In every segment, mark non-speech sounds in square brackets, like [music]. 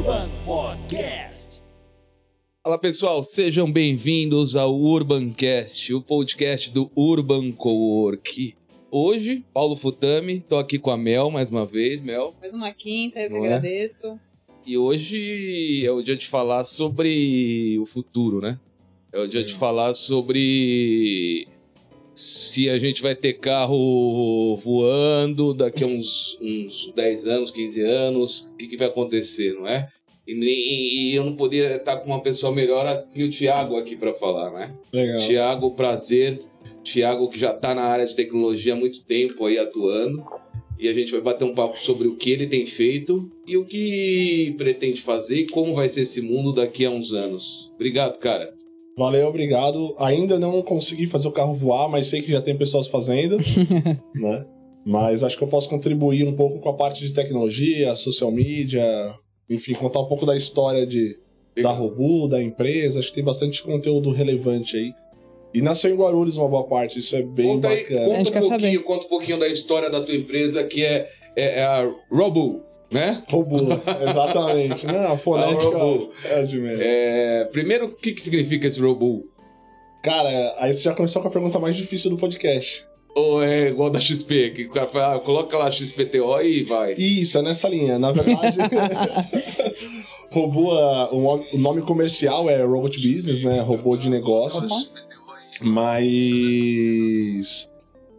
Urban Podcast. Fala pessoal, sejam bem-vindos ao Urbancast, o podcast do Urban Cowork. Hoje, Paulo Futami, tô aqui com a Mel mais uma vez, Mel. Mais uma quinta, eu que Não é? agradeço. E hoje é o dia de falar sobre o futuro, né? É o dia de falar sobre se a gente vai ter carro voando daqui a uns, uns 10 anos, 15 anos, o que, que vai acontecer, não é? E, e- e eu não podia estar com uma pessoa melhor que o Thiago aqui para falar, né? Legal. Tiago, prazer. Tiago que já está na área de tecnologia há muito tempo aí atuando. E a gente vai bater um papo sobre o que ele tem feito e o que pretende fazer e como vai ser esse mundo daqui a uns anos. Obrigado, cara. Valeu, obrigado. Ainda não consegui fazer o carro voar, mas sei que já tem pessoas fazendo, [laughs] né? Mas acho que eu posso contribuir um pouco com a parte de tecnologia, social media, enfim, contar um pouco da história de, da Robu, da empresa. Acho que tem bastante conteúdo relevante aí. E nasceu em Guarulhos uma boa parte, isso é bem Conta aí, bacana. A conta gente um quer pouquinho, saber. conta um pouquinho da história da tua empresa que é, é, é a Robo, né? Robu, exatamente. Não, a fonética Robu. é de menos. É, primeiro, o que, que significa esse Robo? Cara, aí você já começou com a pergunta mais difícil do podcast. Ou é igual da XP, que o cara fala, ah, coloca lá XPTO e vai. Isso, é nessa linha. Na verdade, [laughs] robô, o nome- comercial é Robot Business, né? Robô de negócios. Mas.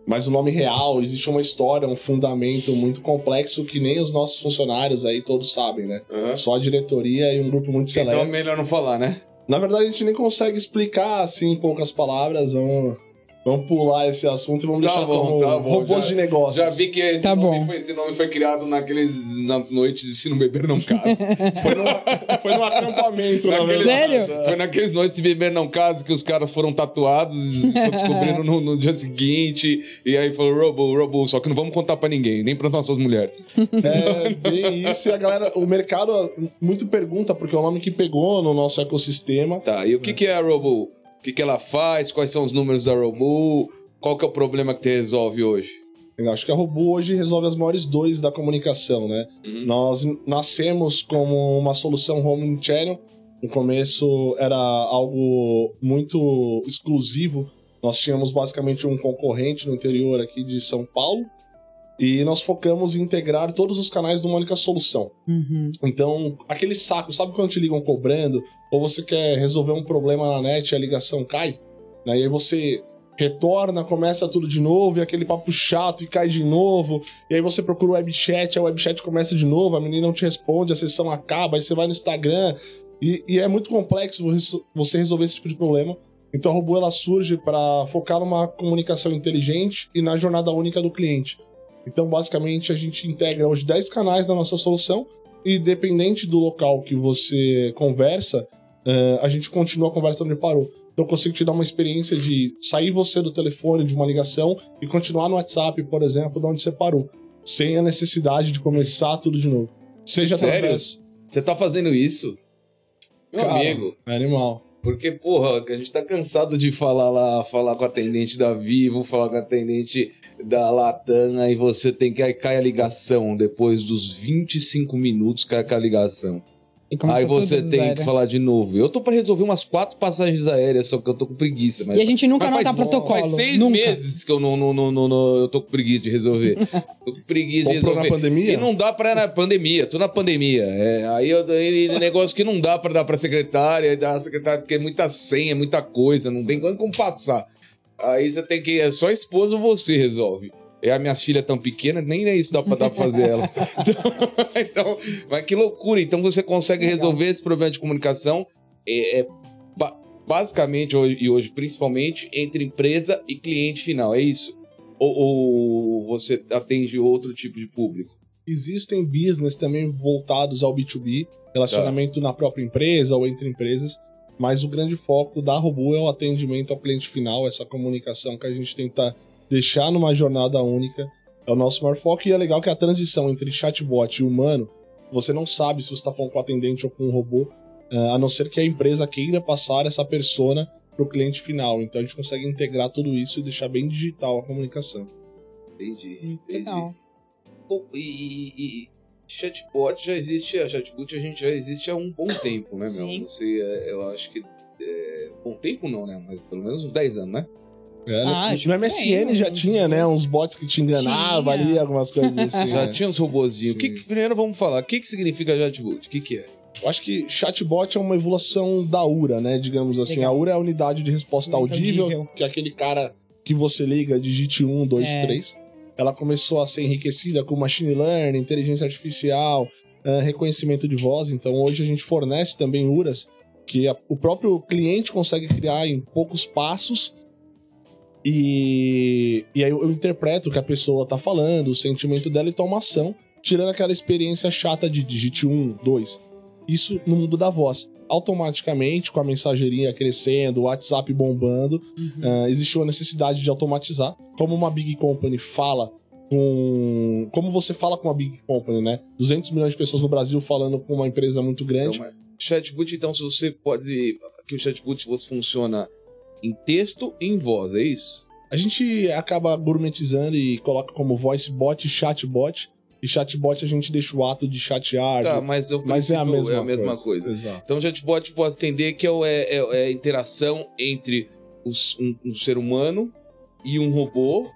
Mas o nome real, existe uma história, um fundamento muito complexo que nem os nossos funcionários aí todos sabem, né? Aham. Só a diretoria e um grupo muito Então é seleto. melhor não falar, né? Na verdade, a gente nem consegue explicar assim em poucas palavras. Vamos, vamos pular esse assunto e vamos Tá deixar bom, como tá bom, robôs já- de negócios. Já vi que esse, Tá nome bom. Foi, esse nome foi criado naqueles, nas noites de se não beber não casa. [laughs] Foi, num acampamento, na Naquele- verdade. Sério? foi naqueles noites de beber não casa que os caras foram tatuados e só [laughs] descobriram no, no dia seguinte. E aí falou, Robo, Robo, só que não vamos contar pra ninguém, nem pra nossas mulheres. É, bem isso. E a galera, o mercado muito pergunta, porque é o nome que pegou no nosso ecossistema. Tá, e o que, que é a Robo? O que, que ela faz? Quais são os números da Robo? Qual que é o problema que te resolve hoje? Eu acho que a Robu hoje resolve as maiores dores da comunicação, né? Uhum. Nós nascemos como uma solução home channel. No começo era algo muito exclusivo. Nós tínhamos basicamente um concorrente no interior aqui de São Paulo. E nós focamos em integrar todos os canais numa única solução. Uhum. Então, aquele saco, sabe quando te ligam cobrando? Ou você quer resolver um problema na net e a ligação cai? Né? E aí você retorna, começa tudo de novo, e aquele papo chato e cai de novo. E aí você procura o webchat, a webchat começa de novo, a menina não te responde, a sessão acaba, aí você vai no Instagram. E, e é muito complexo você- resolver esse tipo de problema. Então a Robô ela surge para focar numa comunicação inteligente e na jornada única do cliente. Então, basicamente, a gente integra hoje 10 canais da nossa solução e dependente do local que você conversa, eh, a gente continua a conversa onde parou. Então eu consigo te dar uma experiência de sair você do telefone, de uma ligação, e continuar no WhatsApp, por exemplo, de onde você parou. Sem a necessidade de começar tudo de novo. Seja Sério? através. Você tá fazendo isso? Meu Cara, amigo. É animal. Porque, porra, a gente tá cansado de falar lá, falar com a atendente da Vivo, falar com a atendente da Latam, aí você tem que. Aí cai a ligação. Depois dos 25 minutos cai a ligação. E aí você tem zero. que falar de novo. Eu tô pra resolver umas quatro passagens aéreas, só que eu tô com preguiça. Mas E a gente nunca Mas anota faz- protocolo. Faz seis nunca. meses que eu não, não, não, não- não- eu tô com preguiça de resolver. [laughs] tô com preguiça de Comprou na resolver. pandemia? E não dá pra na pandemia, tô na pandemia. É, aí eu aí, [laughs] negócio que não dá pra dar pra secretária, dar secretária, porque é muita senha, é muita coisa, não tem como passar. Aí você tem que. É só a esposa ou você resolve. E as minhas filhas tão pequenas, nem é isso dá pra dar pra fazer elas. [laughs] Então, [laughs] então, mas que loucura. Então você consegue Legal. resolver esse problema de comunicação. É, é ba- basicamente, hoje, e hoje principalmente, entre empresa e cliente final, é isso? Ou, ou você atende outro tipo de público? Existem business também voltados ao B2B, relacionamento na própria empresa ou entre empresas, mas o grande foco da Robô é o atendimento ao cliente final, essa comunicação que a gente tenta deixar numa jornada única. É o nosso maior foco e é legal que a transição entre chatbot e humano, você não sabe se você está falando com um atendente ou com um robô, eh, a não ser que a empresa queira passar essa persona para o cliente final. Então a gente consegue integrar tudo isso e deixar bem digital a comunicação. Entendi. Entendi. Legal. E, e- e- Chatbot já existe, a chatbot a gente já existe há um bom [coughs] tempo, né, meu? Sim. Você, é, eu acho que. É, bom tempo não, né? Mas pelo menos uns 10 anos, né? É, Ah, no, no MSN tem, já uns- tinha, né? Uns bots que te enganavam Tinha. ali, algumas coisas [laughs] assim. Já né? tinha os robozinhos. O que, Sim. que- primeiro vamos falar, o que, que significa chatbot? O que, que é? Eu acho que chatbot é uma evolução da URA, né? Digamos assim. Legal. A URA é a unidade de resposta Resposta audível, audível. que é aquele cara que você liga, digite 1, 2, É. 3. Ela começou a ser enriquecida com machine learning, inteligência artificial, eh, reconhecimento de voz. Então hoje a gente fornece também URAs que a- o próprio cliente consegue criar em poucos passos. E, e aí eu, eu interpreto o que a pessoa tá falando, o sentimento dela e tomo ação, tirando aquela experiência chata de digite 1, 2. Isso no mundo da voz. Automaticamente, com a mensageria crescendo, o WhatsApp bombando, Uhum. ah, existiu a necessidade de automatizar. Como uma big company fala com. Como você fala com uma big company, né? 200 milhões de pessoas no Brasil falando com uma empresa muito grande. Então, chatbot, então, se você pode. Que o chatbot você funciona em texto e em voz, é isso? A gente acaba gourmetizando e coloca como voice bot e chatbot. E chatbot a gente deixa o ato de chatear. Tá, mas, o mas é a mesma, é a mesma coisa. Exato. Então, o chatbot pode entender que é, o- é- é- é a interação entre os- um, um ser humano e um robô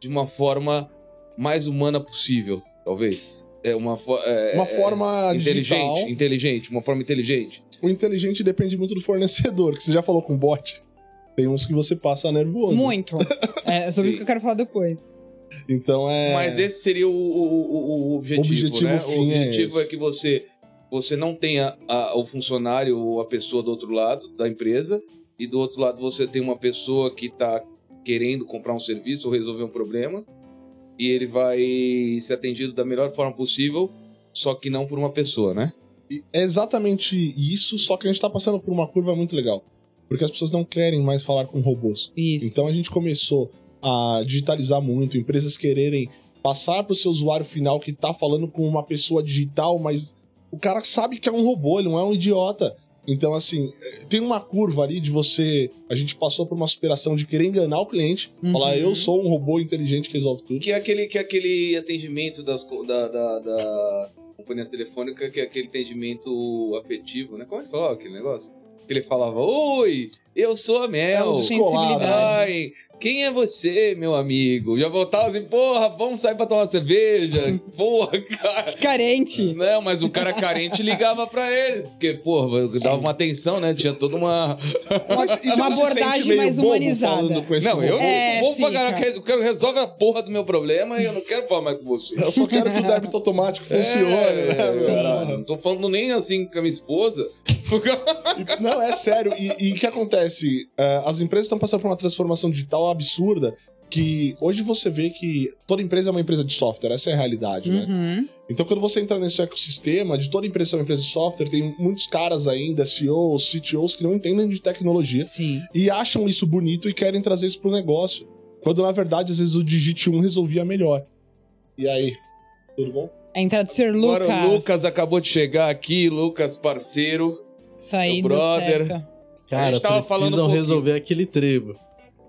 de uma forma mais humana possível, talvez. É uma, fo- é, Uma é, forma inteligente, digital. inteligente, uma forma inteligente. O inteligente depende muito do fornecedor, que você já falou com bot. Tem uns que você passa nervoso. Muito. [laughs] É sobre Sim. isso que eu quero falar depois. Então é. Mas esse seria o, o- o- objetivo, Objetivo né? fim o é objetivo é, esse. que você, você não tenha a- o funcionário ou a pessoa do outro lado da empresa e do outro lado você tem uma pessoa que está querendo comprar um serviço ou resolver um problema e ele vai ser atendido da melhor forma possível, só que não por uma pessoa, né? É exatamente isso, só que a gente tá passando por uma curva muito legal. Porque as pessoas não querem mais falar com robôs. Isso. Então a gente começou a digitalizar muito, empresas quererem passar pro seu usuário final que tá falando com uma pessoa digital, mas o cara sabe que é um robô, ele não é um idiota. Então, assim, eh, tem uma curva ali de você. A gente passou por uma superação de querer enganar o cliente, Uhum. falar, eu sou um robô inteligente que resolve tudo. Que é aquele, que é aquele atendimento das, da, da- das companhias telefônicas, que é aquele atendimento afetivo, né? Como é que falava aquele negócio? Que ele falava, oi, eu sou a Mel. É um descolado. Ai, quem é você, meu amigo? Já voltava assim, porra, vamos sair pra tomar uma cerveja. [laughs] Porra, cara. Carente. Não, mas o cara carente ligava pra ele. Porque, porra, dava uma atenção, né? Tinha toda uma. [laughs] Mas, e você uma sente abordagem mais humanizada. falando com esse Não, eu? É, vou pagar. fica. Eu quero resolver a porra do meu problema e eu não quero falar mais com você. Eu só quero que o débito automático [laughs] funcione, É, né, meu? caralho, não tô falando nem assim com a minha esposa. Não, é sério. E e o que acontece? É, as empresas estão passando por uma transformação digital absurda que hoje você vê que toda empresa é uma empresa de software, essa é a realidade, né? Uhum. Então quando você entra nesse ecossistema de toda empresa ser uma empresa de software, tem muitos caras ainda, CEOs, CTOs, que não entendem de tecnologia Sim. e acham isso bonito e querem trazer isso pro negócio. Quando na verdade, às vezes, o Digit 1 resolvia melhor. E aí? Tudo bom? A entrada do Sr. Lucas. Agora o Lucas acabou de chegar aqui, Lucas, parceiro. Sair Meu brother. certo. A Cara, gente tava falando um resolver aquele trevo.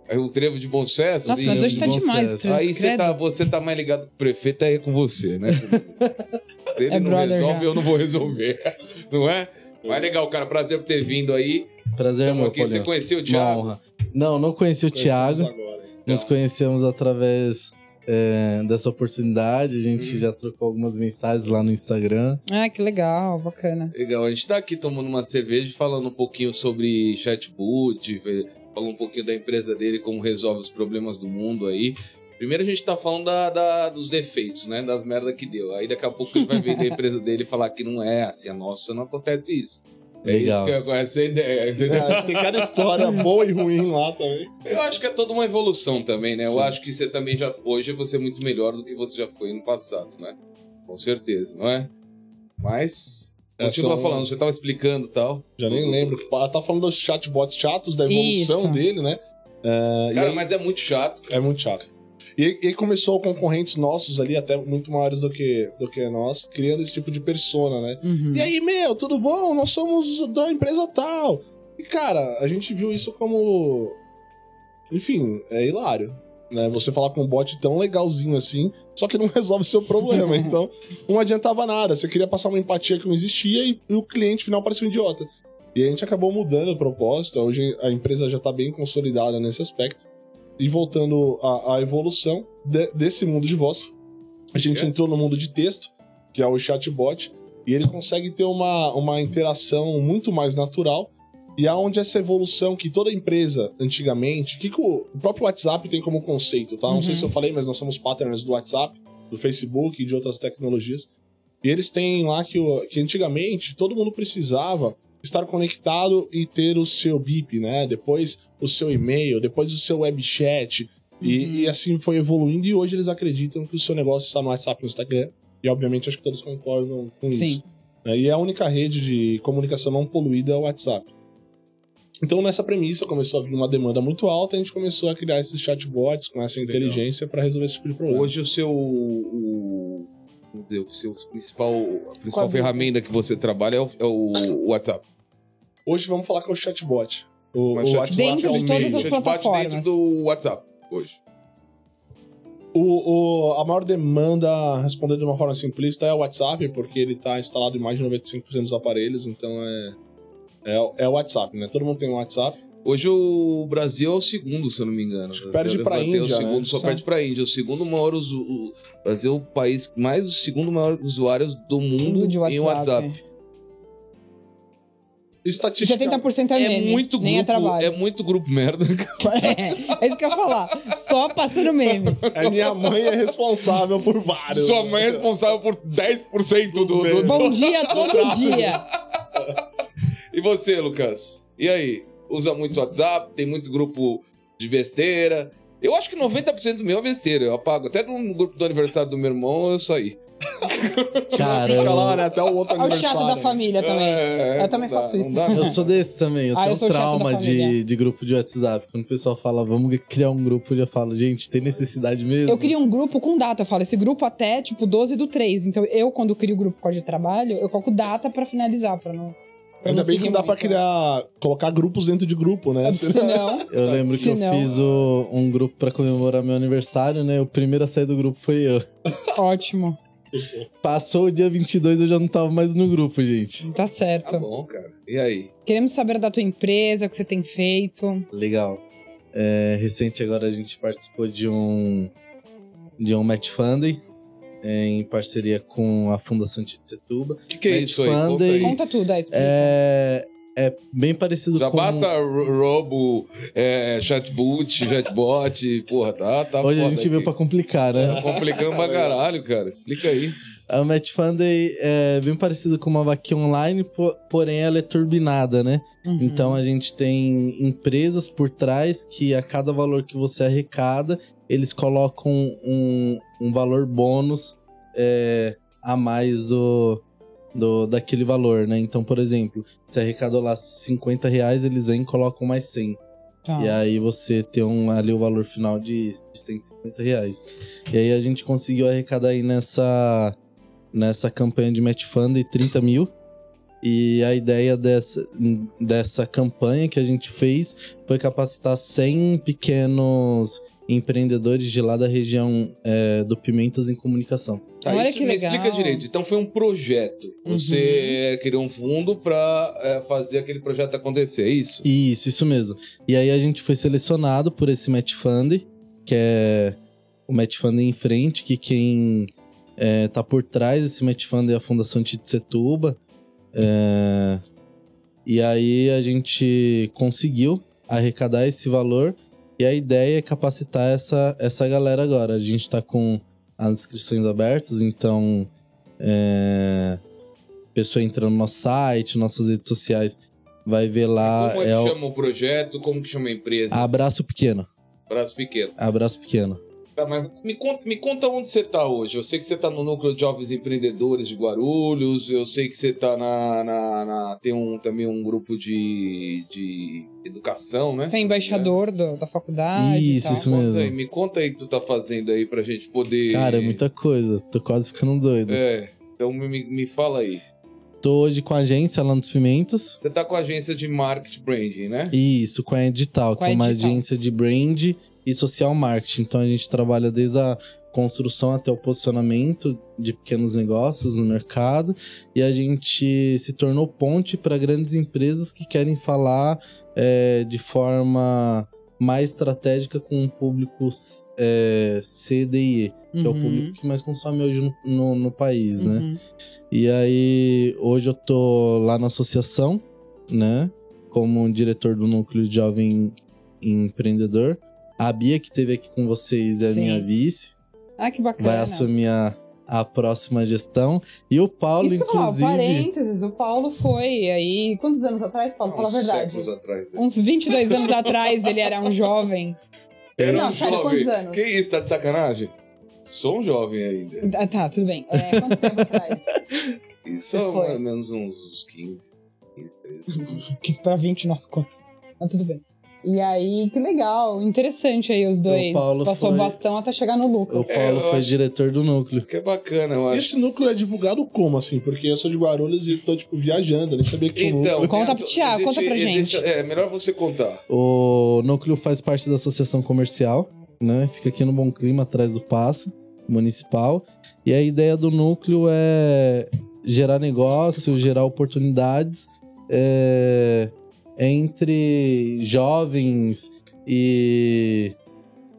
É o trevo de bom sucesso. Nossa, e- mas hoje de tá bom demais o trânsito, Aí você tá, você tá mais ligado com o prefeito, aí é com você, né? Se [laughs] ele É não resolve, já. eu não vou resolver. [laughs] Não é? Mas legal, cara. Prazer por ter vindo aí. Prazer, Tamo meu aqui. Você conheceu o Uma Thiago? honra. Não, não conheci o Thiago. Agora, hein? Nos conhecemos através é, dessa oportunidade. A gente Hum. já trocou algumas mensagens lá no Instagram. Ah, que legal, bacana. Legal, a gente tá aqui tomando uma cerveja e falando um pouquinho sobre chatbot, ve- falando um pouquinho da empresa dele, como resolve os problemas do mundo aí. Primeiro a gente tá falando da, da- dos defeitos, né? Das merdas que deu. Aí daqui a pouco ele vai vender a [laughs] empresa dele e falar que não é assim, a nossa não acontece isso. É Legal. isso que eu conheço a ideia, entendeu? É, tem cada história [laughs] boa e ruim lá também. Eu acho que é toda uma evolução também, né? Eu Sim. acho que você também já. Hoje você é muito melhor do que você já foi no passado, né? Com certeza, não é? Mas. É, Continua são- falando, você tava explicando e tal. Já nem lembro. Ela tá falando dos chatbots chatos, da evolução Isso. dele, né? É, e Cara, aí- mas é muito chato. É muito chato. E, e começou concorrentes nossos ali, até muito maiores do que, do que nós, criando esse tipo de persona, né? Uhum. E aí, meu, tudo bom? Nós somos da empresa tal. E, cara, a gente viu isso como. Enfim, é hilário. Né? Você falar com um bot tão legalzinho assim, só que não [laughs] resolve o seu problema. [laughs] então, não adiantava nada. Você queria passar uma empatia que não existia e, e o cliente final parecia um idiota. E a gente acabou mudando o propósito. Hoje a empresa já está bem consolidada nesse aspecto. E voltando à, à evolução de- desse mundo de voz, a gente É? entrou no mundo de texto, que é o chatbot, e ele consegue ter uma, uma interação muito mais natural. E aonde essa evolução que toda empresa, antigamente, que, que o, o próprio WhatsApp tem como conceito, tá? Não sei Uhum. se eu falei, mas nós somos partners do WhatsApp, do Facebook e de outras tecnologias. E eles têm lá que, que antigamente todo mundo precisava estar conectado e ter o seu BIP, né? Depois o seu e-mail, depois o seu web chat. E, Uhum. e assim foi evoluindo e hoje eles acreditam que o seu negócio está no WhatsApp e no Instagram. E obviamente acho que todos concordam com Sim. isso. né? E a única rede de comunicação não poluída é o WhatsApp. Então, nessa premissa, começou a vir uma demanda muito alta, a gente começou a criar esses chatbots com essa inteligência para resolver esse tipo de problema. Hoje o seu. O, vamos dizer, o seu principal, a principal Qual ferramenta que você trabalha é o, é o WhatsApp. Hoje vamos falar com o chatbot. O, Mas o WhatsApp Dentro é o de todas as plataformas. dentro do WhatsApp hoje. O, o- a maior demanda, respondendo de uma forma simplista, é o WhatsApp, porque ele está instalado em mais de 95% dos aparelhos, então é, é, é o WhatsApp, né? Todo mundo tem um WhatsApp. Hoje o Brasil é o segundo, se eu não me engano. Acho que perde pra bateu Índia, O segundo né? só Só. perde pra Índia. O segundo maior usu, o Brasil é o país mais o segundo maior usuário do mundo de em WhatsApp. Estatística. 70% é É meme, muito nem é grupo, trabalho. é muito grupo merda. [laughs] É, é isso que eu ia falar. Só passando meme. É minha mãe é responsável por vários. Sua mãe é responsável por 10% do, do, do, Bom dia todo dia. E você, Lucas? E aí? Usa muito WhatsApp? Tem muito grupo de besteira? Eu acho que 90% do meu é besteira. Eu apago. Até no grupo do aniversário do meu irmão eu saí. Cara, Fica lá, né? Até o outro Olha o aniversário. chato da família também. É, Eu também não dá, faço não isso. dá, não. eu sou desse também. Eu Ah, tenho eu um trauma de, de grupo de WhatsApp. Quando o pessoal fala, vamos criar um grupo, eu já falo, gente, tem necessidade mesmo? Eu crio um grupo com data. Eu falo, esse grupo até, tipo, 12 do 3. Então, eu, quando crio o grupo por causa de trabalho, eu coloco data pra finalizar, pra não... pra Ainda bem que não dá pra criar, colocar grupos dentro de grupo, né? [laughs] Senão, Eu lembro que Se eu não- fiz o- um grupo pra comemorar meu aniversário, né? O primeiro a sair do grupo foi eu. ótimo. Passou o dia 22, eu já não tava mais no grupo, gente. Tá certo. Tá bom, cara. E aí? Queremos saber da tua empresa, o que você tem feito. Legal. É, recente agora a gente participou de um de um match funding é, em parceria com a Fundação Titetuba. O que, que é Match isso aí? Conta aí. Conta tudo, aí, explica. É, é bem parecido Já com... basta ro- robo, é, chatbot, [laughs] chatbot, porra, tá, tá Hoje a gente veio aqui. pra complicar, né? Tá complicando pra caralho, cara. Explica aí. A Match é bem parecido com uma vaquinha online, po- porém ela é turbinada, né? Uhum. Então a gente tem empresas por trás que a cada valor que você arrecada, eles colocam um, um valor bônus é, a mais do, do, daquele valor, né? Então, por exemplo, você arrecadou lá 50 reais, eles vêm e colocam mais 100. Tá. E aí você tem um, ali o valor final de, de 150 reais. E aí a gente conseguiu arrecadar aí nessa, nessa campanha de match fund 30 mil. E a ideia dessa, dessa campanha que a gente fez foi capacitar 100 pequenos empreendedores de lá da região é, do Pimentas em Comunicação. Tá, Olha isso que me legal. explica direito. Então foi um projeto. Você Uhum. criou um fundo pra é, fazer aquele projeto acontecer, é isso? Isso, isso mesmo. E aí a gente foi selecionado por esse Match Fund, que é o Match Fund em frente, que quem é, tá por trás desse Match Fund é a Fundação Titsetuba. É, e aí a gente conseguiu arrecadar esse valor e a ideia é capacitar essa, essa galera agora. A gente tá com as inscrições abertas, então é, a pessoa entra no nosso site, nossas redes sociais, vai ver lá. Como é que é o chama o projeto? Como que chama a empresa? Abraço Pequeno. Braço pequeno. Abraço Pequeno. Tá, mas me conta, me conta onde você tá hoje. Eu sei que você tá no núcleo de jovens empreendedores de Guarulhos. Eu sei que você tá na. na- na- tem um, também um grupo de, de educação, né? Você é embaixador do- da faculdade. e Isso, isso mesmo. aí, me conta aí o que tu tá fazendo aí pra gente poder. Cara, é muita coisa. Tô quase ficando doido. É, então me, me fala aí. Tô hoje com a agência lá nos Pimentos. Você tá com a agência de marketing branding, né? Isso, com a Edital, Com que a é uma Edital. agência de brand e social marketing. Então a gente trabalha desde a construção até o posicionamento de pequenos negócios no mercado e a gente se tornou ponte para grandes empresas que querem falar é, de forma mais estratégica com o público é, CDE, que é o Uhum. público que mais consome hoje no, no- no país, né? Uhum. E aí, hoje eu tô lá na associação, né? Como diretor do Núcleo de Jovem Empreendedor. A Bia, que esteve aqui com vocês, é a Sim. minha vice. Ah, que bacana. Vai assumir a, a próxima gestão. E o Paulo, Isso ia falar, inclusive. parênteses, o Paulo foi aí. Quantos anos atrás, Paulo? Fala a Uns verdade. atrás. né? Uns 22 anos atrás ele era um jovem. Era Não, um sério, jovem. quantos anos? Que isso, tá de sacanagem? Sou um jovem ainda. Ah, tá, tudo bem. É, quanto tempo atrás? [laughs] Isso é mais ou menos uns, uns 15, 15, 13. Quis pra 20, nossa, quanto. Mas tudo bem. E aí, que legal, interessante aí os dois. Paulo Passou foi- bastão até chegar no O Lucas. É, Paulo eu foi acho- diretor do núcleo. Que é bacana, eu acho. Esse núcleo é divulgado como, assim? Porque eu sou de Guarulhos e tô, tipo, viajando. Nem sabia que tinha um Então, núcleo. Conta pro Thiago, conta pra gente. é, melhor você contar. O núcleo faz parte da associação comercial, né? Fica aqui no Bom Clima, atrás do Passo Municipal. E a ideia do núcleo é gerar negócio, gerar oportunidades é, entre jovens e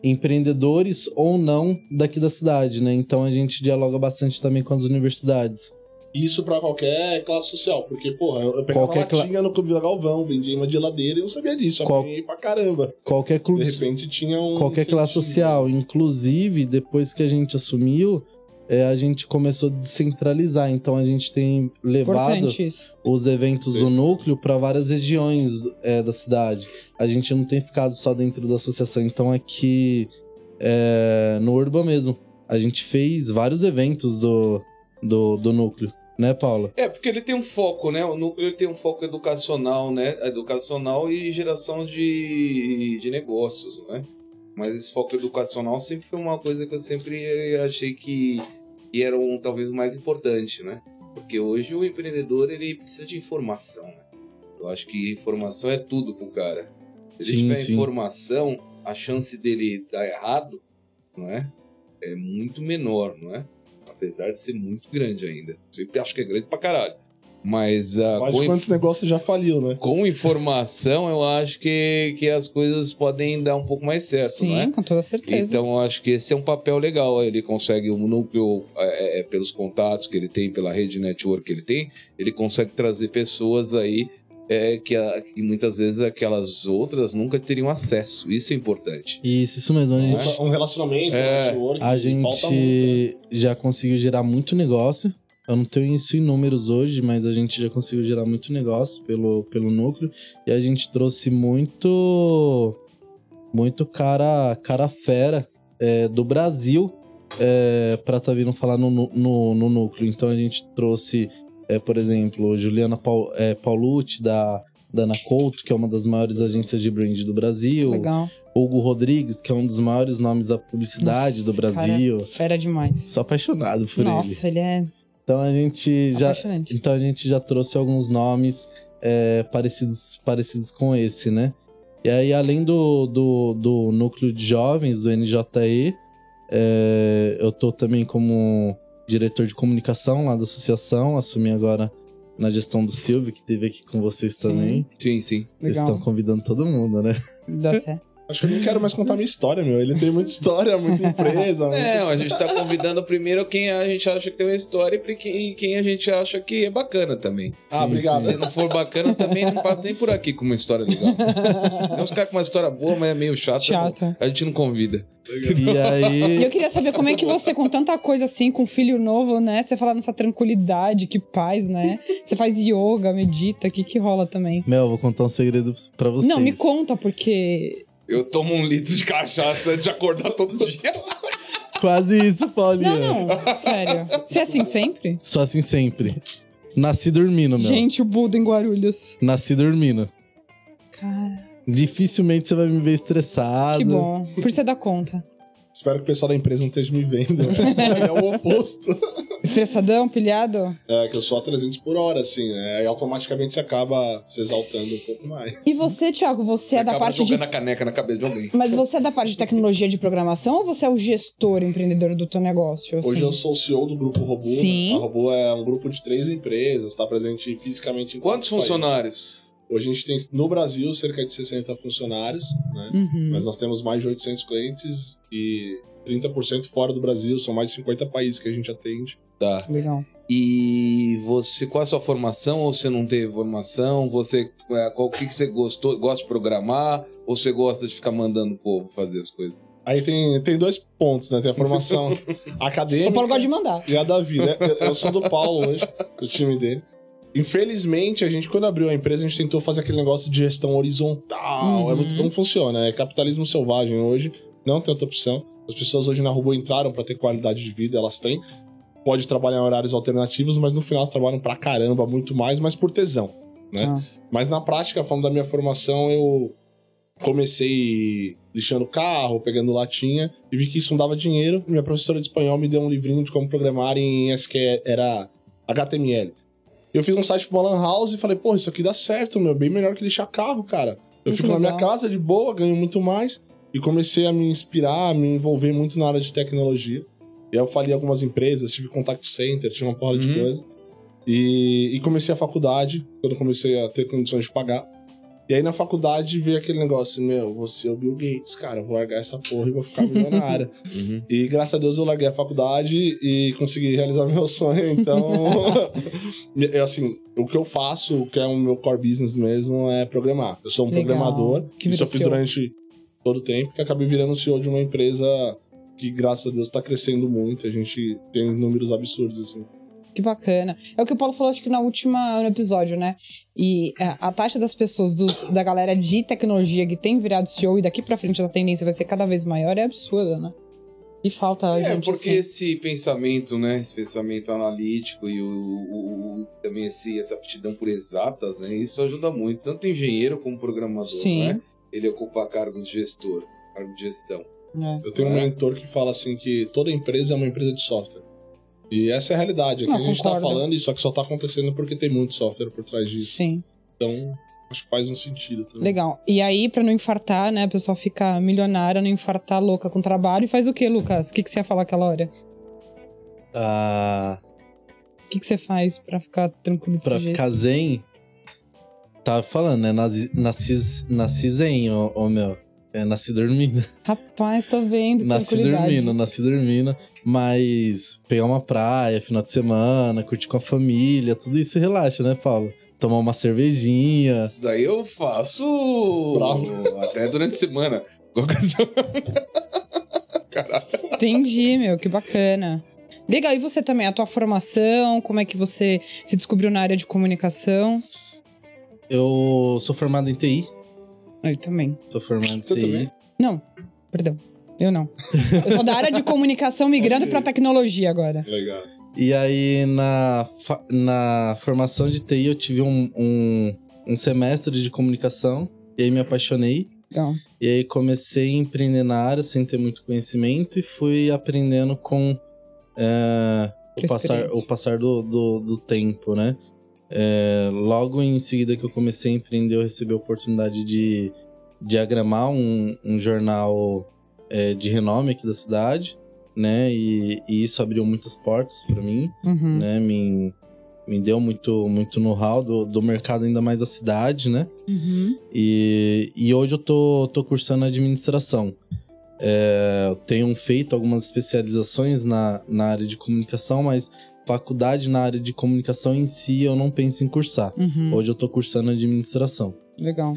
empreendedores ou não daqui da cidade, né? Então a gente dialoga bastante também com as universidades. Isso pra qualquer classe social. Porque, porra, eu pegava Qualquer cla- latinha no Clube da Galvão, vendia uma geladeira e eu sabia disso. Qual- Apanhei pra caramba. Qualquer De clube, repente tinha um. qualquer classe incentivo. social. Inclusive, depois que a gente assumiu, é, a gente começou a descentralizar. Então a gente tem levado os eventos do núcleo para várias regiões é, da cidade. A gente não tem ficado só dentro da associação. Então aqui é, no Urban mesmo, a gente fez vários eventos do, do, do núcleo. Né, Paula? É, porque ele tem um foco, né? O núcleo tem um foco educacional, né? Educacional e geração de, de negócios, né? Mas esse foco educacional sempre foi uma coisa que eu sempre achei que, que era um, talvez o mais importante, né? Porque hoje o empreendedor ele precisa de informação, né? Eu acho que informação é tudo pro cara. Se ele Sim, tiver sim. informação, a chance dele dar errado, não é? É muito menor, não é? Apesar de ser muito grande ainda. Sempre acho que é grande pra caralho. Mas Mais com, de inf- quantos negócios já faliu, né? com informação, eu acho que, que as coisas podem dar um pouco mais certo, não é? Sim, com toda certeza. Então, eu acho que esse é um papel legal. Ele consegue, o núcleo, é, é, pelos contatos que ele tem, pela rede network que ele tem, ele consegue trazer pessoas aí é, que, a- que muitas vezes aquelas outras nunca teriam acesso. Isso é importante. Isso, isso mesmo. A Não gente, Um relacionamento, É, um network, A falta muito, né? gente já conseguiu gerar muito negócio. Eu não tenho isso em números hoje, mas a gente já conseguiu gerar muito negócio pelo, pelo núcleo. E a gente trouxe muito. Muito cara, cara fera é, do Brasil é, pra tá vindo falar no, no, no núcleo. Então a gente trouxe, é, por exemplo, Juliana Paul, é, Paulucci, da, da Ana Couto, que é uma das maiores agências de brand do Brasil. Legal. Hugo Rodrigues, que é um dos maiores nomes da publicidade Nossa, do Brasil. cara, fera demais. Sou apaixonado por ele. Nossa, ele é Então a gente já, então a gente já trouxe alguns nomes é, parecidos, parecidos com esse, né? E aí, além do, do, do núcleo de jovens do NJE, é, eu tô também como diretor de comunicação lá da associação, assumi agora na gestão do Silvio, que esteve aqui com vocês Sim. também. Sim, sim. Eles Legal. estão convidando todo mundo, né? Dá certo. Acho que eu nem quero mais contar minha história, meu. Ele tem muita história, muita empresa. [laughs] muito- Não, a gente tá convidando primeiro quem a gente acha que tem uma história e quem, quem a gente acha que é bacana também. Ah, Sim, obrigado. Se não for bacana, também não passa nem por aqui com uma história legal. Tem uns caras com uma história boa, mas é meio chata. Chata. A gente não convida. E E aí. eu queria saber como é que você, com tanta coisa assim, com filho novo, né? Você fala nessa tranquilidade, que paz, né? Você faz yoga, medita, o que que rola também? Mel, vou contar um segredo pra vocês. Não, me conta, porque Eu tomo um litro de cachaça antes de acordar todo dia. Quase isso, Paulinha. Não, não, sério. Você é assim sempre? Só assim sempre. Nasci dormindo, meu. Gente, o Buda em Guarulhos. Nasci dormindo. Cara, Dificilmente você vai me ver estressado. que bom. Por você dar conta. Espero que o pessoal da empresa não esteja me vendo. é o oposto. [laughs] Estressadão, pilhado? É, que eu sou a 300 por hora, assim, né? Aí automaticamente você acaba se exaltando um pouco mais. E você, Thiago, você, é da parte de. jogando a caneca na cabeça de alguém. Mas você é da parte de tecnologia de programação ou você é o gestor empreendedor do teu negócio? assim? Hoje eu sou o CEO do Grupo Robô. né? Sim. A Robô é um grupo de três empresas, está presente fisicamente em Quantos países. Hoje a gente tem, no Brasil, cerca de 60 funcionários, né? Uhum. Mas nós temos mais de 800 clientes e 30% fora do Brasil, são mais de 50 países que a gente atende. Tá. Legal. E você, qual a sua formação? Ou você não teve formação? Você, é, qual o que, que você gostou? Gosta de programar? Ou você gosta de ficar mandando o povo fazer as coisas? Aí tem, tem dois pontos, né? Tem a formação [laughs] O acadêmica Paulo gosta de mandar. e a da vida. Eu- Eu sou do Paulo hoje, do time dele. Infelizmente, a gente, quando abriu a empresa, a gente tentou fazer aquele negócio de gestão horizontal. Uhum. É muito como funciona. É capitalismo selvagem hoje. Não tem outra opção. As pessoas hoje na Robô entraram para ter qualidade de vida, elas têm. Pode trabalhar em horários alternativos, mas no final elas trabalham pra caramba, muito mais, mas por tesão. Né? Mas na prática, falando da minha formação, eu comecei lixando carro, pegando latinha, e vi que isso não dava dinheiro. Minha professora de espanhol me deu um livrinho de como programar em SQL, era HTML. Eu fiz um site pro Lan House e falei, pô, isso aqui dá certo, meu, bem melhor que lixar carro, cara. Eu Muito fico na minha legal. casa de boa, ganho muito mais. E comecei a me inspirar, a me envolver muito na área de tecnologia. E aí eu falei algumas empresas, tive contact center, tinha uma porra de Uhum. coisa. E, e comecei a faculdade, quando comecei a ter condições de pagar. E aí na faculdade veio aquele negócio, meu, você é o Bill Gates, cara, eu vou largar essa porra e vou ficar milionário. [laughs] Uhum. e graças a Deus eu larguei a faculdade e consegui realizar meu sonho, então... é [laughs] assim, o que eu faço, o que é o meu core business mesmo, é programar. Eu sou um Legal. programador, Que isso eu fiz durante todo o tempo, que acabei virando CEO de uma empresa que, graças a Deus, tá crescendo muito. A gente tem números absurdos, assim. Que bacana. É o que o Paulo falou, acho que na última no episódio, né? E é, a taxa das pessoas, dos- da galera de tecnologia que tem virado CEO e daqui pra frente a tendência vai ser cada vez maior é absurda, né? E falta a É, gente porque assim. esse pensamento, né? Esse pensamento analítico e o, o- o- também esse, essa aptidão por exatas, né? Isso ajuda muito, tanto engenheiro como programador, Sim. né? Ele ocupa cargos de gestor, cargo de gestão. É. Eu tenho um É. mentor que fala assim que toda empresa é uma empresa de software. E essa é a realidade. Aqui Não, a gente tá concordo. falando isso, só que só tá acontecendo porque tem muito software por trás disso. Sim, Então, acho que faz um sentido também. legal. E aí, pra não infartar, né? A pessoa fica milionária, não infartar louca com trabalho. E faz o quê, Lucas? O que, que você ia falar aquela hora? Ah, O que, que você faz pra ficar tranquilo desse pra jeito? ficar zen, tava falando, né? Nasci, nasci, nasci zen, ô, ô, meu. É, nasci dormindo. [laughs] Rapaz, tô vendo. Nasci dormindo, nasci dormindo. Mas pegar uma praia, final de semana, curtir com a família, tudo isso relaxa, né, Paulo? Tomar uma cervejinha. Isso daí eu faço Bravo. até durante a semana. [laughs] Qualquer semana. Entendi, meu, que bacana. Legal, e você também, a tua formação, como é que você se descobriu na área de comunicação? Eu sou formado em TI. Eu também. Sou formado em TI. também? Não, perdão. Eu não. Eu sou da área de comunicação migrando pra tecnologia agora. Legal. E aí, na, na formação de TI, eu tive um, um, um semestre de comunicação. E aí me apaixonei. Legal. E aí comecei a empreender na área sem ter muito conhecimento e fui aprendendo com é, o, passar, o passar do, do, do tempo, né? É, logo em seguida que eu comecei a empreender, eu recebi a oportunidade de diagramar um, um jornal é, de renome aqui da cidade, né? E, e isso abriu muitas portas para mim Uhum. né? Me, me deu muito, muito know-how do, do mercado, ainda mais da cidade, né? Uhum. E, e hoje eu tô, tô cursando administração. É, tenho feito algumas especializações na, na área de comunicação, mas faculdade na área de comunicação em si eu não penso em cursar. Uhum. Hoje eu tô cursando administração. Legal.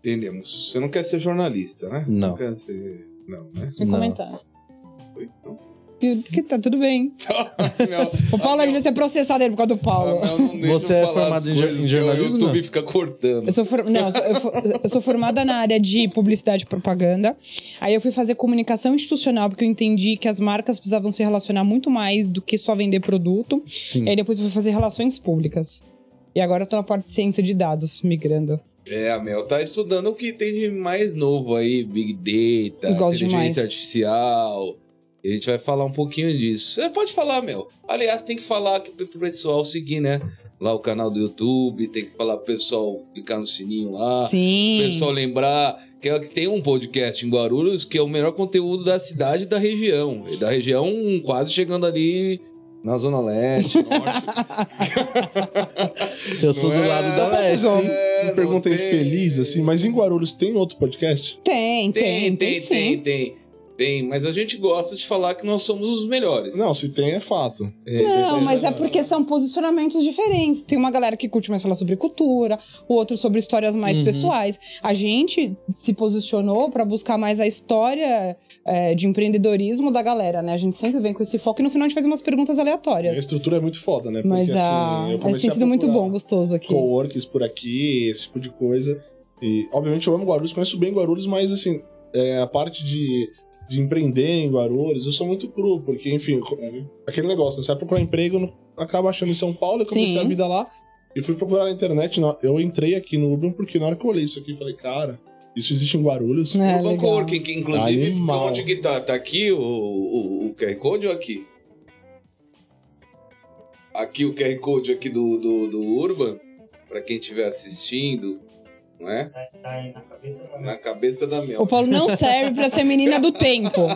Entendemos. Você não quer ser jornalista, né? Não. quer ser. Não, né? Tem Não. comentário. Foi, então. Que, que tá tudo bem. [laughs] Não. O Paulo a gente vai ser processado aí por causa do Paulo. Não, não Você é formado em coisas em jornalismo, O YouTube não? fica cortando. Eu sou, for- não, eu sou, eu for- eu sou formada na área de publicidade e propaganda. Aí eu fui fazer comunicação institucional, porque eu entendi que as marcas precisavam se relacionar muito mais do que só vender produto. Sim. E aí depois eu fui fazer relações públicas. E agora eu tô na parte de ciência de dados, migrando. É, a Mel tá estudando o que tem de mais novo aí, Big Data, inteligência demais. artificial. E a gente vai falar um pouquinho disso. Você pode falar, meu. Aliás, tem que falar aqui pro pessoal seguir, né? Lá o canal do YouTube, tem que falar pro pessoal clicar no sininho lá. Sim. O pessoal lembrar que é- que tem um podcast em Guarulhos que é o melhor conteúdo da cidade e da região. E da região quase chegando ali na Zona Leste, Norte. [laughs] Eu tô Não do é? lado da leste. uma? É, uma pergunta tem. infeliz, assim, mas em Guarulhos tem outro podcast? Tem, Tem, tem, tem, sim. tem, tem. Tem, mas a gente gosta de falar que nós somos os melhores. Não, se tem é fato. É, Não, mas é porque são posicionamentos diferentes. Tem uma galera que curte mais falar sobre cultura, o outro sobre histórias mais Uhum. pessoais. A gente se posicionou pra buscar mais a história é, de empreendedorismo da galera, né? A gente sempre vem com esse foco e no final a gente faz umas perguntas A aleatórias. estrutura é muito foda, né? Mas Porque, a... assim, eu mas tem a sido muito bom, gostoso aqui. coworkings por aqui, esse tipo de coisa. E, obviamente, eu amo Guarulhos, conheço bem Guarulhos, mas, assim, é, a parte de, de empreender em Guarulhos, eu sou muito cru, porque, enfim, aquele negócio, né? Você vai procurar emprego, não- acaba achando em São Paulo, eu comecei Sim. a vida lá, e fui procurar na internet, eu entrei aqui no Urban, porque na hora que eu olhei isso aqui, eu falei, cara, isso existe em Guarulhos? É, legal. Coworking, que inclusive, Animal. onde que tá? Tá aqui o, o, o QR Code ou aqui? Aqui o QR Code aqui do, do, do Urban, pra quem estiver assistindo, é? Tá aí na cabeça da Mel. O Paulo não serve pra ser menina do tempo.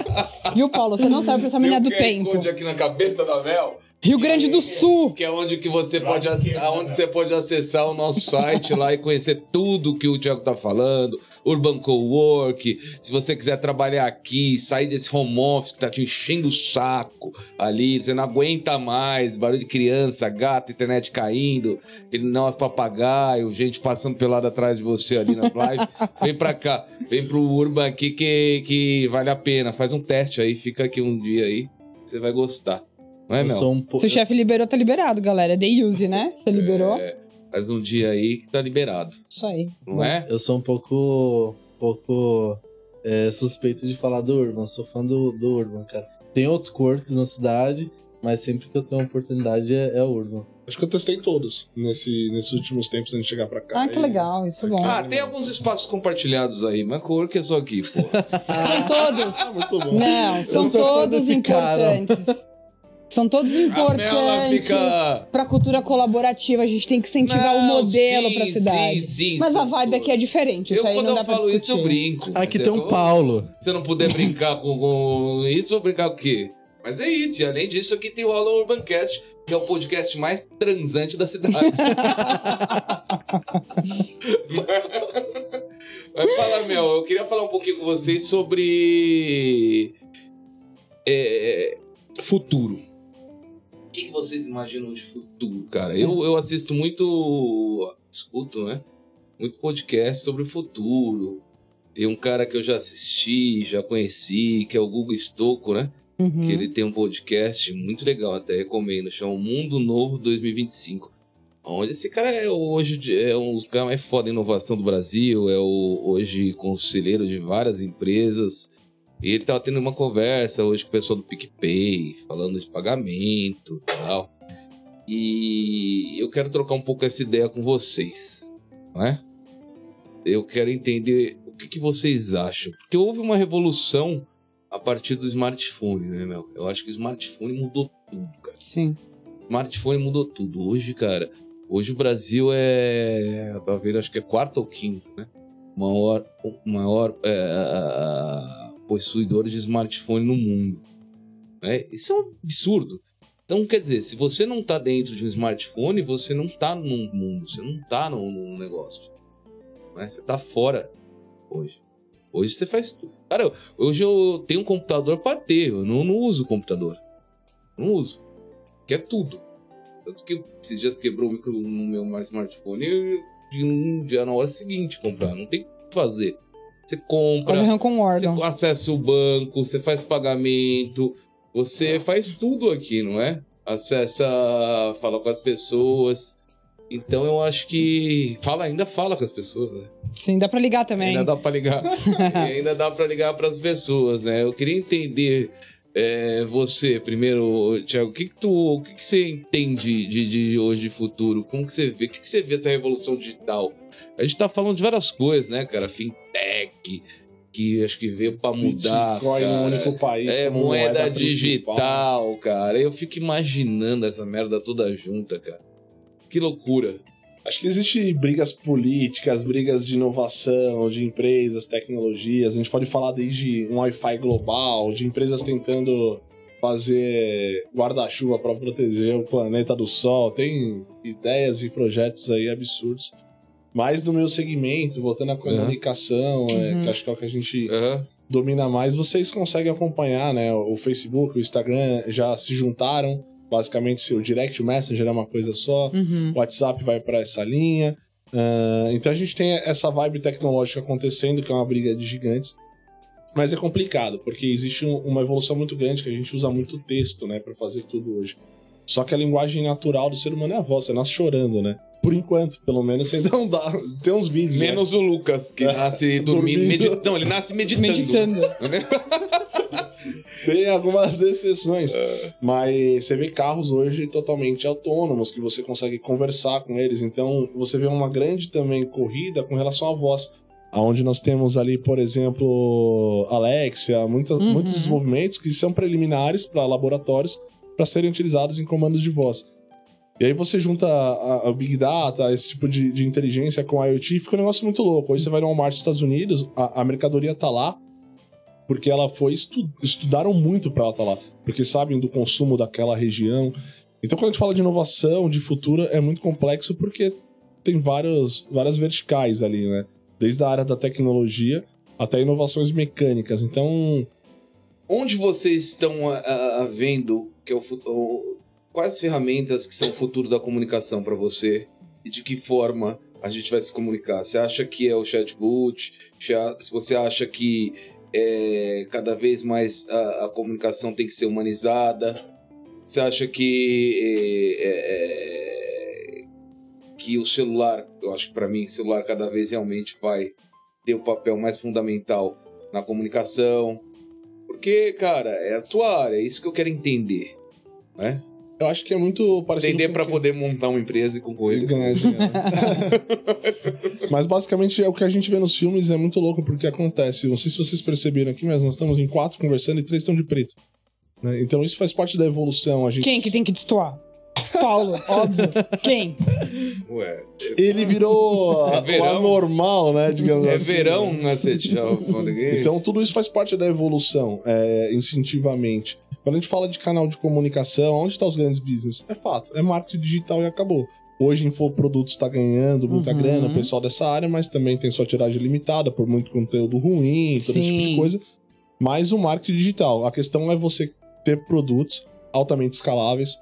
Viu, Paulo? Você não serve pra ser Tem menina do tempo. Code aqui na cabeça da Mel, Rio Grande do Sul. que é onde que você pode, aonde né? você pode acessar o nosso site lá e conhecer tudo que o Thiago tá falando, Urban Cowork, se você quiser trabalhar aqui, sair desse home office que tá te enchendo o saco ali, você não aguenta mais, barulho de criança, gato, internet caindo, aquele nós papagaio, gente passando pelo lado atrás de você ali nas lives, [laughs] vem pra cá, vem pro Urban aqui que, que vale a pena, faz um teste aí, fica aqui um dia aí, você vai gostar. Não é, Eu Mel? sou um pouco. Se o chefe liberou, tá liberado, galera. Day use, né? Você liberou? É, faz um dia aí que tá liberado, Isso aí. não é? Eu sou um pouco. pouco é, suspeito de falar do Urban. Sou fã do, do Urban, cara. Tem outros cortes na cidade, mas sempre que eu tenho oportunidade é, é o Urban. Acho que eu testei todos nesse, nesses últimos tempos antes de chegar pra cá. Ah, que E- legal. Isso é bom. Ah, tem alguns espaços compartilhados aí, mas cowork é só aqui, pô. [laughs] São todos. Ah, muito bom. Não, são todos importantes. São todos importantes. fica... Pra cultura colaborativa, a gente tem que incentivar o modelo sim, pra cidade. Sim, sim, Mas sim, a vibe aqui é diferente. Isso eu, aí quando não eu dá pra falo discutir. isso, eu brinco. Aqui mas tem eu um Paulo. Se eu não puder brincar com, com isso, eu vou brincar com o quê? Mas é isso, e além disso, aqui tem o Hollow Urbancast, que é o podcast mais transante da cidade. [laughs] Vai falar, meu, eu queria falar um pouquinho com vocês sobre é, futuro. O que, que vocês imaginam de futuro, cara? Eu, eu assisto muito, escuto, né? Muito podcast sobre o futuro. Tem um cara que eu já assisti, já conheci, que é o Google Stocco, né? Uhum. Que ele tem um podcast muito legal, até recomendo, chama Mundo Novo 2025. Onde esse cara é hoje é um dos caras mais foda em inovação do Brasil, é o, hoje conselheiro de várias empresas. E ele tava tendo uma conversa hoje com o pessoal do PicPay, falando de pagamento e tal. E eu quero trocar um pouco essa ideia com vocês, não é? Eu quero entender o que, que vocês acham. Porque houve uma revolução a partir do smartphone, né, Mel? Eu acho que o smartphone mudou tudo, cara. Sim. Smartphone mudou tudo. Hoje, cara, hoje o Brasil é, pra ver, acho que é quarto ou quinto, né? Maior, o maior é, possuidor de smartphone no mundo. né? Isso é um absurdo. Então, quer dizer, se você não tá dentro de um smartphone, você não tá no mundo, você não tá no, no negócio. Né? Você tá fora hoje. Hoje você faz tudo. Cara, hoje eu tenho um computador pra ter, eu não, não uso computador. Não uso. Que é tudo. Tanto que esses dias quebrou o micro no meu smartphone e eu não já na hora seguinte comprar. Não tem o que fazer. Você compra, Quase um você acessa o banco, você faz pagamento, você faz tudo aqui, não é? Acessa, fala com as pessoas. Então eu acho que. Fala, ainda fala com as pessoas, né? Sim, dá pra ligar também. Ainda dá pra ligar. [laughs] e ainda dá pra ligar pras pessoas, né? Eu queria entender. É, você, primeiro, Thiago, o que, que tu, o que, que você entende de, de hoje de futuro? Como que você vê? O que, que você vê essa revolução digital? A gente tá falando de várias coisas, né, cara? Fintech, que acho que veio pra mudar. Bitcoin cara. no único país. É moeda, principal. digital, cara. Eu fico imaginando essa merda toda junta, cara. Que loucura. Acho que existe brigas políticas, brigas de inovação, de empresas, tecnologias. A gente pode falar desde um Wi-Fi global, de empresas tentando fazer guarda-chuva para proteger o planeta do Sol. Tem ideias e projetos aí absurdos. Mas no meu segmento, voltando à comunicação, é, Uhum. que acho que é o que a gente Aham. domina mais, vocês conseguem acompanhar, né? O Facebook, o Instagram já se juntaram. Basicamente, o Direct Messenger é uma coisa só. Uhum. O WhatsApp vai para essa linha. Ah, então a gente tem essa vibe tecnológica acontecendo, que é uma briga de gigantes. Mas é complicado, porque existe um- uma evolução muito grande que a gente usa muito texto, né, para fazer tudo hoje. Só que a linguagem natural do ser humano é a voz, você nasce chorando, né? Por enquanto, pelo menos ainda não dá. Tem uns vídeos. né? Menos o Lucas, que nasce [laughs] dormindo. dormindo. Meditando. Não, ele nasce meditando. Meditando. [laughs] Tem algumas exceções. Mas você vê carros hoje totalmente autônomos, que você consegue conversar com eles. Então, você vê uma grande também corrida com relação à voz. Onde nós temos ali, por exemplo, Alexia, muita, Uhum. muitos desenvolvimentos que são preliminares para laboratórios para serem utilizados em comandos de voz. E aí você junta a, a Big Data, esse tipo de, de inteligência com a IoT, fica um negócio muito louco. Hoje você vai no Walmart dos Estados Unidos, a, a mercadoria tá lá, porque ela foi estu estudaram muito para ela estar lá, porque sabem do consumo daquela região. Então quando a gente fala de inovação, de futuro, é muito complexo porque tem vários, várias verticais ali, né? Desde a área da tecnologia até inovações mecânicas. Então, Onde vocês estão ah, ah, vendo que é o futuro? Quais ferramentas que são o futuro da comunicação para você? E de que forma a gente vai se comunicar? Você acha que é o chatbot? Se você acha que é, cada vez mais a, a comunicação tem que ser humanizada? Você acha que é, é, que o celular, eu acho que para mim, o celular cada vez realmente vai ter o papel mais fundamental na comunicação? Porque, cara, é a sua área, é isso que eu quero entender. Né? Eu acho que é muito parecido Entender com para que- poder montar uma empresa e e concorrer. ganhar dinheiro. [laughs] mas basicamente é o que a gente vê nos filmes é muito louco porque acontece. Não sei se vocês perceberam aqui, mas nós estamos em quatro conversando e três estão de preto. né? Então isso faz parte da evolução. A gente Quem que tem que destoar? Paulo, [laughs] óbvio. Quem? Ué, ele virou É o verão. anormal, né? Digamos é assim. verão na Setial. Então tudo isso faz parte da evolução, é, instintivamente. Quando a gente fala de canal de comunicação, onde estão os grandes business? É fato, é marketing digital e acabou. Hoje infoprodutos está ganhando muita Uhum. grana, o pessoal dessa área, mas também tem sua tiragem limitada por muito conteúdo ruim, todo esse tipo de Sim. coisa. Mas o marketing digital, a questão é você ter produtos altamente escaláveis,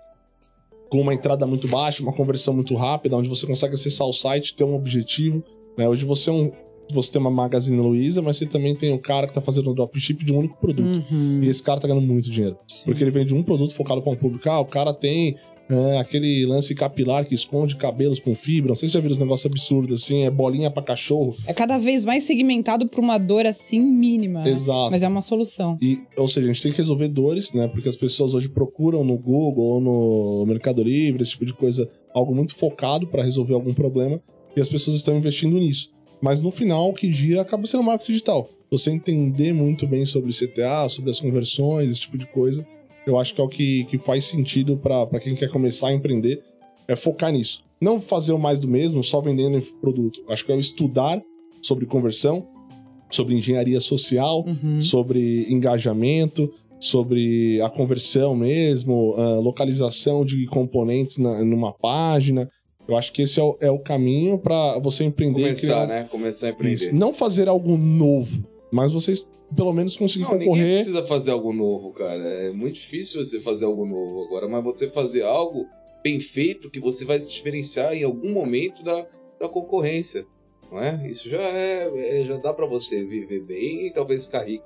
com uma entrada muito baixa, uma conversão muito rápida, onde você consegue acessar o site, ter um objetivo. Né? Hoje você é um, você tem uma Magazine Luiza, mas você também tem um cara que tá fazendo um dropship de um único produto. Uhum. E esse cara tá ganhando muito dinheiro. Porque ele vende um produto focado para um público. Ah, o cara tem é, aquele lance capilar que esconde cabelos com fibra. Não sei se já viram os negócios absurdos assim, é bolinha para cachorro. É cada vez mais segmentado pra uma dor assim mínima. né? Exato. Mas é uma solução. E, ou seja, a gente tem que resolver dores, né? Porque as pessoas hoje procuram no Google ou no Mercado Livre, esse tipo de coisa, algo muito focado para resolver algum problema. E as pessoas estão investindo nisso. Mas no final, o que gira acaba sendo marketing digital. Você entender muito bem sobre CTA, sobre as conversões, esse tipo de coisa, eu acho que é o que, que faz sentido para quem quer começar a empreender, é focar nisso. Não fazer o mais do mesmo, só vendendo produto. Acho que é o estudar sobre conversão, sobre engenharia social, Uhum. sobre engajamento, sobre a conversão mesmo, a localização de componentes na- numa página. Eu acho que esse é o, é o caminho para você empreender Começar, criar- né? Começar a empreender. Isso. Não fazer algo novo, mas vocês pelo menos conseguir Não, ninguém concorrer. precisa fazer algo novo, cara. É muito difícil você fazer algo novo agora, mas você fazer algo bem feito que você vai se diferenciar em algum momento da, da concorrência, não é? Isso já é, é- já dá pra você viver bem e talvez ficar rico,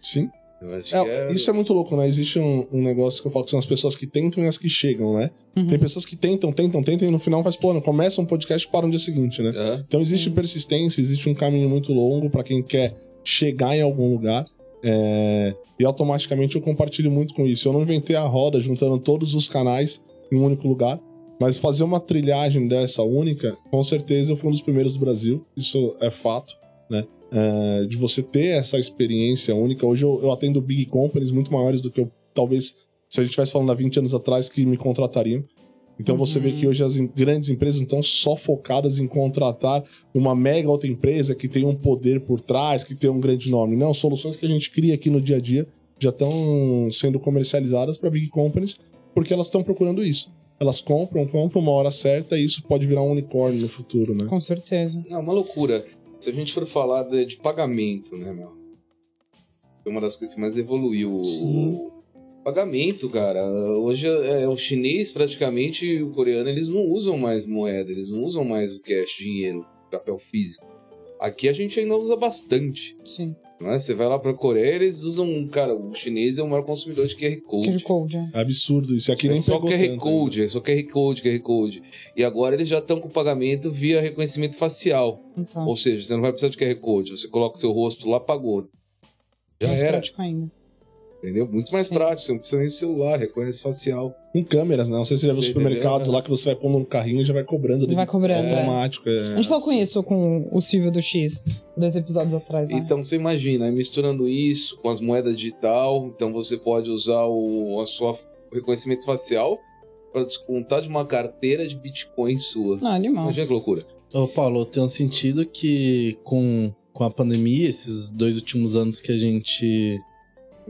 Sim. É, que é... Isso é muito louco, né? Existe um, um negócio que eu falo que são as pessoas que tentam e as que chegam, né? Uhum. Tem pessoas que tentam, tentam, tentam e no final faz plano. Começa um podcast e para no dia seguinte, né? É. Então existe Sim. persistência, existe um caminho muito longo para quem quer chegar em algum lugar. é, E automaticamente eu compartilho muito com isso. Eu não inventei a roda juntando todos os canais em um único lugar. Mas fazer uma trilhagem dessa única, com certeza eu fui um dos primeiros do Brasil. Isso é fato, né? Eh, de você ter essa experiência única. Hoje eu, eu atendo big companies muito maiores do que eu, talvez, se a gente estivesse falando há 20 anos atrás, que me contratariam. Então você vê Uhum. que hoje as em- grandes empresas não estão só focadas em contratar uma mega outra empresa que tem um poder por trás, que tem um grande nome. Não, soluções que a gente cria aqui no dia a dia já estão sendo comercializadas para big companies porque elas estão procurando isso. Elas compram, compram uma hora certa e isso pode virar um unicórnio no futuro, né? Com certeza. Não, uma loucura. Se a gente for falar de, de pagamento, né, meu? Foi uma das coisas que mais evoluiu. Sim. Pagamento, cara. Hoje é, o chinês, praticamente, e o coreano, eles não usam mais moeda, eles não usam mais o cash, dinheiro, papel físico. Aqui a gente ainda usa bastante. Sim. Não é? Você vai lá pra Coreia, eles usam. Cara, o chinês é o maior consumidor de QR Code. QR Code, é. É absurdo isso. Aqui É nem só pegou QR tanto né? Code, é só QR Code, QR Code. E agora eles já estão com pagamento via reconhecimento facial. Então, Ou seja, você não vai precisar de QR Code, você coloca o seu rosto lá, pagou. Já mais era, prático ainda. Entendeu? Muito mais Sim. prático, você não precisa nem de celular, reconhece facial. Com câmeras, né? Não sei se você já viu supermercados lá que você vai pondo no carrinho e já vai cobrando. Vai cobrando, é. automático. É. A gente falou com isso com o Silvio do X, dois episódios atrás, né? Então você imagina, misturando isso com as moedas digital, então você pode usar o a sua reconhecimento facial para descontar de uma carteira de Bitcoin sua. Não, animal. Imagina que loucura. Ô, Paulo, eu tenho sentido que com, com a pandemia, esses dois últimos anos que a gente,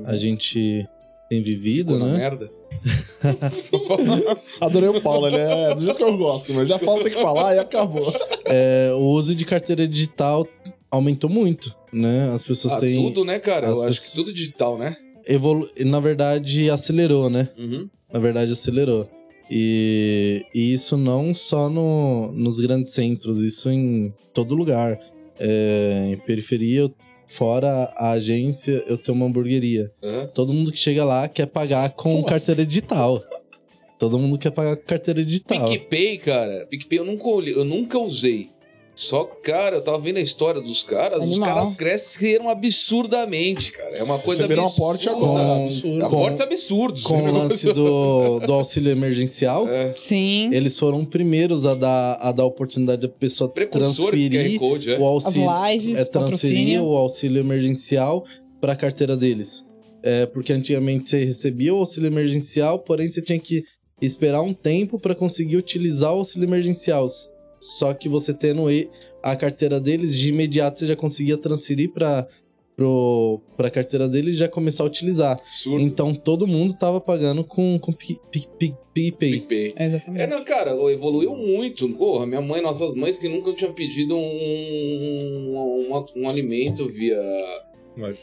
a gente tem vivido, Ficou na né? merda. [laughs] Adorei o Paulo, ele é do jeito que eu gosto, mas já falo, tem que falar e acabou. É, o uso de carteira digital aumentou muito, né? As pessoas Ah, têm tudo, né, cara? as Eu acho que tudo digital, né? evolu... na verdade acelerou, né? Uhum. Na verdade acelerou. E, e isso não só no, nos grandes centros, isso em todo lugar. É, em periferia, eu- fora a agência, eu tenho uma hamburgueria. Todo mundo que chega lá quer pagar com Como carteira digital. Todo mundo quer pagar com carteira digital. PicPay, cara. PicPay eu nunca, eu nunca usei. Só, cara, eu tava vendo a história dos caras, os Animal. caras cresceram absurdamente, cara. É uma coisa Receberam um absurda. aporte agora, Com- absurdo. Aportes absurdos. Com o lance do, do auxílio emergencial, É, Sim. eles foram primeiros a dar, a dar oportunidade da pessoa precursor transferir Code, é. o As auxílio. lives, é transferir patrocínio. o auxílio emergencial para a carteira deles. É, porque antigamente você recebia o auxílio emergencial, porém você tinha que esperar um tempo para conseguir utilizar o auxílio emergencial. Só que você tendo e- a carteira deles, de imediato você já conseguia transferir para a carteira deles e já começar a utilizar. Absurdo. Então todo mundo tava pagando com, com Pi- Pi- Pi- PicPay. É, É, Exatamente. não, cara, evoluiu muito. Porra, minha mãe, nossas mães que nunca tinham pedido um, um, um alimento via,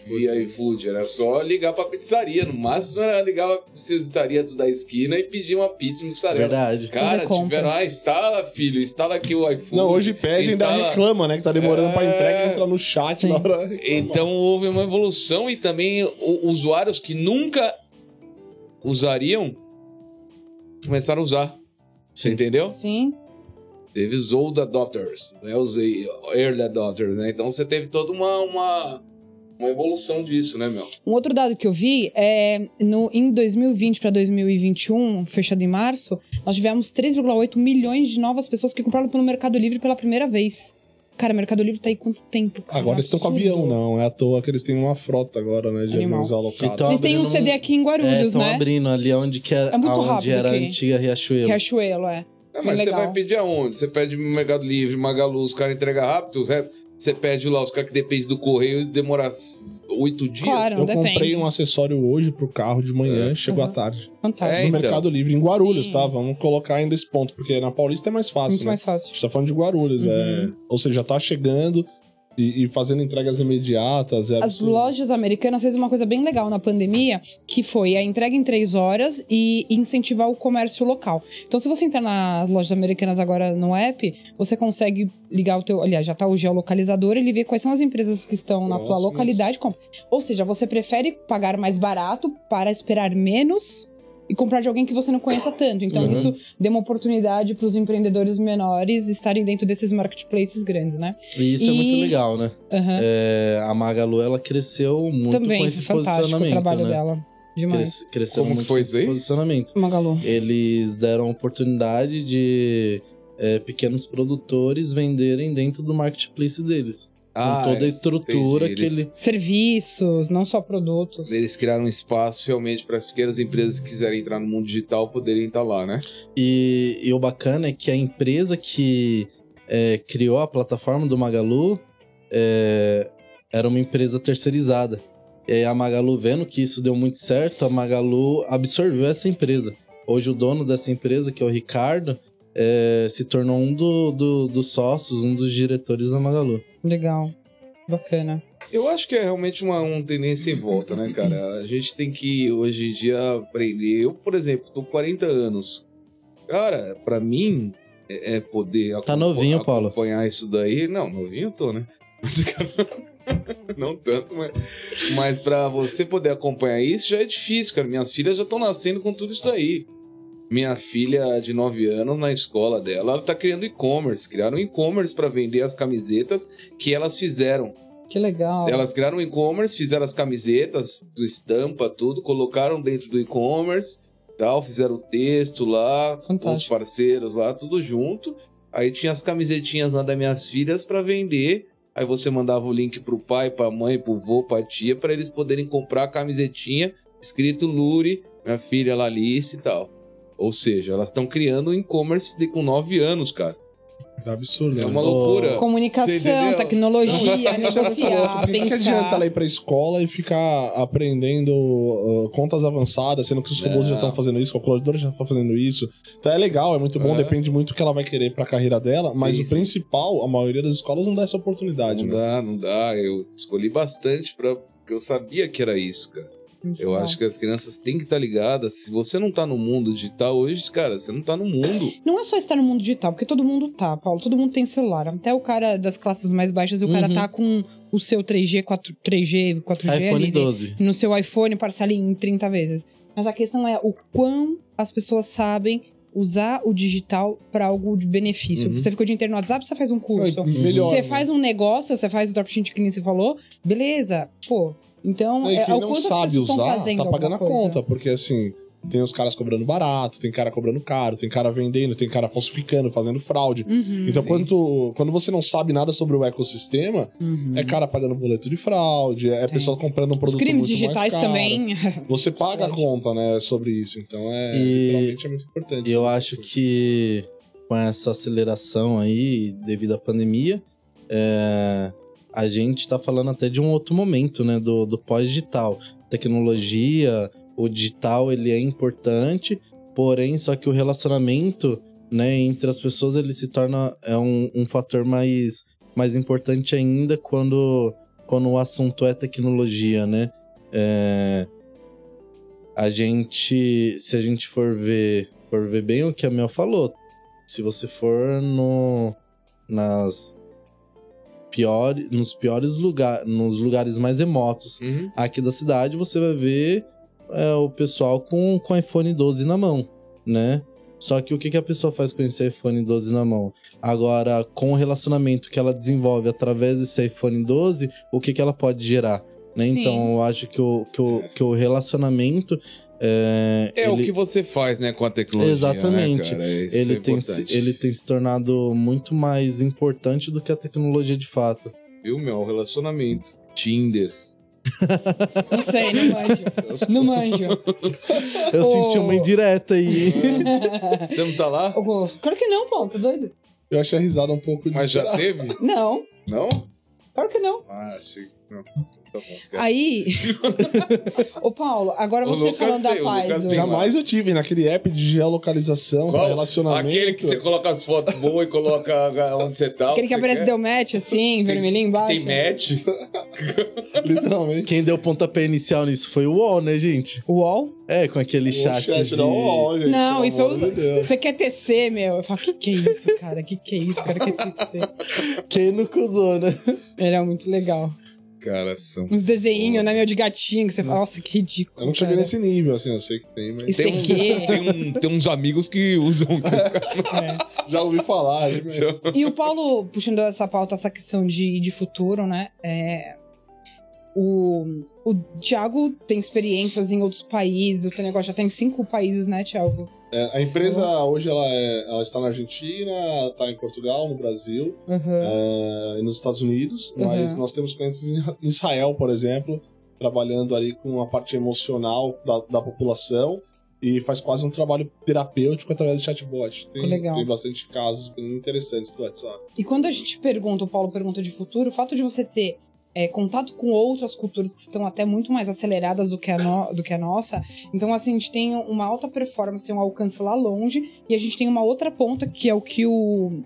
via iFood. Era só ligar pra pizzaria. No máximo era ligar pra pizzaria da esquina e pedir uma pizza no mussarela. Verdade. Cara, tiveram, ah, instala, filho, instala aqui o iFood. Não, hoje pede e ainda instala- reclama, né? Que tá demorando pra É. entrega e entra no chat Sim. na hora. Então houve uma evolução e também usuários que nunca usariam começaram a usar. Você Sim. entendeu? Sim. Teve os old adopters, né? Os early adopters, né? Então você teve toda uma, uma, uma evolução disso, né, meu? Um outro dado que eu vi é no, em 2020 para 2021, fechado em março, nós tivemos 3,8 milhões de novas pessoas que compraram pelo Mercado Livre pela primeira vez. Cara, o Mercado Livre tá aí quanto tempo? Cara? Agora eles estão com avião, não. É à toa que eles têm uma frota agora, né? De Animal. aviões alocados. Então, Eles têm um CD aqui em É, Guarulhos, estão né? abrindo ali onde, que era, É muito aonde rápido era a antiga Riachuelo. Riachuelo, é. É, mas Bem você legal. vai pedir aonde? Você pede no Mercado Livre, Magalu, os caras entregam rápido, certo? Você pede lá, os caras que dependem do correio demora oito dias. Claro. não Eu comprei depende. um acessório hoje pro carro de manhã, É. chegou Uhum. à tarde. Fantástico. É, no então. Mercado Livre, em Guarulhos, Sim. tá? Vamos colocar ainda esse ponto, porque na Paulista é mais fácil, Muito né? mais A fácil. gente tá falando de Guarulhos, Uhum. é... Ou seja, já tá chegando e, e fazendo entregas imediatas. É As absurdo. lojas americanas fez uma coisa bem legal na pandemia, que foi a entrega em três horas e incentivar o comércio local. Então, se você entrar nas lojas americanas agora no app, você consegue ligar o teu... Aliás, já tá o geolocalizador, ele vê quais são as empresas que estão na tua Próximas. localidade. Ou seja, você prefere pagar mais barato para esperar menos e comprar de alguém que você não conheça tanto. Então, Uhum. isso deu uma oportunidade para os empreendedores menores estarem dentro desses marketplaces grandes, né? E isso é E- muito legal, né? Aham. É, a Magalu, ela cresceu muito Também, com foi esse fantástico o posicionamento, trabalho né? dela. Demais. Cres- cresceu Como que muito foi com isso aí? esse posicionamento. Magalu. Eles deram oportunidade de é, pequenos produtores venderem dentro do marketplace deles. Ah, toda a é, estrutura entendi. que Eles- ele. Serviços, não só produtos. Eles criaram um espaço realmente para as pequenas empresas que quiserem entrar no mundo digital poderem estar lá, né? E, e o bacana é que a empresa que é, criou a plataforma do Magalu é, era uma empresa terceirizada. E aí a Magalu, vendo que isso deu muito certo, a Magalu absorveu essa empresa. Hoje o dono dessa empresa, que é o Ricardo, é, se tornou um do- do- dos sócios, um dos diretores da Magalu. Legal. Bacana. Eu acho que é realmente uma, uma tendência em volta, né, cara? A gente tem que, hoje em dia, aprender. Eu, por exemplo, tô com 40 anos. Cara, pra mim, é, é poder Tá novinho, Paulo. acompanhar isso daí. Não, novinho eu tô, né? Mas, [laughs] cara, não tanto, mas, mas pra você poder acompanhar isso já é difícil, cara. Minhas filhas já estão nascendo com tudo isso daí. Minha filha de 9 anos, na escola dela, ela tá criando e-commerce. Criaram e-commerce pra vender as camisetas que elas fizeram. Que legal. Elas criaram um e-commerce, fizeram as camisetas do estampa, tudo, colocaram dentro do e-commerce, tal, fizeram o texto lá, com os parceiros lá, tudo junto. Aí tinha as camisetinhas lá das minhas filhas para vender. Aí você mandava o link pro pai, pra mãe, pro vô, pra tia, para eles poderem comprar a camisetinha escrito Luri, minha filha Lalice e tal. Ou seja, elas estão criando um e-commerce de- com 9 anos, cara. É absurdo. É né? uma loucura. Comunicação, tecnologia, [laughs] é negociar, Por que, que adianta ela pensar. ir pra escola e ficar aprendendo uh, contas avançadas, sendo que os robôs Não. já estão fazendo isso, a calculadora já está fazendo isso. Então é legal, é muito bom, É. depende muito do que ela vai querer pra carreira dela, mas Sim, o sim. principal, a maioria das escolas não dá essa oportunidade, Não né? dá, não dá. Eu escolhi bastante para porque eu sabia que era isso, cara. Eu acho que as crianças têm que estar ligadas. Se você não tá no mundo digital hoje, cara, você não tá no mundo. Não é só estar no mundo digital, porque todo mundo tá, Paulo. Todo mundo tem celular. Até o cara das classes mais baixas, o cara Uhum. tá com o seu 3G, 4, 3G, 4G iPhone ali, 12. no seu iPhone, parcela em 30 vezes. Mas a questão é o quão as pessoas sabem usar o digital pra algo de benefício. Uhum. Você ficou o dia inteiro no WhatsApp, você faz um curso. Melhor. Você né? faz um negócio, você faz o dropshipping que nem você falou, beleza. Pô, então E é, é quem o não sabe usar, tá pagando a conta, porque assim, tem os caras cobrando barato, tem cara cobrando caro, tem cara vendendo, tem cara falsificando, fazendo fraude. Uhum, Então, Sim. quando, quando você não sabe nada sobre o ecossistema, uhum. é cara pagando boleto de fraude, é Sim. pessoa comprando um Os produto crimes muito digitais mais caro. também. [laughs] Você paga a conta, né, sobre isso. Então, é, E- literalmente é muito importante. Eu acho que com essa aceleração aí, devido à pandemia, é, a gente tá falando até de um outro momento, né? Do, do pós-digital. Tecnologia, o digital, ele é importante, porém, só que o relacionamento, né, entre as pessoas, ele se torna é um, um fator mais, mais importante ainda quando, quando o assunto é tecnologia, né? É, a gente, se a gente for ver, for ver bem o que a Mel falou, se você for no nas piores, nos piores lugares, nos lugares mais remotos Uhum. aqui da cidade, você vai ver é, o pessoal com com iPhone 12 na mão, né? Só que o que, que a pessoa faz com esse iPhone 12 na mão? Agora, com o relacionamento que ela desenvolve através desse iPhone 12, o que, que ela pode gerar? Né? Então, eu acho que o, que o, que o relacionamento. É, É o ele- que você faz, né, com a tecnologia. Exatamente. Né, cara? Isso ele, é tem, se- ele tem se tornado muito mais importante do que a tecnologia de fato. Viu, meu? Relacionamento. Tinder. Não sei, não manjo. Não manjo. [laughs] Eu Ô. senti uma indireta aí. [laughs] Você não tá lá? Ô, Claro que não, Paulo, tá doido? Eu achei a risada um pouco Mas já teve? Não, Não? claro que não. Ah, sim. Tá. Aí. Ô, Paulo, agora O você falando da o paz. Jamais eu tive naquele app de geolocalização Qual? relacionamento. Aquele que você coloca as fotos boas e coloca onde você tá. Aquele que aparece quer. deu match, assim, vermelhinho embaixo. Tem match. Literalmente. Quem deu pontapé inicial nisso foi o UOL, né, gente? UOL? É, com aquele O chat, chat de... UOL, gente, Não, isso de. Você quer tecer, meu? Eu falo, que que é isso, cara? Que que é isso? O cara quer tecer. Quem nunca usou, né? Era muito legal. Cara, são. Uns desenhinhos, né, meu, de gatinho, que você fala, nossa, que ridículo. Eu não cheguei cara. nesse nível, assim, eu sei que tem, mas Isso Tem, um, [laughs] tem, um- tem uns amigos que usam. É. [laughs] já ouvi falar. né, mas- E o Paulo, puxando essa pauta, essa questão de, de futuro, né? é, O, o Thiago tem experiências em outros países, o teu negócio já tem cinco países, né, Thiago? É, a empresa hoje ela, é- ela está na Argentina, está em Portugal, no Brasil Uhum. é, e nos Estados Unidos, Uhum. mas nós temos clientes em em Israel, por exemplo, trabalhando ali com a parte emocional da, da população e faz quase um trabalho terapêutico através de chatbot. Tem, Legal. tem bastante casos bem interessantes do WhatsApp. E quando a gente pergunta, o Paulo pergunta de futuro, o fato de você ter é, contato com outras culturas que estão até muito mais aceleradas do que, a no- do que a nossa, então assim, a gente tem uma alta performance, um alcance lá longe, e a gente tem uma outra ponta que é o que o,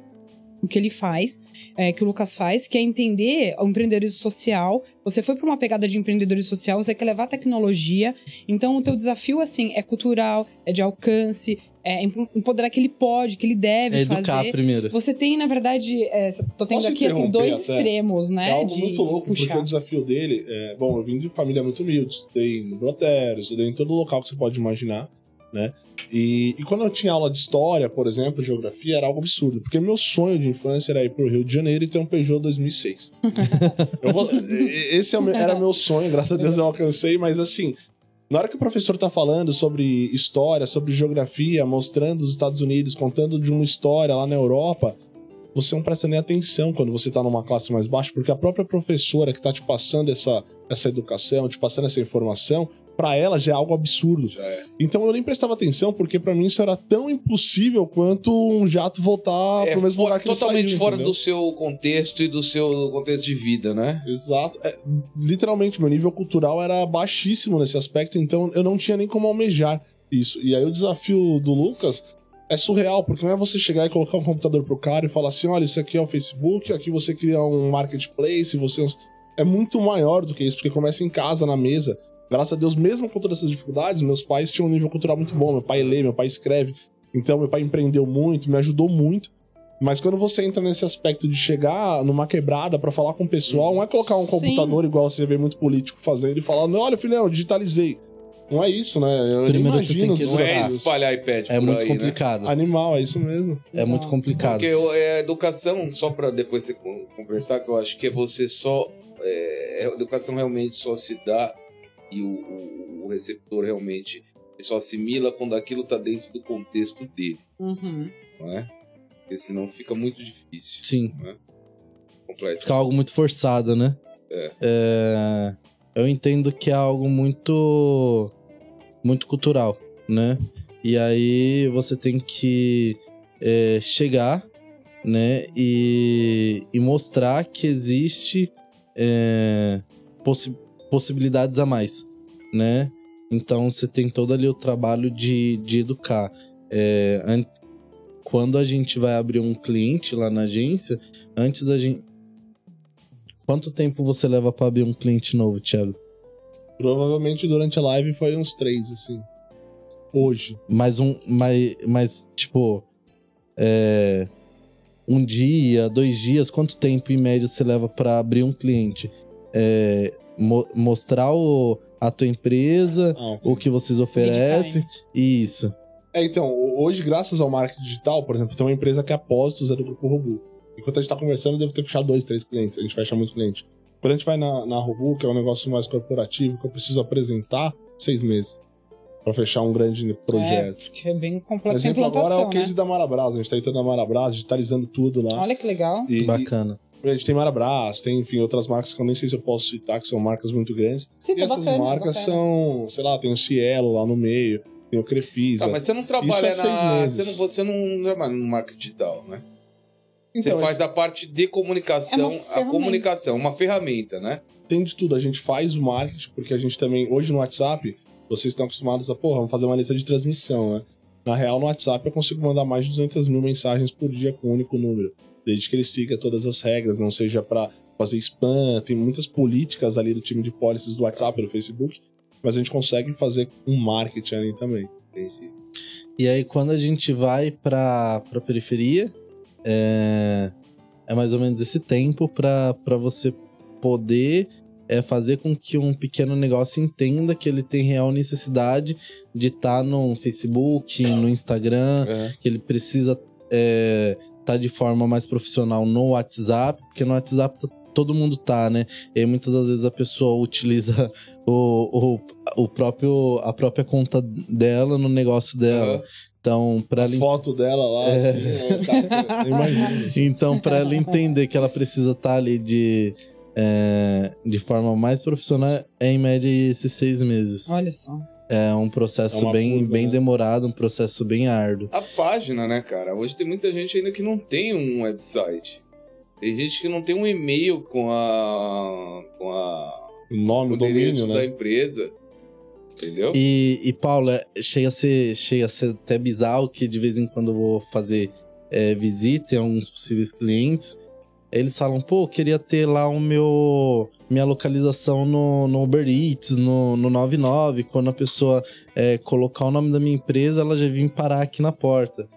o que ele faz, é, que o Lucas faz, que é entender o empreendedorismo social. Você foi para uma pegada de empreendedorismo social, você quer levar tecnologia, então o teu desafio, assim, é cultural, é de alcance, é empoderar que ele pode, que ele deve É educar fazer. primeiro. Você tem, na verdade, é, tô tendo Posso aqui assim, dois até? extremos, né? É algo de muito louco, porque puxar. o desafio dele é. Bom, eu vim de família muito humilde, estudei em Brotero, estudei em todo local que você pode imaginar, né? E, e quando eu tinha aula de história, por exemplo, geografia, era algo absurdo, porque meu sonho de infância era ir pro Rio de Janeiro e ter um Peugeot 2006. [laughs] Eu vou- esse é o meu- era meu sonho, graças a Deus eu alcancei, mas assim. Na hora que o professor tá falando sobre história, sobre geografia, mostrando os Estados Unidos, contando de uma história lá na Europa, você não presta nem atenção quando você tá numa classe mais baixa, porque a própria professora que tá te passando essa, essa educação, te passando essa informação, pra ela já é algo absurdo. É. Então eu nem prestava atenção, porque pra mim isso era tão impossível quanto um jato voltar É pro mesmo lugar que totalmente saiu, fora entendeu? do seu contexto e do seu contexto de vida, né? Exato. É, literalmente, meu nível cultural era baixíssimo nesse aspecto, então eu não tinha nem como almejar isso. E aí o desafio do Lucas é surreal, porque não é você chegar e colocar um computador pro cara e falar assim: olha, isso aqui é o Facebook, aqui você cria um marketplace, você. É muito maior do que isso, porque começa em casa, na mesa. Graças a Deus, mesmo com todas essas dificuldades, meus pais tinham um nível cultural muito bom. Meu pai lê, meu pai escreve. Então, meu pai empreendeu muito, me ajudou muito. Mas quando você entra nesse aspecto de chegar numa quebrada pra falar com o pessoal, não é colocar um Sim. computador igual você vê muito político fazendo e falar: olha, filhão, digitalizei. Não é isso, né? Eu Primeiro você tem que Não é espalhar iPad É por muito aí, né? complicado. Animal, é isso mesmo. É muito complicado. Porque é, a educação, só pra depois você com- completar, que eu acho que é você só. É, a educação realmente só se dá e o, o- o receptor realmente só assimila quando aquilo tá dentro do contexto dele, Uhum. não é? Porque senão fica muito difícil. Sim. Completo. Fica algo muito forçado, né? É. É, Eu entendo que é algo muito. muito cultural, né? E aí você tem que é, chegar, né? E, e mostrar que existe é, possi- possibilidades a mais, né? Então você tem todo ali o trabalho de, de educar. É, an- quando a gente vai abrir um cliente lá na agência, antes da gente. Quanto tempo você leva pra abrir um cliente novo, Thiago? Provavelmente durante a live foi uns três, assim. Hoje. Mais um. Mais, mais tipo. É, um dia, dois dias, quanto tempo em média você leva pra abrir um cliente? É, mo- mostrar o, a tua empresa, Ah, o que vocês oferecem. Isso. É, então, hoje, graças ao marketing digital, por exemplo, tem uma empresa que é apostos, é do Grupo Robu. Enquanto a gente tá conversando, deve ter fechado dois, três clientes. A gente fecha muito cliente. Quando a gente vai na, na Robu, que é um negócio mais corporativo, que eu preciso apresentar, seis meses. Pra fechar um grande projeto. Que é bem complexo exemplo agora é o né? case da Marabras. A gente tá entrando na Marabras, digitalizando tudo lá. Olha que legal. E, Bacana. A gente tem Marabras, tem, enfim, outras marcas que eu nem sei se eu posso citar, que são marcas muito grandes. Sim, e tá essas bacana, marcas bacana. são, sei lá, tem o Cielo lá no meio, tem o Crefisa. Tá, mas você não trabalha Isso é seis na. meses. Você não, você não trabalha no marketing digital, né? Então, você faz da parte de comunicação, É a comunicação, uma ferramenta, né? tem de tudo. A gente faz o marketing, porque a gente também, hoje no WhatsApp, vocês estão acostumados a, porra, vamos fazer uma lista de transmissão, né? Na real, no WhatsApp eu consigo mandar mais de 200 mil mensagens por dia com um único número. Desde que ele siga todas as regras, não seja pra fazer spam, tem muitas políticas ali do time de policies do WhatsApp, do Facebook, mas a gente consegue fazer um marketing ali também. Entendi. E aí, quando a gente vai pra, pra periferia, é, é mais ou menos esse tempo pra você poder é, fazer com que um pequeno negócio entenda que ele tem real necessidade de estar no Facebook, no Instagram, É. que ele precisa estar de forma mais profissional no WhatsApp, porque no WhatsApp tá, todo mundo tá, né? E muitas das vezes a pessoa utiliza [laughs] o, o, o próprio, a própria conta dela no negócio dela. Aham. Então, para ela foto dela lá, É. assim, é, tá, [laughs] imagino. isso. Então, para ela entender que ela precisa estar ali de, é, de forma mais profissional, é em média esses seis meses. Olha só. É um processo É bem, curva, bem né? demorado, um processo bem árduo. A página, né, cara? Hoje tem muita gente ainda que não tem um website. Tem gente que não tem um e-mail com a. com a. O nome, o o domínio, endereço da né? empresa. Entendeu? E, e Paulo, é- chega a, ser, chega a ser até bizarro que de vez em quando eu vou fazer é, visita em alguns possíveis clientes. Eles falam, pô, eu queria ter lá o meu minha localização no, no Uber Eats, no, no 99. Quando a pessoa é, colocar o nome da minha empresa, ela já vem parar aqui na porta.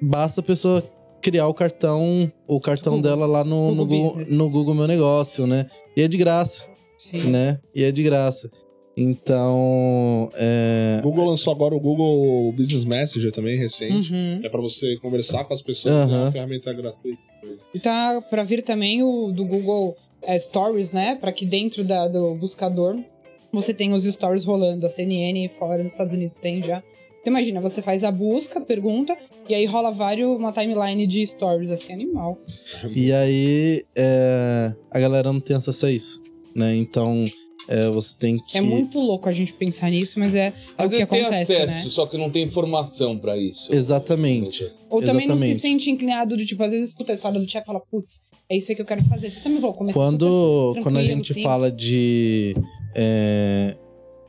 Basta a pessoa criar o cartão, o cartão Google. dela lá no, no, Google Google, Business. no Google Meu Negócio, né? E é de graça Sim. né? E é de graça. Então, é... Google lançou agora o Google Business Messenger também, recente. Uhum. É pra você conversar com as pessoas, é Aham. uma ferramenta gratuita. E tá pra vir também o do Google é, Stories, né? Pra que dentro da, do buscador você tenha os stories rolando. A CNN fora nos Estados Unidos tem já. Então imagina, você faz a busca, pergunta, e aí rola vários, uma timeline de stories, assim, animal. E aí, é, a galera não tem acesso a isso, né? Então, é, você tem que... É muito louco a gente pensar nisso, mas é, é Às o que vezes tem acontece, acesso, né? só que não tem informação pra isso. Exatamente. Ou também não se Exatamente. sente inclinado do tipo, às vezes escuta a história do Tchek e fala, putz, é isso aí que eu quero fazer. Você também falou, começou Quando, super quando a gente simples. fala de é,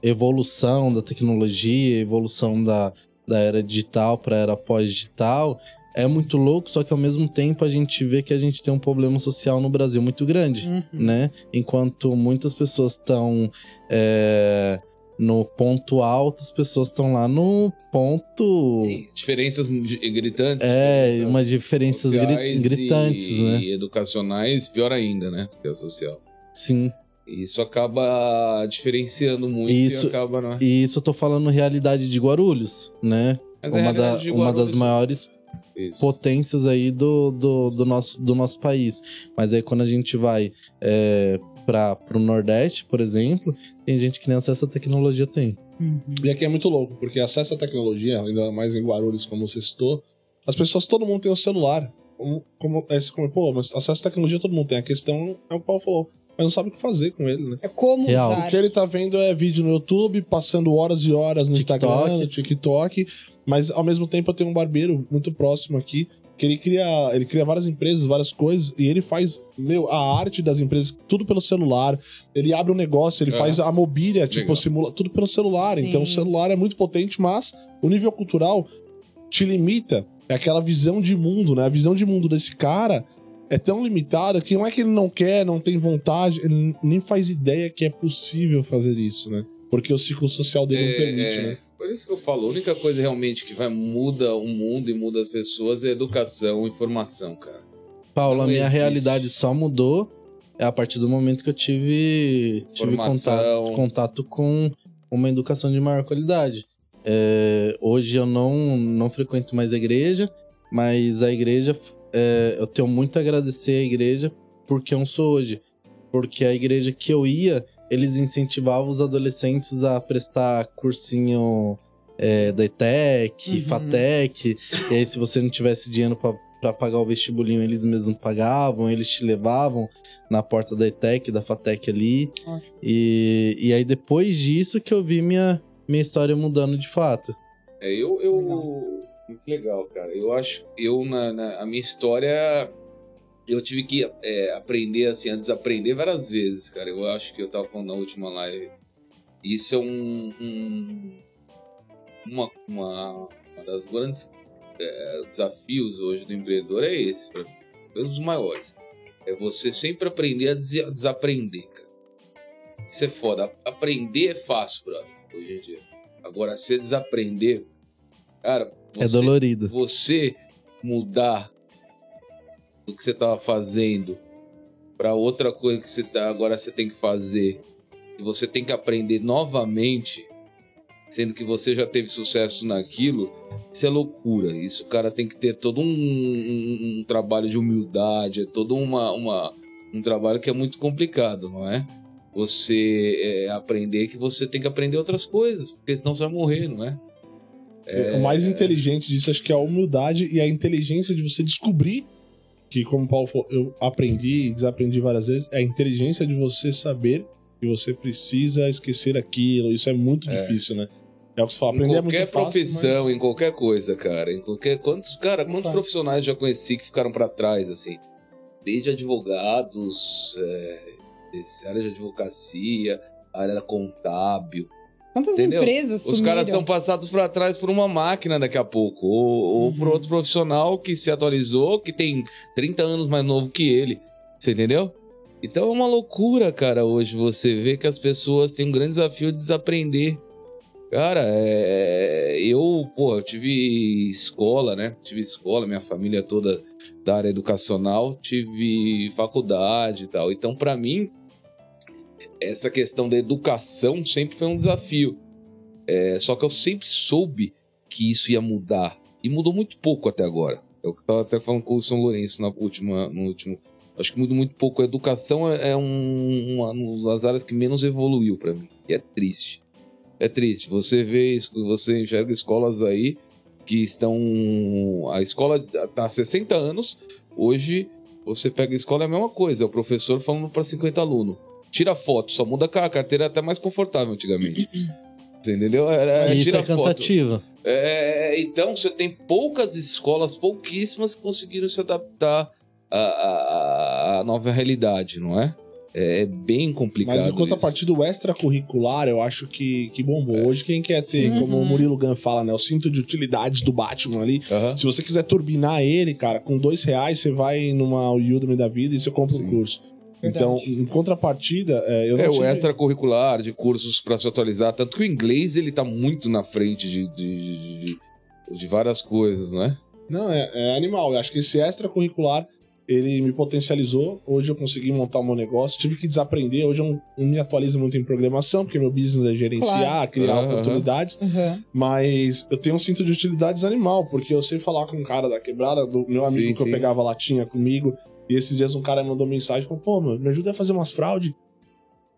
evolução da tecnologia, evolução da, da era digital para a era pós-digital, é muito louco, só que ao mesmo tempo a gente vê que a gente tem um problema social no Brasil muito grande. Uhum. né? Enquanto muitas pessoas estão é, no ponto alto, as pessoas estão lá no ponto. Sim, diferenças gritantes. É, diferenças umas diferenças gri- gritantes, e, né? E educacionais, pior ainda, né? Porque é social. Sim. Isso acaba diferenciando muito Isso- e acaba, né? E isso eu tô falando realidade de Guarulhos, né? Mas a uma, da- de uma das Guarulhos- maiores Isso. potências aí do, do, do nosso, do nosso país. Mas aí quando a gente vai é, para o Nordeste, por exemplo, tem gente que nem acesso à tecnologia tem. Uhum. E aqui é muito louco, porque acesso à tecnologia, ainda mais em Guarulhos, como você citou, as pessoas, todo mundo tem o celular. Como, como, é, come, pô, mas acesso à tecnologia todo mundo tem. A questão é o Paulo falou, mas não sabe o que fazer com ele, né? É como Real. usar. O que ele tá vendo é vídeo no YouTube, passando horas e horas no TikTok. Instagram, no TikTok, mas ao mesmo tempo eu tenho um barbeiro muito próximo aqui, que ele cria, ele cria várias empresas, várias coisas, e ele faz, meu, a arte das empresas, tudo pelo celular. Ele abre um negócio, ele É. faz a mobília, tipo, Legal. simula tudo pelo celular. Sim. Então o celular é muito potente, mas o nível cultural te limita. É aquela visão de mundo, né? A visão de mundo desse cara é tão limitada que não é que ele não quer, não tem vontade, ele nem faz ideia que é possível fazer isso, né? Porque o ciclo social dele não permite, é, né? Por isso que eu falo, a única coisa realmente que vai muda o mundo e muda as pessoas é educação e informação, cara. Paulo, a minha existe. realidade só mudou é a partir do momento que eu tive, tive Formação. contato, contato com uma educação de maior qualidade. É, hoje eu não, não frequento mais a igreja, mas a igreja, é, eu tenho muito a agradecer à igreja porque eu sou hoje. Porque a igreja que eu ia, eles incentivavam os adolescentes a prestar cursinho é, da ETEC, Uhum. FATEC, e aí se você não tivesse dinheiro pra para pagar o vestibulinho, eles mesmos pagavam, eles te levavam na porta da ETEC, da FATEC ali. E, e aí depois disso que eu vi minha, minha história mudando de fato. É, eu, eu Legal. muito legal, cara. Eu acho, eu na, na- a minha história, eu tive que é, aprender assim, a desaprender várias vezes, cara. Eu acho que eu tava falando na última live. Isso é um, um- uma, uma, uma das grandes é, desafios hoje do empreendedor é esse, pra. É um dos maiores. É você sempre aprender a des- desaprender, cara. Isso é foda. Aprender é fácil, brother, hoje em dia. Agora, se desaprender, cara, é você- dolorido. você mudar do que você estava fazendo para outra coisa que você tá, agora você tem que fazer e você tem que aprender novamente, sendo que você já teve sucesso naquilo, isso é loucura. Isso o cara tem que ter todo um, um- um trabalho de humildade, é todo uma, uma Um trabalho que é muito complicado, não é? Você é, aprender que você tem que aprender outras coisas, porque senão você vai morrer, não é? O mais inteligente disso acho que é a humildade e a inteligência de você descobrir que, como o Paulo falou, eu aprendi e desaprendi várias vezes, é a inteligência de você saber que você precisa esquecer aquilo. Isso é muito difícil, né? É o que você fala, Em aprender é qualquer muito fácil, profissão, mas- em qualquer coisa, cara. Em qualquer. Quantos, cara, quantos profissionais já conheci que ficaram pra trás, assim? Desde advogados, é, área de advocacia, área contábil. Quantas Entendeu? empresas Os sumiram? caras são passados pra trás por uma máquina daqui a pouco. Ou, ou por Uhum. outro profissional que se atualizou, que tem 30 anos mais novo que ele. Você entendeu? Então é uma loucura, cara, hoje você vê que as pessoas têm um grande desafio de desaprender. Cara, é... eu, pô, eu tive escola, né? Tive escola, minha família toda da área educacional, tive faculdade e tal. Então, pra mim, essa questão da educação sempre foi um desafio. É, só que eu sempre soube que isso ia mudar. E mudou muito pouco até agora. Eu tava até falando com o São Lourenço na última, no último. Acho que mudou muito pouco. A educação é, é um, uma das áreas que menos evoluiu pra mim. E é triste. É triste. Você vê você enxerga escolas aí que estão. A escola tá há 60 anos. Hoje, você pega a escola, é a mesma coisa. É o professor falando para 50 alunos. Tira foto, só muda a carteira, é até mais confortável antigamente. [clears throat] Entendeu? Era, E isso tira é foto. cansativo. É, então você tem poucas escolas, pouquíssimas, que conseguiram se adaptar à, à- à nova realidade, não é? É bem complicado. Mas enquanto a isso. partir do extracurricular, eu acho que, que bombou. Hoje, quem quer ter, Sim. como o. Murilo Gun fala, né? O cinto de utilidades do Batman ali. Se você quiser turbinar ele, cara, com dois reais você vai numa Udemy da vida e você compra Sim. um curso. Verdade. Então, em contrapartida, é, eu não É o tive- extracurricular de cursos para se atualizar, tanto que o inglês ele tá muito na frente de, de, de, de várias coisas, não é? Não, é, é animal. Eu acho que esse extracurricular, ele me potencializou. Hoje eu consegui montar o meu negócio. Tive que desaprender. Hoje eu não, não me atualizo muito em programação, porque meu business é gerenciar, Claro. criar Aham, oportunidades. Uhum. Mas eu tenho um cinto de utilidades animal, porque eu sei falar com um cara da quebrada, do meu amigo Sim, que eu sim. pegava latinha comigo. E esses dias um cara mandou mensagem, falou, pô, mano, me ajuda a fazer umas fraude.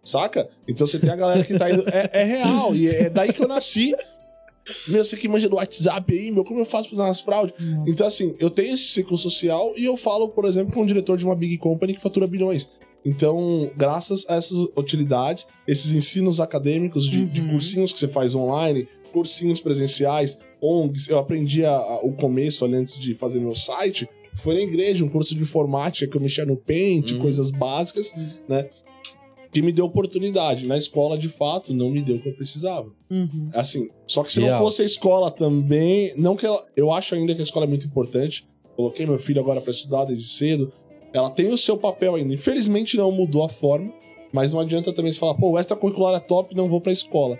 Saca? Então você tem a galera que tá indo. É, é real, e é daí que eu nasci. Meu, você que manja do WhatsApp aí, meu, como eu faço pra fazer umas fraudes? Então, assim, eu tenho esse ciclo social e eu falo, por exemplo, com um diretor de uma big company que fatura bilhões. Então, graças a essas utilidades, esses ensinos acadêmicos de, de Uhum. cursinhos que você faz online, cursinhos presenciais, ONGs, eu aprendi a- a- o começo ali antes de fazer meu site, foi na igreja, um curso de informática que eu mexia no Paint, Uhum. coisas básicas, Sim. né? Que me deu oportunidade. Na escola, de fato, não me deu o que eu precisava. Uhum. Assim, só que se Real. não fosse a escola também, não que ela, eu acho ainda que a escola é muito importante. Coloquei meu filho agora pra estudar desde cedo. Ela tem o seu papel ainda. Infelizmente não mudou a forma, mas não adianta também se falar, pô, o extracurricular é top, não vou pra escola.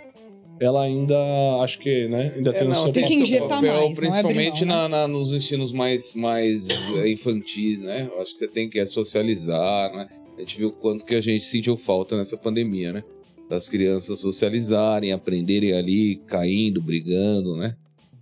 Ela ainda, acho que, né, ainda tem o seu tem que papel. injetar mais, não é principalmente abrir mão, na, na- nos ensinos mais, mais eh, infantis, né? Eu acho que você tem que é, socializar, né? A gente viu quanto que a gente sentiu falta nessa pandemia, né? Das crianças socializarem, aprenderem ali, caindo, brigando, né?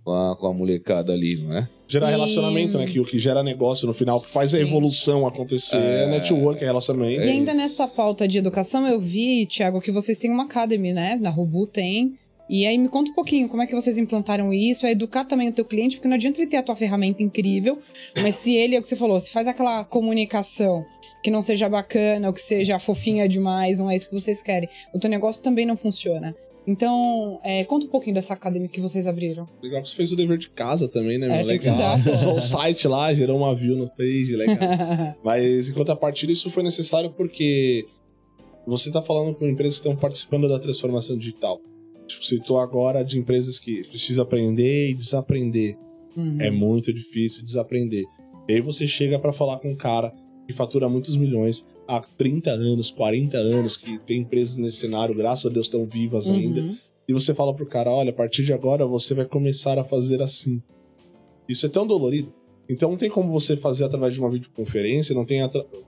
Com a, com a molecada ali, não é? Gerar E- relacionamento, né, que o que gera negócio no final, que faz a Sim. evolução acontecer, é, É. network, é relacionamento. E É ainda isso. nessa pauta de educação, eu vi, Thiago, que vocês têm uma academy, né? Na Rubu tem. E aí me conta um pouquinho como é que vocês implantaram isso, é educar também o teu cliente, porque não adianta ele ter a tua ferramenta incrível, mas se ele, é o que você falou, se faz aquela comunicação que não seja bacana, ou que seja fofinha demais, não é isso que vocês querem, o teu negócio também não funciona. Então, é, conta um pouquinho dessa academia que vocês abriram. Legal que você fez o dever de casa também, né, É, meu? que Legal. Acessou [laughs] o site lá, gerou uma view no page, legal. [laughs] Mas em contrapartida, isso foi necessário porque você está falando com empresas que estão participando da transformação digital. Tipo, citou agora de empresas que precisam aprender e desaprender. Uhum. É muito difícil desaprender. E aí você chega para falar com um cara que fatura muitos milhões há 30 anos, 40 anos, que tem empresas nesse cenário, graças a Deus estão vivas ainda. Uhum. E você fala pro cara, olha, a partir de agora você vai começar a fazer assim. Isso é tão dolorido. Então não tem como você fazer através de uma videoconferência, não tem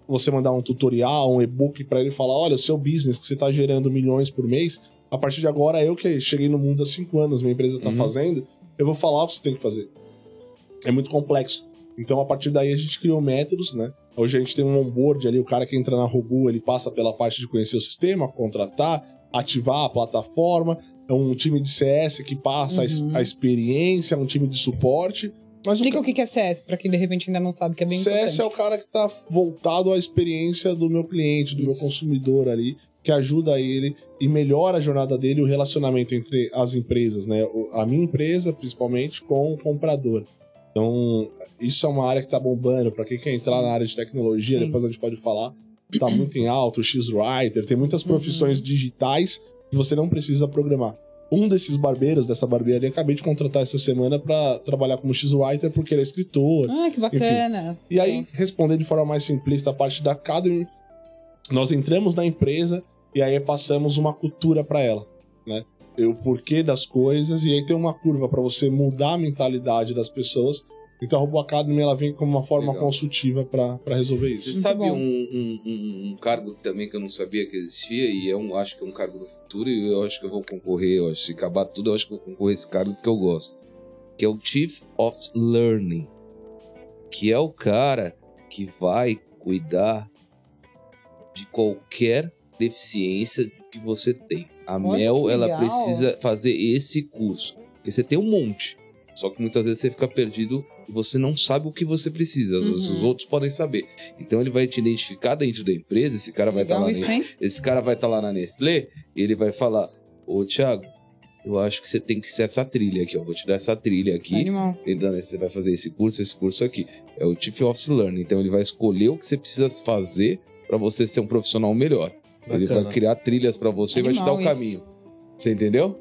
você mandar um tutorial, um e-book pra ele falar, olha, o seu business que você tá gerando milhões por mês, a partir de agora eu que cheguei no mundo há cinco anos, minha empresa tá Uhum. fazendo, eu vou falar o que você tem que fazer. É muito complexo. Então a partir daí a gente criou métodos, né? Hoje a gente tem um onboard ali, o cara que entra na Rogu, ele passa pela parte de conhecer o sistema, contratar, ativar a plataforma. É um time de CS que passa Uhum. a, experiência, um time de suporte. Mas Explica o o que é CS, pra quem de repente ainda não sabe, que é bem CS importante. é o cara que tá voltado à experiência do meu cliente, do meu Isso. consumidor ali, que ajuda ele e melhora a jornada dele, o relacionamento entre as empresas, né? A minha empresa, principalmente, com o comprador. Então, isso é uma área que tá bombando. Pra quem quer entrar Sim. na área de tecnologia, Sim. depois a gente pode falar, tá muito em alta, o X-Writer, tem muitas Uhum. profissões digitais que você não precisa programar. Um desses barbeiros dessa barbearia, acabei de contratar essa semana pra trabalhar como X-Writer, porque ele é escritor, Ah, que bacana. e aí, responder de forma mais simplista a parte da Academy, nós entramos na empresa e aí passamos uma cultura para ela, né? O porquê das coisas, e aí tem uma curva para você mudar a mentalidade das pessoas. Então a Robo Academy ela vem como uma forma Legal. consultiva para resolver Você isso. Muito sabe um, um, um- um cargo também que eu não sabia que existia, e é um, acho que é um cargo do futuro, e eu acho que eu vou concorrer, eu acho, se acabar tudo, eu acho que eu vou concorrer a esse cargo que eu gosto. Que é o Chief of Learning. Que é o cara que vai cuidar de qualquer deficiência que você tem. A Olha Mel, que ela legal. precisa fazer esse curso. Porque você tem um monte. Só que muitas vezes você fica perdido e você não sabe o que você precisa. Às vezes Uhum. os outros podem saber. Então ele vai te identificar dentro da empresa. Esse cara vai estar Legal lá. isso, hein? Esse cara vai estar lá na Nestlé e ele vai falar: Ô Thiago, eu acho que você tem que ser essa trilha aqui. Eu vou te dar essa trilha aqui. Animal. Então, você vai fazer esse curso, esse curso aqui. É o Chief Office Learning. Então ele vai escolher o que você precisa fazer para você ser um profissional melhor. Ele Bacana. vai criar trilhas para você e vai te dar o isso. caminho. Você entendeu?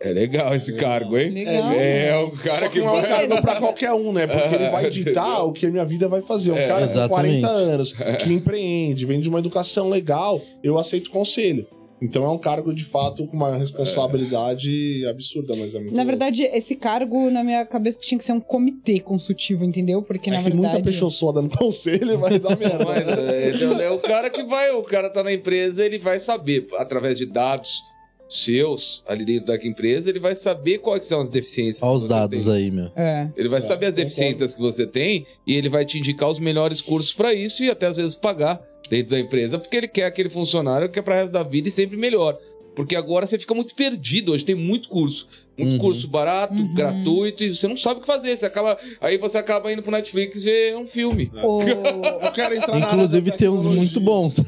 É legal esse Legal. cargo, hein? Legal. É, o cara Só que que não é um vai. cargo pra qualquer um, né? Porque ele vai [laughs] ditar o que a minha vida vai fazer. Um É, cara com exatamente. 40 anos, que empreende, vem de uma educação legal, eu aceito conselho. Então é um cargo, de fato, com uma responsabilidade absurda, mas é muito Na verdade, esse cargo, na minha cabeça, tinha que ser um comitê consultivo, entendeu? Porque, é na que verdade... muita pessoa dando [laughs] conselho vai dar merda. Mas, é, então, é o cara que vai, o cara tá na empresa, ele vai saber, através de dados seus, ali dentro da empresa, ele vai saber quais são as deficiências. Olha que os dados tem. aí, meu. É. Ele vai É, saber as concordo. deficiências que você tem e ele vai te indicar os melhores cursos pra isso e até às vezes pagar dentro da empresa, porque ele quer aquele funcionário que é para resto da vida e sempre melhor. Porque agora você fica muito perdido. Hoje tem muito curso. Muito Uhum. curso barato, Uhum. gratuito, e você não sabe o que fazer. Você acaba, aí você acaba indo pro Netflix ver um filme. O... Eu quero entrar na Inclusive da tem uns muito bons.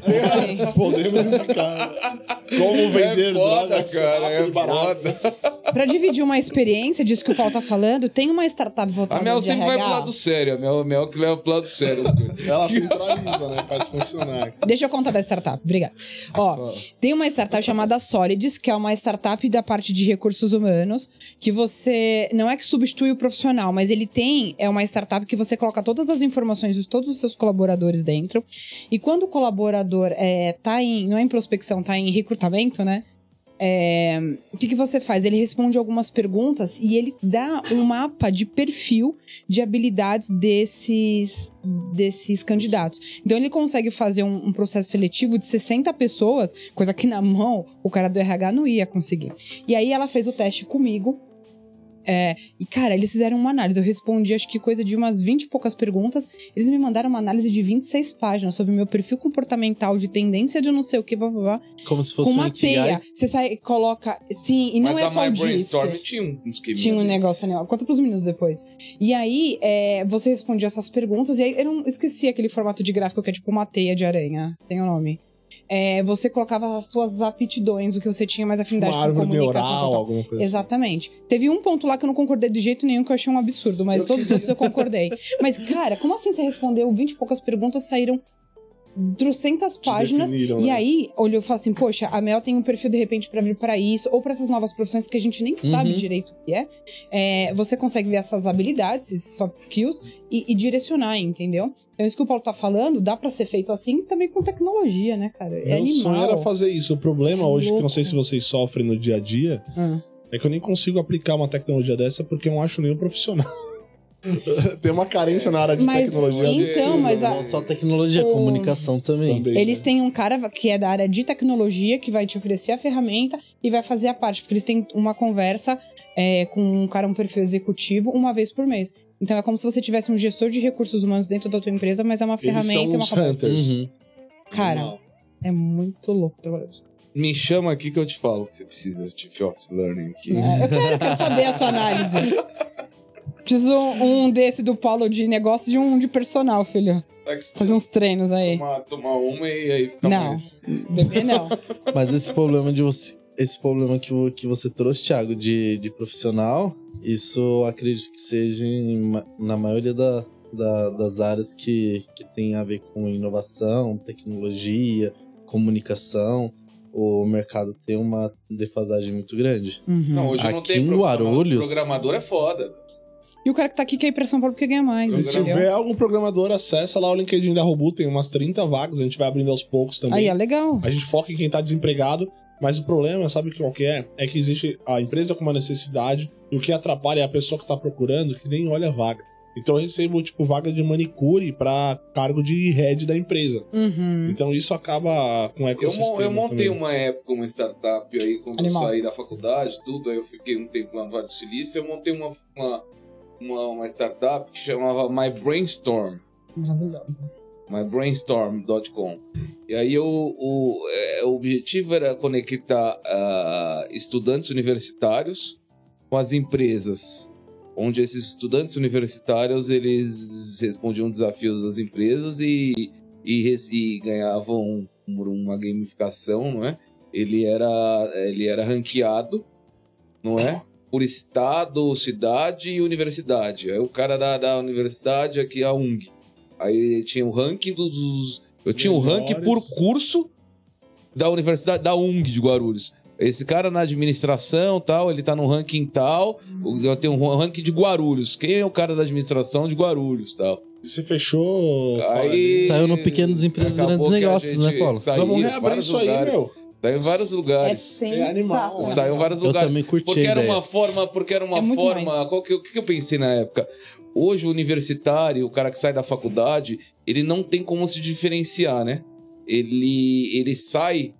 Podemos indicar. Como vender é foda, cara, é barato. foda. Pra dividir uma experiência disso que o Paulo tá falando, tem uma startup voltada A Mel sempre vai pro RH. lado sério. A Mel, a Mel que leva pro lado sério as coisas. Ela centraliza, né? Faz funcionar. Deixa eu contar da startup, obrigada. Ó, tem uma startup chamada Solids, que é uma startup da parte de recursos humanos, que você não é que substitui o profissional, mas ele tem é uma startup que você coloca todas as informações de todos os seus colaboradores dentro. E quando o colaborador é, tá em não é em prospecção, tá em recrutamento, né? É, o que, que você faz? Ele responde algumas perguntas e ele dá um mapa de perfil de habilidades desses, desses candidatos. Então ele consegue fazer um, um processo seletivo de 60 pessoas, coisa que na mão o cara do RH não ia conseguir. E aí ela fez o teste comigo. É, e, cara, eles fizeram uma análise. Eu respondi, acho que coisa de umas 20 e poucas perguntas. Eles me mandaram uma análise de 26 páginas sobre o meu perfil comportamental, de tendência de não sei o que, blá, blá, blá, Como se fosse com um uma Ikigai. teia. Você sai, coloca. Sim, e não Mas é a só My disco. Brainstorm tinha um, um esqueminha Tinha um negócio ó. Conta pros meninos depois. E aí, é, você respondia essas perguntas, e aí eu não esqueci aquele formato de gráfico que é tipo uma teia de aranha. Tem o nome. É, você colocava as suas aptidões, o que você tinha mais afinidade Uma com comunicação. neural, alguma coisa assim. Exatamente. Teve um ponto lá que eu não concordei de jeito nenhum, que eu achei um absurdo, mas todos os outros eu concordei. Mas, cara, como assim você respondeu 20 e poucas perguntas, saíram trocentas páginas, definiram, e né? aí olhou e falou assim: Poxa, a Mel tem um perfil de repente pra vir pra isso, ou pra essas novas profissões que a gente nem sabe Uhum. direito o que é. É, Você consegue ver essas habilidades, esses soft skills, e, e direcionar, entendeu? Então, isso que o Paulo tá falando, dá pra ser feito assim também com tecnologia, né, cara? É Meu animal. sonho era fazer isso. O problema É hoje, que eu não louco. sei se vocês sofrem no dia a dia, Ah. é que eu nem consigo aplicar uma tecnologia dessa porque eu não acho nenhum profissional. [laughs] Tem uma carência na área de Mas, tecnologia. então, mas a- né? Não só tecnologia, O- comunicação também. Também, Eles né? têm um cara que é da área de tecnologia que vai te oferecer a ferramenta e vai fazer a parte, porque eles têm uma conversa é, com um cara, um perfil executivo, uma vez por mês. Então é como se você tivesse um gestor de recursos humanos dentro da tua empresa, mas é uma Eles ferramenta são e uma hunters. Uhum. Cara, é muito louco. trabalhar isso. Me chama aqui que eu te falo que você precisa de Office Learning aqui. É, eu quero, quero saber a sua análise. [laughs] Preciso um desse do Paulo de negócio e um de personal, filho. Fazer uns treinos aí. Tomar, tomar uma e aí fica Não. mais. Bebê não. [laughs] Mas esse problema de você. Esse problema que, que você trouxe, Thiago, de, de profissional, isso eu acredito que seja em na maioria da, da- das áreas que, que tem a ver com inovação, tecnologia, comunicação. O mercado tem uma defasagem muito grande. Uhum. Não, hoje não Aqui tem em profissional. Guarulhos- Programador é foda. E o cara que tá aqui quer ir pra São Paulo porque ganha mais, Se entendeu? tiver algum programador, acessa lá o LinkedIn da Robu, tem umas 30 vagas, a gente vai abrindo aos poucos também. Aí, é legal. A gente foca em quem tá desempregado, mas o problema, sabe qual que é? É que existe a empresa com uma necessidade e o que atrapalha é a pessoa que tá procurando que nem olha a vaga. Então eu recebo, tipo, vaga de manicure pra cargo de head da empresa. Uhum. Então isso acaba com o Eu, ecossistema mon- eu montei também. uma época uma startup aí quando Animal. eu saí da faculdade, tudo, aí eu fiquei um tempo lá no Vale do Silício, eu montei uma, uma, uma, uma startup que chamava My Brainstorm. Maravilhoso. mybrainstorm.com. E aí o, o, é, o objetivo era conectar ah, estudantes universitários com as empresas, onde esses estudantes universitários eles respondiam desafios das empresas e, e, e ganhavam por uma gamificação, não é? Ele era, ele era ranqueado, não é? Por estado, cidade e universidade. Aí o cara da, da universidade aqui, a UNG. Aí tinha o ranking dos. dos- eu tinha o ranking por curso da universidade da UNG de Guarulhos. Esse cara na administração tal, ele tá no ranking tal. Eu tenho um ranking de Guarulhos. Quem é o cara da administração de Guarulhos tal? E você fechou. Aí. Saiu no Pequenas Empresas, acabou Grandes Negócios, né, Paulo? saiu Vamos reabrir isso aí, meu. Saiu em vários É lugares. sensacional. Saiu em vários Eu lugares. também curti Porque a era ideia. uma forma, porque era uma É forma. Qual que, o que eu pensei na época? Hoje o universitário, o cara que sai da faculdade, ele não tem como se diferenciar, né? Ele, ele sai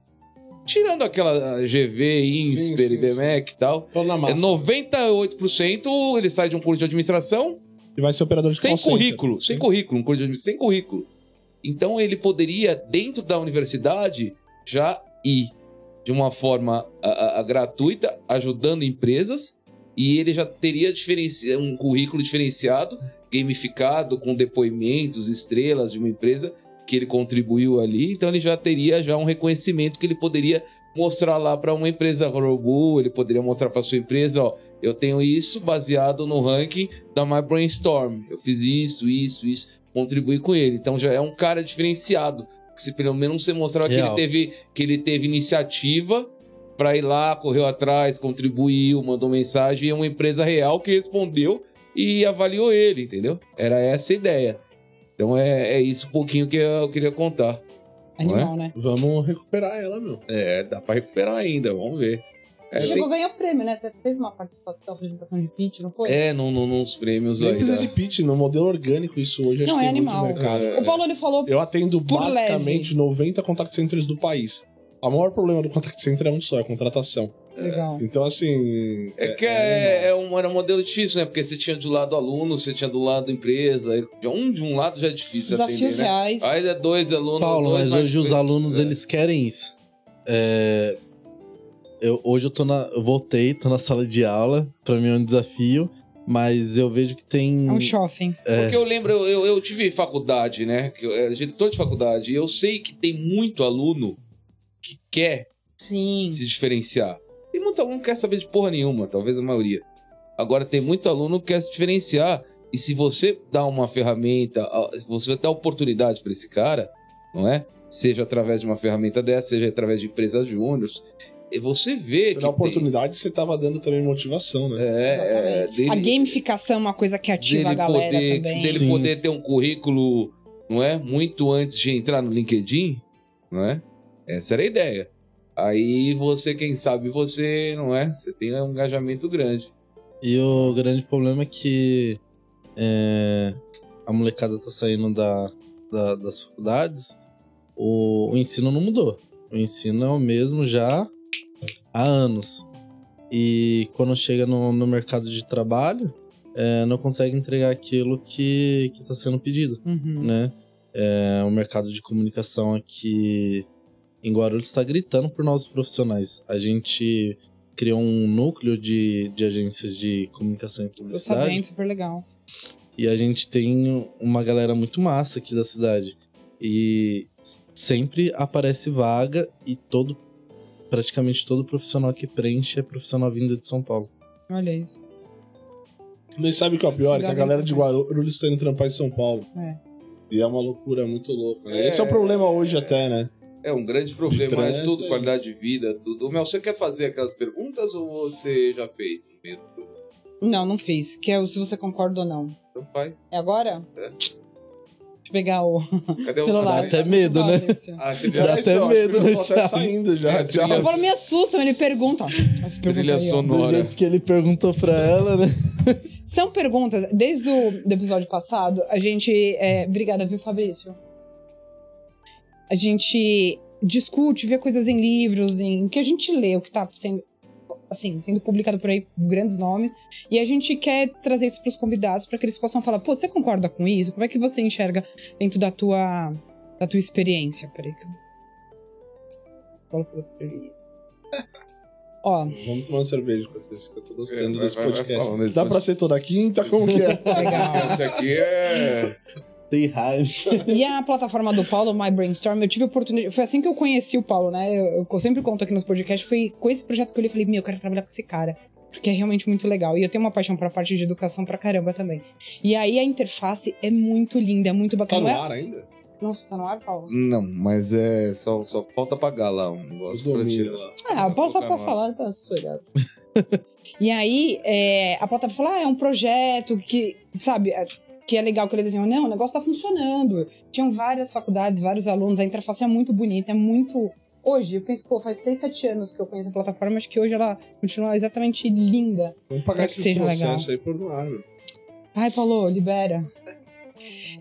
tirando aquela GV, INSPER, IBMEC e tal. É massa. 98% ele sai de um curso de administração E vai ser operador de sem currículo, sem currículo, um curso de administração sem currículo. Então ele poderia, dentro da universidade, já ir de uma forma a- a- gratuita, ajudando empresas, e ele já teria um currículo diferenciado, gamificado, com depoimentos, estrelas de uma empresa que ele contribuiu ali, então ele já teria já um reconhecimento que ele poderia mostrar lá para uma empresa Robu, ele poderia mostrar para sua empresa, ó, eu tenho isso baseado no ranking da My Brainstorm. Eu fiz isso, isso, isso, contribuí com ele. Então já é um cara diferenciado. Que se pelo menos você mostrar que ele teve que ele teve iniciativa para ir lá, correu atrás, contribuiu, mandou mensagem, e é uma empresa real que respondeu e avaliou ele, entendeu? Era essa a ideia. Então é, é isso um pouquinho que eu queria contar. Animal, né? Vamos recuperar ela, meu. É, dá para recuperar ainda, vamos ver. É, tem- chegou a ganhar prêmio, né? Você fez uma participação, apresentação de pitch, não foi? é num, num, nos prêmios Nem aí. precisa de pitch, no modelo orgânico isso hoje acho Não, que é tem muito animal. mercado. É. O Paulo ele falou Eu atendo basicamente 90 contact centers do país. O maior problema do contact center é um só, é a contratação. legal. Então, assim. É que é, é um, era um modelo difícil, né? Porque você tinha do lado aluno, você tinha do lado empresa. Um de um lado já é difícil Desafios atender, né? reais. Aí é dois alunos. Paulo, dois mas hoje os alunos é. eles querem isso. É, eu, hoje eu tô na. Eu voltei, tô na sala de aula. Pra mim é um desafio. Mas eu vejo que tem. É um shopping. Porque eu lembro, eu, eu, eu tive faculdade, né? Eu era diretor de faculdade. E eu sei que tem muito aluno que quer Sim. se diferenciar. Tem muito aluno que quer saber de porra nenhuma, talvez a maioria. Agora tem muito aluno que quer se diferenciar. E se você dá uma ferramenta, se você dá oportunidade para esse cara, não é? Seja através de uma ferramenta dessa, seja através de empresas júniores, e você vê Você que dá oportunidade, você tava dando também motivação, né? tem, é, é, dele, A gamificação é uma coisa que ativa dele a galera poder, também. dele Sim. poder ter um currículo, não é? Muito antes de entrar no LinkedIn, não é? Essa era a ideia. Aí você, quem sabe, você, não é? Você tem um engajamento grande. E o grande problema é que é, a molecada tá saindo da, da- das faculdades, o, o ensino não mudou. O ensino é o mesmo já há anos. E quando chega no, no mercado de trabalho, é, não consegue entregar aquilo que está sendo pedido Uhum. né? É, o mercado de comunicação aqui em Guarulhos está gritando por novos profissionais. A gente criou um núcleo de, de agências de comunicação e Tô publicidade sabendo, super legal. e a gente tem uma galera muito massa aqui da cidade. E sempre aparece vaga e todo praticamente todo profissional que preenche é profissional vindo de São Paulo. Olha isso. Nem sabe o que é o pior, é que a galera de. Guarulhos tá indo trampar em São Paulo. É. E é uma loucura muito louca. Né? É. Esse é o problema hoje até, né? É um grande problema, é tudo, é qualidade de vida, tudo. Mel, você quer fazer aquelas perguntas ou você já fez? Não, não fiz. Que é o se você concorda ou não. Então faz. É agora? É. Deixa eu pegar o Cadê celular. Dá até medo, né? Ah, Dá até então, medo, né, saindo já. Tchau. Paulo me assusta, ele pergunta. Pergunta Trilha aí, sonora. Do jeito que ele perguntou pra ela, né? São perguntas. Desde o do episódio passado, a gente. É... Obrigada, viu, Fabrício? A gente discute, vê coisas em livros, em o que a gente lê, o que tá sendo. Assim, sendo publicado por aí por grandes nomes. E a gente quer trazer isso pros convidados para que eles possam falar: pô, você concorda com isso? Como é que você enxerga dentro da tua, da tua experiência? Peraí. Fala pra você pra ele. Ó, Vamos tomar uma cerveja enquanto isso, que eu tô É, gostando vai- desse vai- vai podcast. falando esse- Dá pra ser toda quinta? Como que é? legal. Esse aqui é. Tem raiva. [laughs] E a plataforma do Paulo, My Brainstorm, eu tive a oportunidade. Foi assim que eu conheci o Paulo, né? Eu, eu sempre conto aqui nos podcasts. Foi com esse projeto que eu li e falei: Meu, eu quero trabalhar com esse cara. Porque é realmente muito legal. E eu tenho uma paixão pra parte de educação pra caramba também. E aí a interface é muito linda, é muito Tá bacana. no Não é- ar ainda? Nossa, tá no ar, Paulo? Não, mas é. Só, só falta apagar lá um Os negócio pra tirar. lá. Ah, o Paulo só passa no lá, tá sossegado. [laughs] e aí, é, a plataforma falou: ah, é um projeto que, sabe, é- que é legal que ele desenhou. Não, o negócio tá funcionando. Tinham várias faculdades, vários alunos, a interface é muito bonita, é muito. Hoje, eu penso, pô, faz 6, 7 anos que eu conheço a plataforma, acho que hoje ela continua exatamente linda. Vamos pagar É esses seja processos aí por no ar, meu. Ai, Paulo, libera.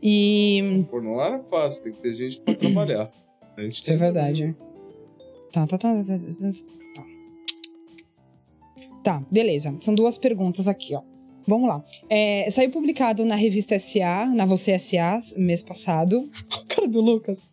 E. Pôr no ar é fácil, tem que ter gente pra trabalhar. A gente Isso é verdade. Tá, tá, tá, tá, tá, tá, tá. Tá, beleza. São duas perguntas aqui, ó. Vamos lá. É, saiu publicado na revista SA, na Você SA, mês passado. O [laughs] cara do Lucas.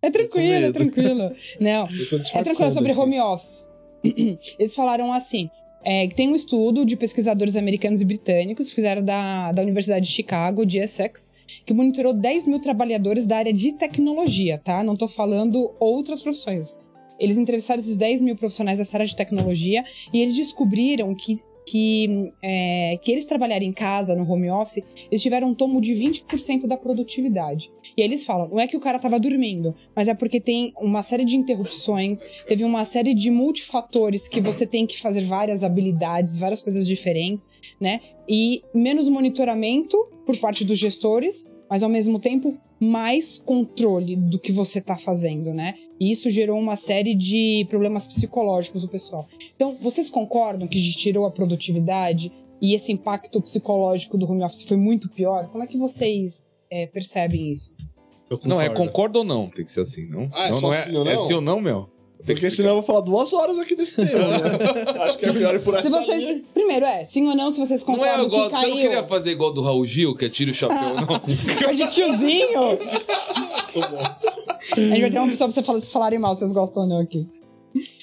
É tranquilo, é tranquilo. Não, é tranquilo sobre home office. [clears throat] Eles falaram assim: é, tem um estudo de pesquisadores americanos e britânicos, fizeram da, da Universidade de Chicago, de Essex, que monitorou 10 mil trabalhadores da área de tecnologia, tá? Não tô falando outras profissões. Eles entrevistaram esses 10 mil profissionais dessa área de tecnologia e eles descobriram que, que, é, que eles trabalharem em casa, no home office, eles tiveram um tomo de 20% da produtividade. E aí eles falam, não é que o cara tava dormindo, mas é porque tem uma série de interrupções, teve uma série de multifatores que você tem que fazer várias habilidades, várias coisas diferentes, né? E menos monitoramento por parte dos gestores, mas ao mesmo tempo mais controle do que você tá fazendo, né? E isso gerou uma série de problemas psicológicos do pessoal. Então, vocês concordam que tirou a produtividade e esse impacto psicológico do home office foi muito pior? Como é que vocês é, percebem isso? Eu Não, é concordo. ou não? Tem que ser assim, não? Ah, é não, só não sim ou não? É sim ou não, meu? Tem Porque que senão eu vou falar duas horas aqui desse tema, né? [laughs] Acho que é melhor ir por essa Se vocês. linha. Primeiro, é, sim ou não, se vocês Não é concordam igual. que Você não caiu. queria fazer igual do Raul Gil, que é tira o chapéu, não? [laughs] Coisa de tiozinho! A gente vai ter uma pessoa pra vocês falarem mal, se vocês gostam ou não aqui.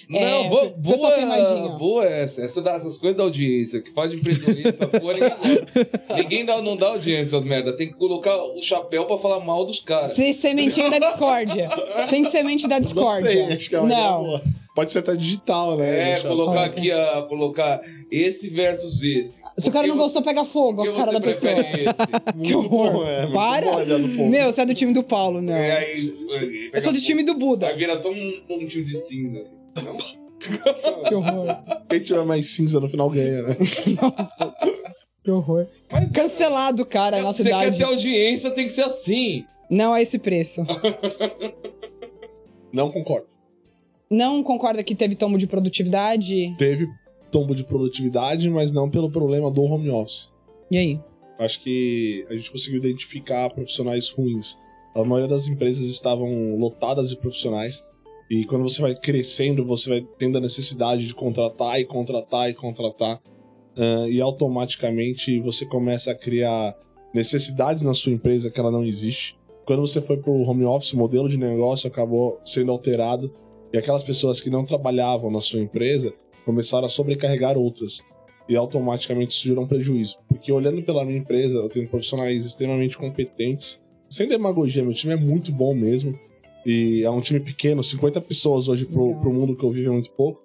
Não, É, boa, boa, boa essa. Essa dá- essas coisas da audiência, que faz de empreendedorismo, essas porra, ninguém dá, não dá audiência, essas merda. Tem que colocar o chapéu pra falar mal dos caras. Sem sementinha da discórdia. Sem semente da discórdia. Gostei, acho que é uma ideia não. boa. Pode ser até digital, né? É, Deixa- colocar Coloca. aqui a. Colocar esse versus esse. Se o cara não gostou, pega fogo, que a cara da pessoa. prefere esse? [laughs] Muito horror. bom, é. Muito Para. bom fogo. Meu, você é do time do Paulo, não. É, aí, Eu sou do time do Buda. Vai virar só um pontinho de cinza, assim. [laughs] Que horror. Quem tiver mais cinza no final ganha, né? [laughs] Nossa. Que horror. Mas Cancelado, cara, na nossa você quer ter audiência, tem que ser assim. Não a esse preço. Não concordo. Não concorda que teve tomo de produtividade? Teve tombo de produtividade, mas não pelo problema do home office. E aí? Acho que a gente conseguiu identificar profissionais ruins. A maioria das empresas estavam lotadas de profissionais. E quando você vai crescendo, você vai tendo a necessidade de contratar e contratar e contratar. ah, e automaticamente você começa a criar necessidades na sua empresa que ela não existe. Quando você foi para o home office, o modelo de negócio acabou sendo alterado. E aquelas pessoas que não trabalhavam na sua empresa começaram a sobrecarregar outras. E automaticamente isso gerou um prejuízo. Porque olhando pela minha empresa, eu tenho profissionais extremamente competentes. Sem demagogia, meu time é muito bom mesmo. E é um time pequeno, 50 pessoas hoje pro, pro mundo que eu vivo é muito pouco.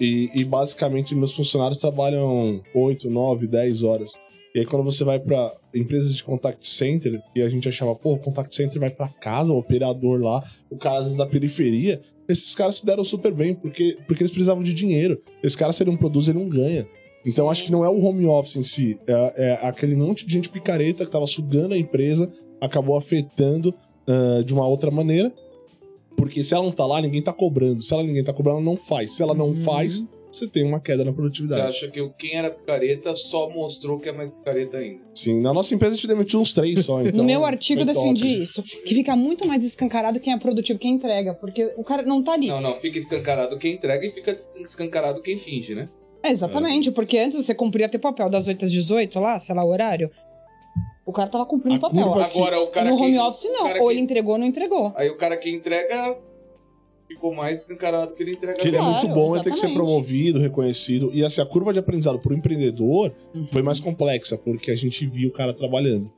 E, e basicamente meus funcionários trabalham 8, 9, 10 horas. E aí quando você vai para empresas de contact center, e a gente achava, pô, o contact center vai para casa, o operador lá, o cara às vezes da periferia, esses caras se deram super bem, porque, porque eles precisavam de dinheiro. Esse cara, se ele não produz, ele não ganha. Então Sim. acho que não é o home office em si, é, é aquele monte de gente picareta que tava sugando a empresa, acabou afetando ah, de uma outra maneira. Porque se ela não tá lá, ninguém tá cobrando. Se ela ninguém tá cobrando, ela não faz. Se ela não Uhum. faz, você tem uma queda na Você produtividade. acha que o quem era picareta só mostrou que é mais picareta ainda? Sim, na nossa empresa a gente demitiu uns três só. [laughs] Então no meu artigo eu top. defendi isso. Que fica muito mais escancarado quem é produtivo, quem entrega. Porque o cara não tá ali. Não, não, fica escancarado quem entrega e fica escancarado quem finge, né? É, exatamente, porque antes você cumpria teu papel das 8 às 18 lá, sei lá, o horário. O cara tava cumprindo o papel. Agora o cara no que- home office o não. Ou que- ele entregou ou não entregou. Aí o cara que entrega ficou mais escancarado que ele entrega. Que ele é Claro, muito bom, ele tem que ser exatamente. promovido, reconhecido. E assim, a curva de aprendizado pro empreendedor foi Uhum. mais complexa, porque a gente viu o cara trabalhando.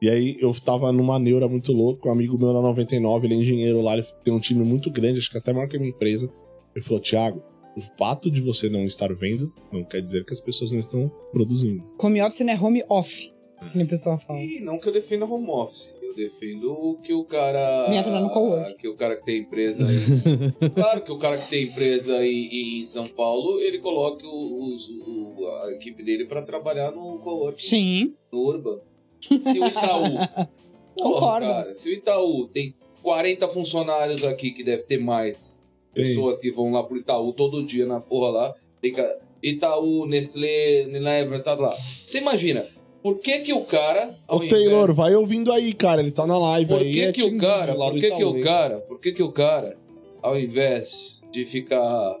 E aí eu tava numa neura muito louca, um amigo meu na 99, ele é engenheiro lá, ele tem um time muito grande, acho que até maior que a minha empresa. Ele falou, Thiago, o fato de você não estar vendo não quer dizer que as pessoas não estão produzindo. Home office não é home off, que o pessoal fala. E não que eu defenda home office. Eu defendo que o cara. Me entra lá no cowork. Que o cara que tem empresa aí. [laughs] claro que o cara que tem empresa em, em São Paulo, ele coloque o- os- o- a equipe dele pra trabalhar no cowork, Sim, no Urban. Se o Itaú. [laughs] Porra, concordo. cara, se o Itaú tem 40 funcionários aqui, que deve ter mais Tem. pessoas que vão lá pro Itaú todo dia na porra lá. Tem Itaú, Nestlé, Unilever, tá lá. Você imagina, por que que o cara. Ao Taylor, invés- vai ouvindo aí, cara, ele tá na live Por aí. que é que o cara, por que que o cara, por que que o cara, ao invés de ficar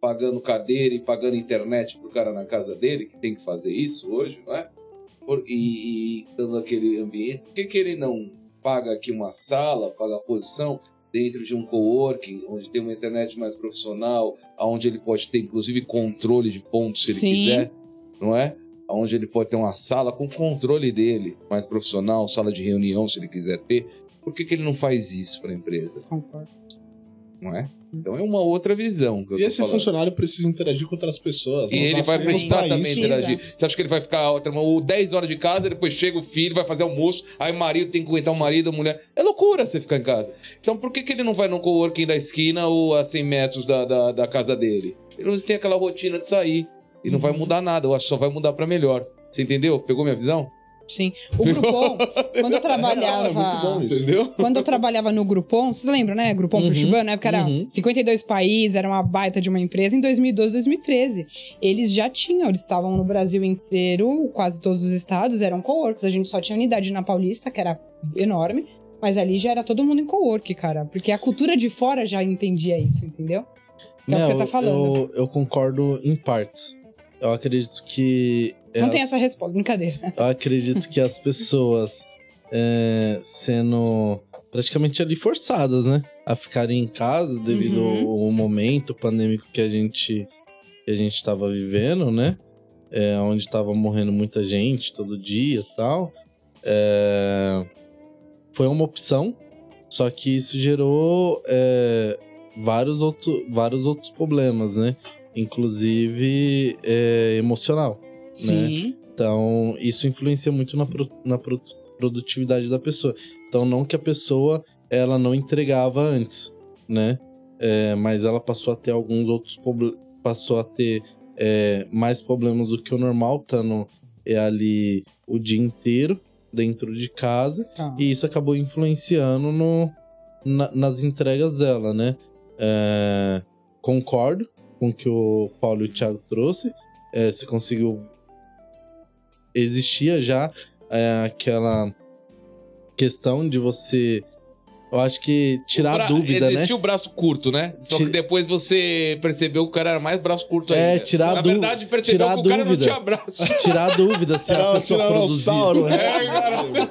pagando cadeira e pagando internet pro cara na casa dele, que tem que fazer isso hoje, não é? Por- e, e dando aquele ambiente, por que que ele não paga aqui uma sala, paga a posição dentro de um coworking, onde tem uma internet mais profissional, onde ele pode ter inclusive controle de pontos se ele Sim. quiser, não é? Onde ele pode ter uma sala com controle dele, mais profissional, sala de reunião se ele quiser ter. Por que, que ele não faz isso para a empresa, concordo. não é? Então é uma outra visão E esse falando. funcionário precisa interagir com outras pessoas. E ele vai precisar também isso. Interagir. Você acha que ele vai ficar ó, 10 horas de casa, depois chega o filho, vai fazer almoço, aí o marido tem que aguentar o marido, a mulher. É loucura você ficar em casa. Então por que, que ele não vai no coworking da esquina ou a 100 metros da, da, da casa dele? Ele não tem aquela rotina de sair. E não vai mudar nada, eu acho que só vai mudar pra melhor. Você entendeu? Pegou minha visão? Sim. O Groupon, [laughs] quando eu trabalhava. É muito bom isso. Entendeu? Quando eu trabalhava no Groupon, vocês lembram, né? Groupon Uhum, Curitibano, na época era uhum. 52 países, era uma baita de uma empresa. Em 2012, 2013, eles já tinham, eles estavam no Brasil inteiro, quase todos os estados eram coworks. A gente só tinha unidade na Paulista, que era enorme, mas ali já era todo mundo em cowork, cara. Porque a cultura de fora já entendia isso, entendeu? É o que você tá falando. Eu, eu concordo em partes. Eu acredito que. Não as- tem essa resposta, brincadeira. Eu acredito que as pessoas é, sendo praticamente ali forçadas, né? A ficarem em casa devido Uhum. ao momento pandêmico que a gente que a gente estava vivendo, né? É, onde estava morrendo muita gente todo dia e tal. É, foi uma opção, só que isso gerou é, vários, outro, vários outros problemas, né? Inclusive é, emocional. Sim. Então, isso influencia muito na, pro- na pro- produtividade da pessoa. Então, não que a pessoa ela não entregava antes, né? É, mas ela passou a ter alguns outros problemas, passou a ter é, mais problemas do que o normal, estando é, ali o dia inteiro dentro de casa. Tá. E isso acabou influenciando no, na- nas entregas dela, né? É, concordo com que o Paulo e o Thiago trouxe. É, conseguiu. Existia já é aquela questão de você. Eu acho que tirar Bra- a dúvida, né? Existia o braço curto, né? Só que depois você percebeu que o cara era mais braço curto É, ainda. tirar a Na dú- verdade, percebeu tirar que o cara não dúvida. tinha braço. [laughs] Tirar a dúvida se Era a pessoa produzir. tiranossauro. [laughs] É, cara.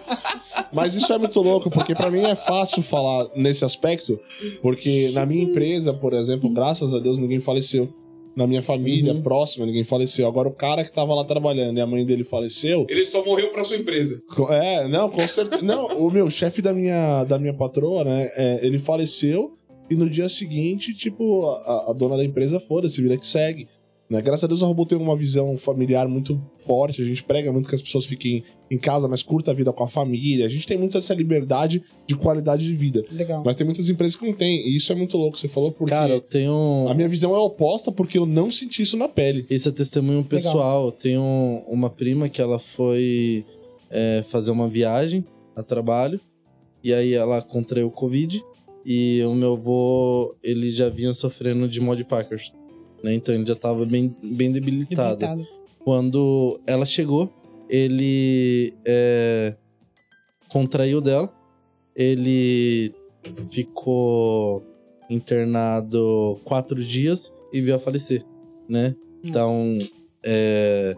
Mas isso é muito louco, porque pra mim é fácil falar nesse aspecto, porque na minha empresa, por exemplo, graças a Deus ninguém faleceu. Na minha família Uhum. próxima, ninguém faleceu. Agora, o cara que tava lá trabalhando e a mãe dele faleceu. Ele só morreu pra sua empresa. É, não, com certeza. Não, o meu chefe da minha, da minha patroa, né? é, ele faleceu e no dia seguinte, tipo, a, a dona da empresa, foda-se, vira que segue. Né? Graças a Deus, a Robô tem uma visão familiar muito forte. A gente prega muito que as pessoas fiquem em casa, mas curta a vida com a família. A gente tem muito essa liberdade de qualidade de vida. Legal. Mas tem muitas empresas que não tem. E isso é muito louco. Você falou porque Cara, eu tenho. a minha visão é oposta porque eu não senti isso na pele. Esse é testemunho pessoal. Eu tenho uma prima que ela foi é, fazer uma viagem a trabalho. E aí ela contraiu o Covid. E o meu avô, ele já vinha sofrendo de mod Packers. Né? Então ele já tava bem, bem debilitado. Debilitado. Quando ela chegou, ele é, contraiu dela. Ele ficou internado quatro dias e veio a falecer, né? Então, é,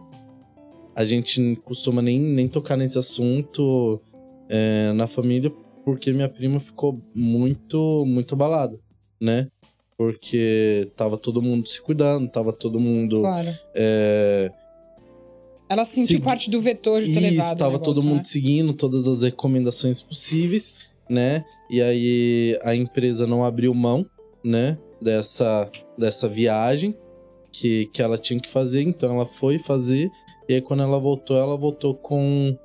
a gente não costuma nem, nem tocar nesse assunto é, na família, porque minha prima ficou muito, muito abalada, né? Porque tava todo mundo se cuidando, tava todo mundo. Claro. é, Ela sentiu Segui- parte do vetor de ter isso, levado. o tava negócio, todo mundo né? seguindo todas as recomendações possíveis, né? E aí a empresa não abriu mão, né? Dessa, dessa viagem que, que ela tinha que fazer, então ela foi fazer. E aí quando ela voltou, ela voltou com.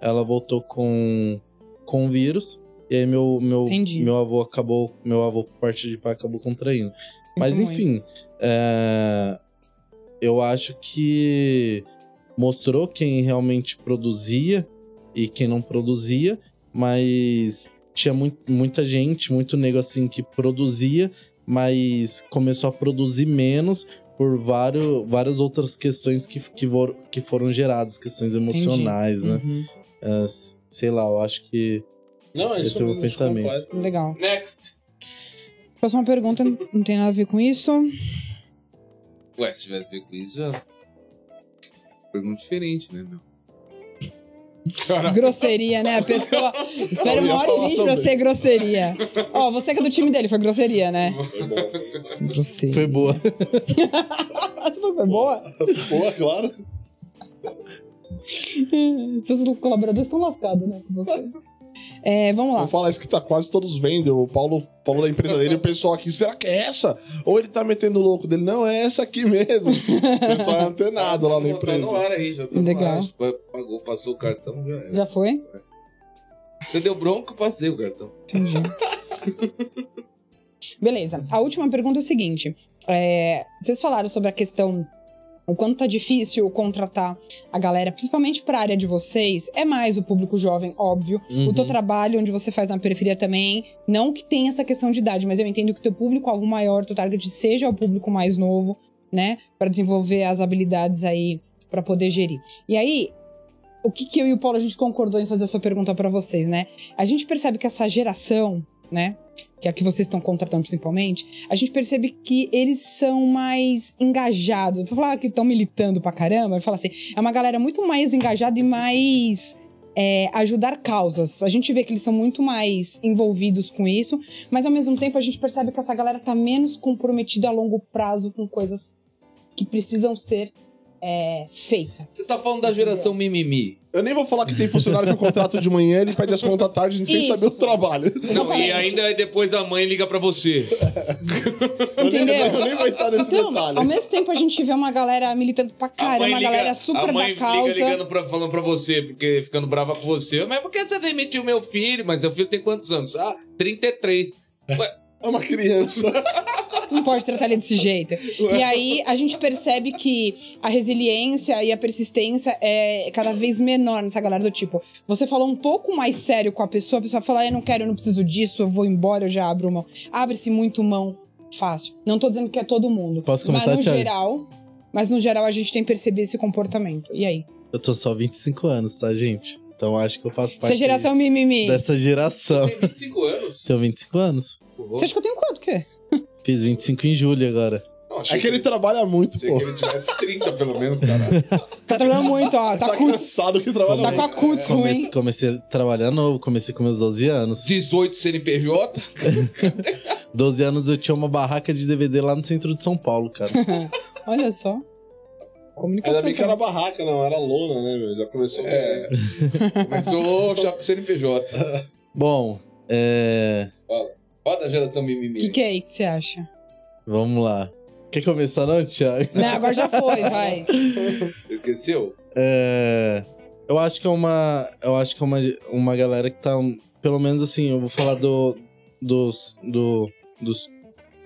Ela voltou com. com vírus. E aí meu, meu, Entendi. meu avô acabou. Meu avô, por parte de pai, acabou contraindo. Mas Muito enfim, é, eu acho que mostrou quem realmente produzia e quem não produzia, mas tinha mui- muita gente, muito nego assim que produzia, mas começou a produzir menos por vários, várias outras questões que, que, que foram geradas, questões emocionais, né? Uhum. É, sei lá, eu acho que. Não, é Esse isso é o pensamento. completo. Legal. Next. Próxima pergunta [laughs] não tem nada a ver com isso. Ué, se tivesse a ver com isso, já. Pergunta diferente, né, meu? [laughs] Grosseria, né? A pessoa [laughs] espera uma hora e vinte pra ser grosseria. Ó, você que é do time dele, foi grosseria, né? Grosseria. Foi boa. Foi boa? Pô, claro. Seus colaboradores estão lascados, né? com você. É, vamos lá. Vou falar isso que tá quase todos vendo. O Paulo falou da empresa dele e o pessoal aqui, será que é essa? Ou ele tá metendo o louco dele? Não, é essa aqui mesmo. O pessoal é antenado lá na Tá empresa. no ar aí, já tá Legal. no ar. Pagou, passou o cartão, já era. Já foi? Você deu bronca, eu passei o cartão. Entendi. [laughs] Beleza. A última pergunta é o seguinte. É, vocês falaram sobre a questão o quanto tá difícil contratar a galera, principalmente para a área de vocês. É mais o público jovem, óbvio. Uhum. O teu trabalho, onde você faz na periferia também, não que tenha essa questão de idade, mas eu entendo que o teu público-alvo maior, teu target seja o público mais novo, né? Para desenvolver as habilidades aí para poder gerir. E aí, o que, que eu e o Paulo a gente concordou em fazer essa pergunta para vocês, né? A gente percebe que essa geração, né? Que é a que vocês estão contratando principalmente, a gente percebe que eles são mais engajados. Pra falar que estão militando pra caramba, fala assim, é uma galera muito mais engajada e mais é, ajudar causas. A gente vê que eles são muito mais envolvidos com isso, mas ao mesmo tempo a gente percebe que essa galera tá menos comprometida a longo prazo com coisas que precisam ser é, feitas. Você tá falando da geração mimimi. Eu nem vou falar que tem funcionário que eu contrato de manhã, ele pede as contas à tarde sem Isso. saber o trabalho. Não, e ainda depois a mãe liga pra você. [laughs] Eu nem, Entendeu? eu nem vou estar nesse Então, detalhe. ao mesmo tempo a gente vê uma galera militando pra caramba, uma liga- galera super a mãe da causa. liga ligando pra, falando pra você, porque ficando brava com você. Mas por que você demitiu meu filho? Mas seu filho tem quantos anos? Ah, 33. [laughs] É uma criança. [laughs] Não pode tratar ele desse jeito. E aí a gente percebe que a resiliência e a persistência é cada vez menor nessa galera do tipo. Você falou um pouco mais sério com a pessoa, a pessoa fala: eu não quero, eu não preciso disso, eu vou embora, eu já abro mão. Abre-se muito mão fácil. Não tô dizendo que é todo mundo. Posso começar, mas no Thiago? geral. Mas no geral a gente tem percebido esse comportamento. E aí? Eu tô só 25 anos, tá, gente? Então acho que eu faço parte Essa geração mimimi. dessa geração. Tem 25 anos. Tenho 25 anos. Você acha que eu tenho quanto, o quê? Fiz 25 em julho agora. Não, achei É que ele trabalha muito, achei pô. que ele tivesse 30, pelo menos, cara. Tá trabalhando muito, ó. Tá, Tá cansado que trabalha tá com muito. a cutis Comecei, ruim. comecei a trabalhar novo, comecei com meus 12 anos. 18 CNPJ. 12 anos eu tinha uma barraca de DVD lá no centro de São Paulo, cara. [laughs] Olha só. Comunicação. Ainda bem que era barraca, não, era lona, né, meu? Já começou. É. Começou já com CNPJ. Bom, é. Roda a geração mimimi. O que, que é aí que você acha? Vamos lá. Quer começar não, Thiago? Não, agora já foi, [laughs] vai. Esqueceu? É, eu acho que é uma. Eu acho que é uma, uma galera que tá. Pelo menos assim, eu vou falar do. Dos. Do, dos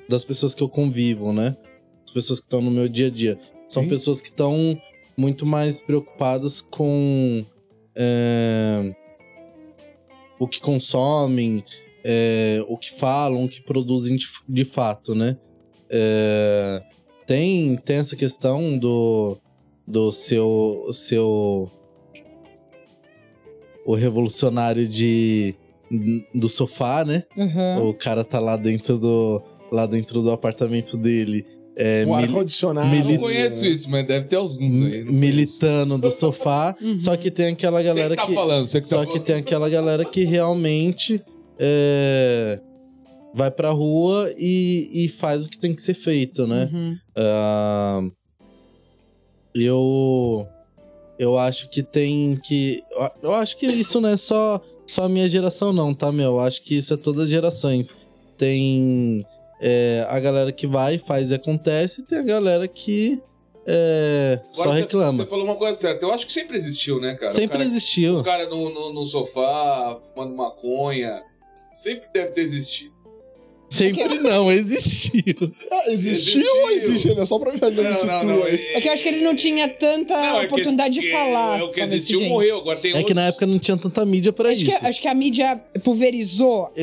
das pessoas que eu convivo, né? As pessoas que estão no meu dia a dia. São Sim. pessoas que estão muito mais preocupadas com. é, o que consomem, é, o que falam, o que produzem de, de fato, né? É, tem, tem essa questão do, do seu, seu o revolucionário de do sofá, né? Uhum. O cara tá lá dentro do lá dentro do apartamento dele, é, O ar-condicionado. Eu Mili- não conheço isso, mas deve ter alguns aí. militando do sofá. Uhum. Só que tem aquela conheço. Você galera que tá que falando, você que tá só que falando. tem aquela galera que realmente é, vai pra rua e, e faz o que tem que ser feito, né? Uhum. Ah, eu eu acho que tem que eu acho que isso não é só só a minha geração não, tá meu? Eu acho que isso é todas as gerações. Tem é, a galera que vai, faz e acontece, e tem a galera que é, só Agora, você- reclama. Você falou uma coisa certa. Eu acho que sempre existiu, né, cara? Sempre o cara, existiu. O cara no, no, no sofá, fumando maconha. Sempre deve ter existido. Sempre não, existiu. Ah, existiu Existiu. ou existe? ainda? Só pra ver Não, isso não, tudo não. aí. É que eu acho que ele não tinha tanta Não, é que- oportunidade de que- falar. É o que existiu, gente. morreu. Agora tem É que outros. na época não tinha tanta mídia pra Acho isso. que, acho que a mídia pulverizou a voz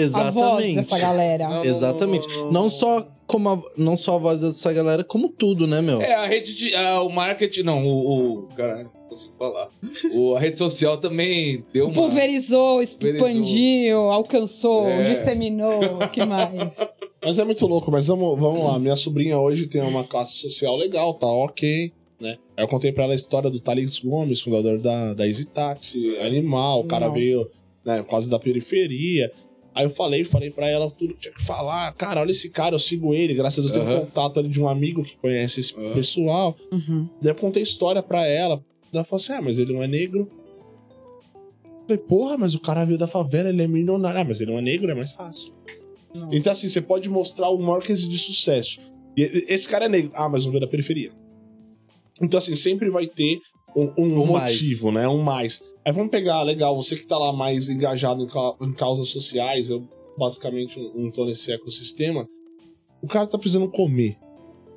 Exatamente. dessa galera. Não, não, Exatamente. não, não, Não não. só como a, não só a voz dessa galera, como tudo, né, meu? É, a rede de. a- o marketing. Não, o. o cara, não consigo falar. O, a rede social também deu uma. Pulverizou, expandiu, alcançou, É. disseminou, o que mais? [laughs] Mas é muito louco, mas vamos, vamos lá. Minha sobrinha hoje tem uma classe social legal, tá ok, né? Aí eu contei pra ela a história do Thales Gomes, fundador da, da Easy Taxi, animal, o cara Não. veio, né, quase da periferia. Aí eu falei, falei pra ela tudo que tinha que falar. Cara, olha esse cara, eu sigo ele, graças a Deus eu tenho um contato ali de um amigo que conhece esse Aham. pessoal. Uhum. Daí eu contei história pra ela. Ela falou assim: ah, mas ele não é negro. Eu falei, porra, mas o cara veio da favela, ele é milionário. Ah, mas ele não é negro, é mais fácil. Não. Então, assim, você pode mostrar o maior case de sucesso. E esse cara é negro. Ah, mas não veio da periferia. Então, assim, sempre vai ter um, um Um mais. motivo, né? Um mais. Aí vamos pegar, legal, você que tá lá mais engajado em, ca- em causas sociais, eu basicamente não tô nesse ecossistema. O cara tá precisando comer.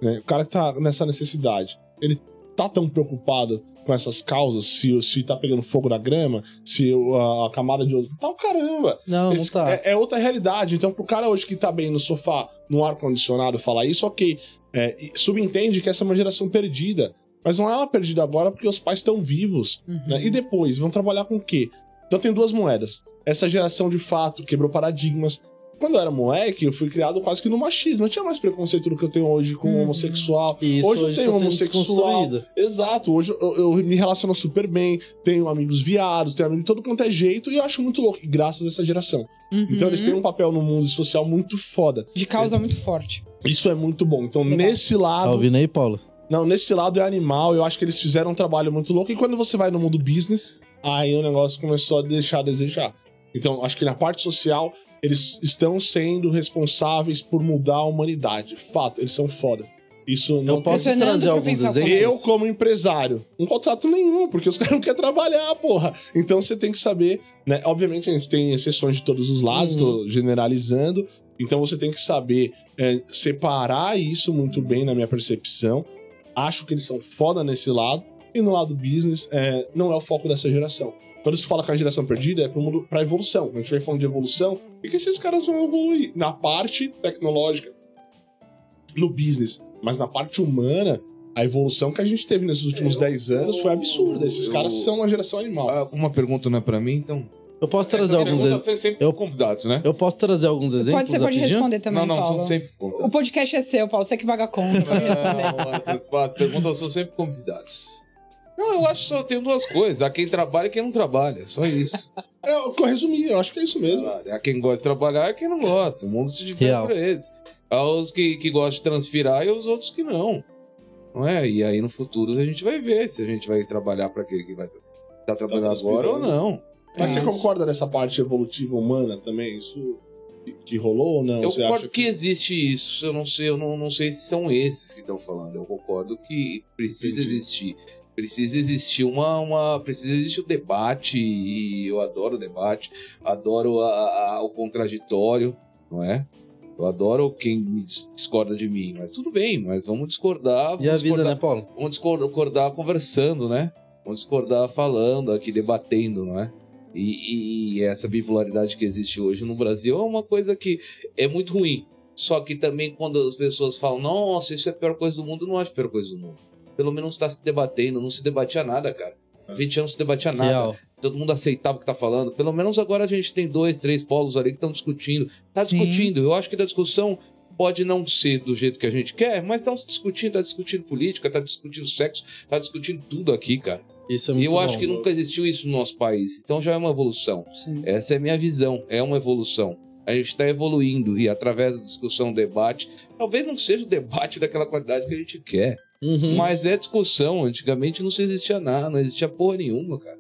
Né? O cara que tá nessa necessidade. Ele tá tão preocupado com essas causas, se, se tá pegando fogo na grama, se a, a camada de outro. Tá o caramba! Não, não Esse- tá. é, é outra realidade. Então, pro cara hoje que tá bem no sofá, no ar-condicionado, falar isso, ok. É, subentende que essa é uma geração perdida. Mas não é ela perdida agora porque os pais estão vivos. Uhum. né? E depois, vão trabalhar com o quê? Então tem duas moedas. Essa geração de fato quebrou paradigmas. Quando eu era moleque, eu fui criado quase que no machismo. Eu tinha mais preconceito do que eu tenho hoje com Uhum. homossexual. Isso hoje eu hoje tenho tá homossexual. Exato, hoje eu, eu me relaciono super bem, tenho amigos viados, tenho amigos de todo quanto é jeito, e eu acho muito louco, graças a essa geração. Uhum. Então eles têm um papel no mundo social muito foda. De causa muito forte. Isso é muito bom. Então, Legal. nesse Tá lado. ouvindo aí, Paulo? Não, nesse lado é animal, eu acho que eles fizeram um trabalho muito louco. E quando você vai no mundo business, aí o negócio começou a deixar a desejar. Então, acho que na parte social, eles estão sendo responsáveis por mudar a humanidade. Fato, eles são foda. Isso não Eu posso Fernando trazer alguns exemplos? eu, como empresário, não contrato nenhum, porque os [laughs] caras não querem trabalhar, porra. Então você tem que saber, né? Obviamente a gente tem exceções de todos os lados, tô generalizando. Então você tem que saber é, separar isso muito bem na minha percepção. Acho que eles são foda nesse lado. E no lado business, é, não é o foco dessa geração. Quando se fala que a geração perdida é pro mundo, pra evolução. A gente vai falando de evolução. E que esses caras vão evoluir? Na parte tecnológica, no business. Mas na parte humana, A evolução que a gente teve nesses últimos 10 anos foi absurda. Esses eu- caras são uma geração animal. Ah, uma pergunta não é pra mim, então. Eu posso trazer Essa alguns pergunta ex... são sempre eu- convidados, né? Eu posso trazer alguns exemplos Pode, você pode rapidinho? responder também, não, não, Paulo. são sempre O convidados. podcast é seu, Paulo. Você que paga a conta. Responder. Não, essas as perguntas são sempre convidados. Não, eu acho que só tem duas coisas. Há quem trabalha e quem não trabalha. Só isso. [laughs] É, eu resumi, eu acho que é isso mesmo. Há quem gosta de trabalhar e quem não gosta. O mundo se divide Real. por eles. Há os que, que gostam de transpirar e os outros que não. Não é? E aí no futuro a gente vai ver se a gente vai trabalhar para aquele que vai estar trabalhando agora ou não. Mas É você isso. concorda nessa parte evolutiva humana também? Isso que- que rolou ou não? Eu você concordo acha que... existe isso. Eu não sei, eu não, não sei se são esses que estão falando. Eu concordo que precisa Entendi. existir. Precisa existir uma, uma. Precisa existir o debate, e eu adoro o debate, adoro a- a- o contraditório, não é? Eu adoro quem discorda de mim, mas tudo bem, mas vamos discordar. E a vamos vida, discordar, né, Paulo? Vamos discordar, discordar conversando, né? Vamos discordar falando aqui, debatendo, não é? E, e essa bipolaridade que existe hoje no Brasil é uma coisa que é muito ruim. Só que também quando as pessoas falam, nossa, isso é a pior coisa do mundo, eu não acho a pior coisa do mundo. Pelo menos está se debatendo, não se debatia nada, cara. 20 anos não se debatia nada. Real. Todo mundo aceitava o que tá falando. Pelo menos agora a gente tem dois, três polos ali que estão discutindo. Tá Sim. discutindo. Eu acho que da discussão pode não ser do jeito que a gente quer, mas estão se discutindo, tá discutindo política, tá discutindo sexo, tá discutindo tudo aqui, cara. Isso é E muito eu bom. acho que nunca existiu isso no nosso país. Então já é uma evolução. Sim. Essa é a minha visão, é uma evolução. A gente está evoluindo e através da discussão, debate, talvez não seja o debate [laughs] daquela qualidade que a gente quer, Uhum. mas é discussão. Antigamente não se existia nada, não existia porra nenhuma, cara.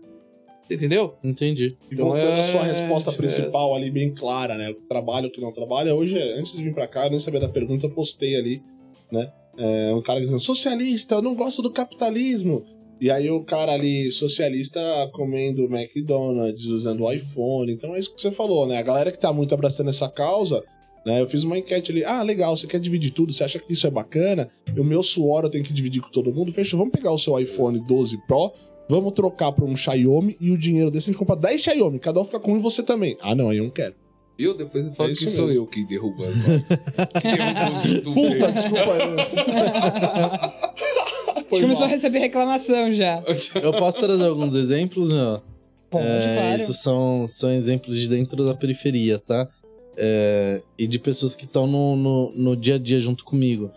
Entendeu? Entendi. E Então voltando é- à sua resposta é- principal ali, bem clara, né? O que trabalha, o que não trabalha. Hoje, antes de vir pra cá, eu nem sabia da pergunta, eu postei ali, né? É, um cara dizendo, socialista, eu não gosto do capitalismo. E aí o cara ali, socialista, comendo McDonald's, usando o iPhone. Então é isso que você falou, né? A galera que tá muito abraçando essa causa, né? Eu fiz uma enquete ali, ah, legal, você quer dividir tudo, você acha que isso é bacana? E o meu suor eu tenho que dividir com todo mundo. Fechou, vamos pegar o seu iPhone 12 Pro, Vamos trocar pra um Xiaomi e o dinheiro desse a gente compra 10 Xiaomi. Cada um fica com um e você também. Ah, não, aí eu não quero. Viu? Depois eu falo É que isso sou mesmo. eu que derrubo as [laughs] que derrubo os youtubers. Puta, desculpa. A [laughs] Foi gente começou a receber reclamação já. [laughs] Eu posso trazer alguns exemplos, meu? Pode, É, claro. Isso são, são exemplos de dentro da periferia, tá? É, e de pessoas que estão no, no, no dia a dia junto comigo.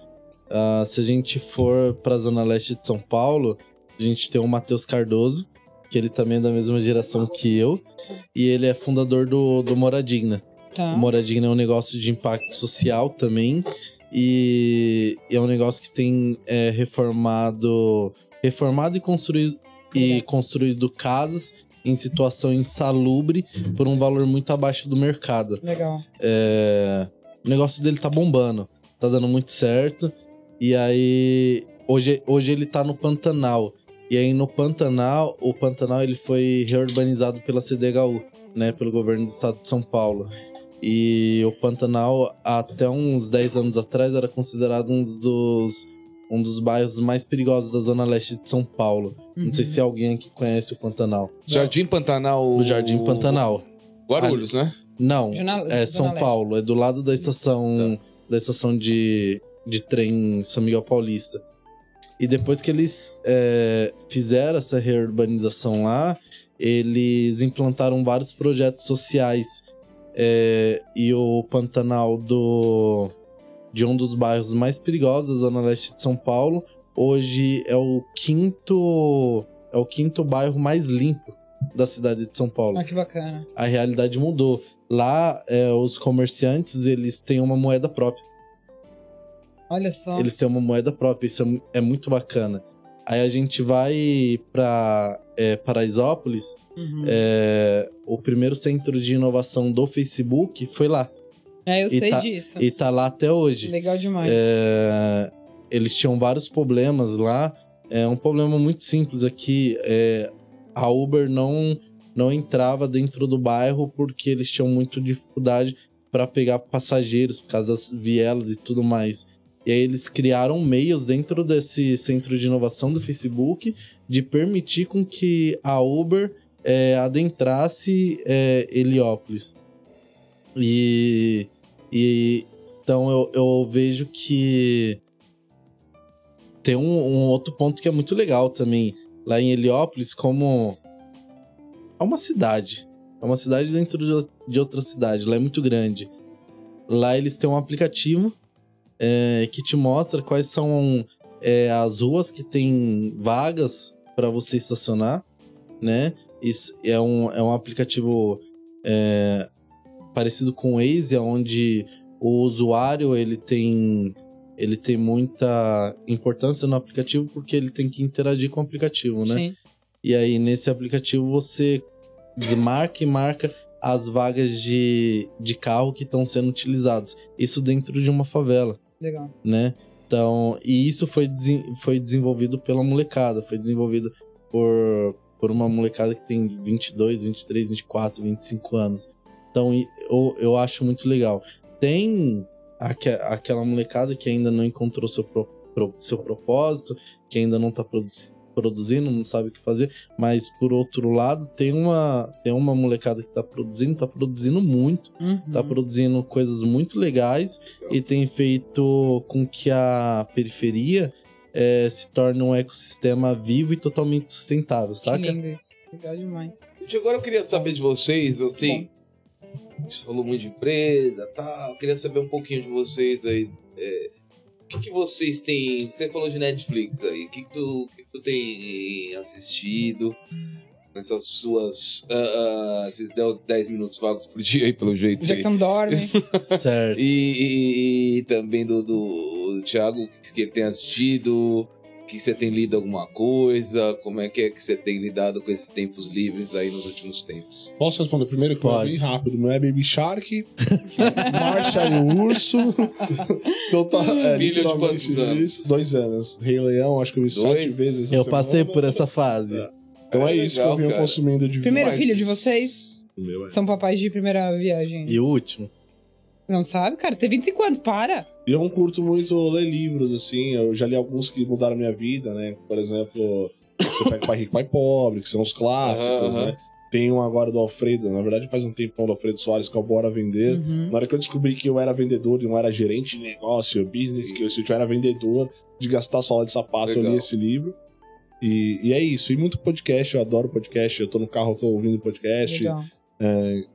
Ah, se a gente for pra Zona Leste de São Paulo, a gente tem o Matheus Cardoso, que ele também é da mesma geração que eu, e ele é fundador do, do Moradigna. Tá. O Moradigna é um negócio de impacto social também. E é um negócio que tem é, reformado, reformado e construído, e construído casas em situação insalubre por um valor muito abaixo do mercado. Legal. É, o negócio dele tá bombando, tá dando muito certo. E aí, hoje, hoje ele tá no Pantanal. E aí no Pantanal, o Pantanal ele foi reurbanizado pela CDHU, né, pelo governo do estado de São Paulo. E o Pantanal, até uns 10 anos atrás, era considerado um dos, um dos bairros mais perigosos da zona leste de São Paulo. Não sei Uhum. se alguém aqui conhece o Pantanal. Jardim Pantanal. O Jardim Pantanal. Guarulhos, né? Não, Zona- é Zona São Leste. Paulo, é do lado da estação da estação de, de trem São Miguel Paulista. E depois que eles é, fizeram essa reurbanização lá, eles implantaram vários projetos sociais. É, e o Pantanal do de um dos bairros mais perigosos da zona leste de São Paulo, hoje é o quinto é o quinto bairro mais limpo da cidade de São Paulo Ah, que bacana. a realidade mudou. Lá, é, os comerciantes, eles têm uma moeda própria. Olha só. Eles têm uma moeda própria, isso é, é muito bacana. Aí a gente vai pra é, Paraisópolis, Uhum. é, o primeiro centro de inovação do Facebook foi lá. É, eu e sei tá- disso. E tá lá até hoje. Legal demais. É, eles tinham vários problemas lá. É um problema muito simples aqui. é, a Uber não, não entrava dentro do bairro porque eles tinham muito dificuldade para pegar passageiros por causa das vielas e tudo mais. E aí eles criaram meios dentro desse centro de inovação do Facebook de permitir com que a Uber é, adentrasse é, Heliópolis. E, e então eu, eu vejo que tem um, um outro ponto que é muito legal também. Lá em Heliópolis, como. É uma cidade. É uma cidade dentro de, outra cidade. Lá é muito grande. Lá eles têm um aplicativo é, que te mostra quais são é, as ruas que tem vagas para você estacionar, né? Isso é um, é um aplicativo é, parecido com o Waze, onde o usuário ele tem ele tem muita importância no aplicativo porque ele tem que interagir com o aplicativo, né? Sim. E aí nesse aplicativo você desmarca e marca as vagas de, de carro que estão sendo utilizadas. Isso dentro de uma favela, Legal. né? Então, e isso foi, foi desenvolvido pela molecada, foi desenvolvido por, por uma molecada que tem 22, 23, 24, 25 anos. Então, eu, eu acho muito legal. Tem aque- aquela molecada que ainda não encontrou seu, pro- pro- seu propósito, que ainda não tá produ- produzindo, não sabe o que fazer, mas por outro lado, tem uma, tem uma molecada que tá produzindo, tá produzindo muito Uhum. tá produzindo coisas muito legais e tem feito com que a periferia eh, se torne um ecossistema vivo e totalmente sustentável, Que saca? lindo isso. Legal demais. Gente, agora eu queria saber de vocês, assim. A gente falou muito de empresa e tal. Eu queria saber um pouquinho de vocês aí. é, o que, que vocês têm. Você falou de Netflix aí. O que, que, tu, o que, que tu tem assistido? Nessas suas. ah, ah, esses 10 10 minutos vagos por dia aí, pelo jeito. O aí. Jackson dorme. [laughs] certo. E, e- e também do, do Thiago, que ele tem assistido, que você tem lido alguma coisa, como é que é que você tem lidado com esses tempos livres aí nos últimos tempos? Posso responder primeiro que Pode. eu bem rápido. Não é Baby Shark, [laughs] Marcha e o Urso. então tá. É, Filho de literalmente quantos anos? Dois anos. Rei Leão, acho que eu vi Dois? sete vezes. essa Eu passei semana. por essa fase. Então é, É isso legal, que eu venho cara. consumindo de Primeiro Mas- filho de vocês meu é. são papais de primeira viagem. E o último. Não sabe, cara? Você tem 25 anos, para! Eu não curto muito ler livros, assim. Eu já li alguns que mudaram minha vida, né? Por exemplo, Você pega Pai Rico, Pai Pobre, que são os clássicos, aham. né? Tem um agora do Alfredo, na verdade faz um tempão do Alfredo Soares que é o Bora Vender. Uhum. Na hora que eu descobri que eu era vendedor e não era gerente de negócio, business, que eu, se eu era vendedor de gastar sola de sapato, eu li Legal. esse livro. E, e é isso. E muito podcast, eu adoro podcast. Eu tô no carro, eu tô ouvindo podcast. Legal.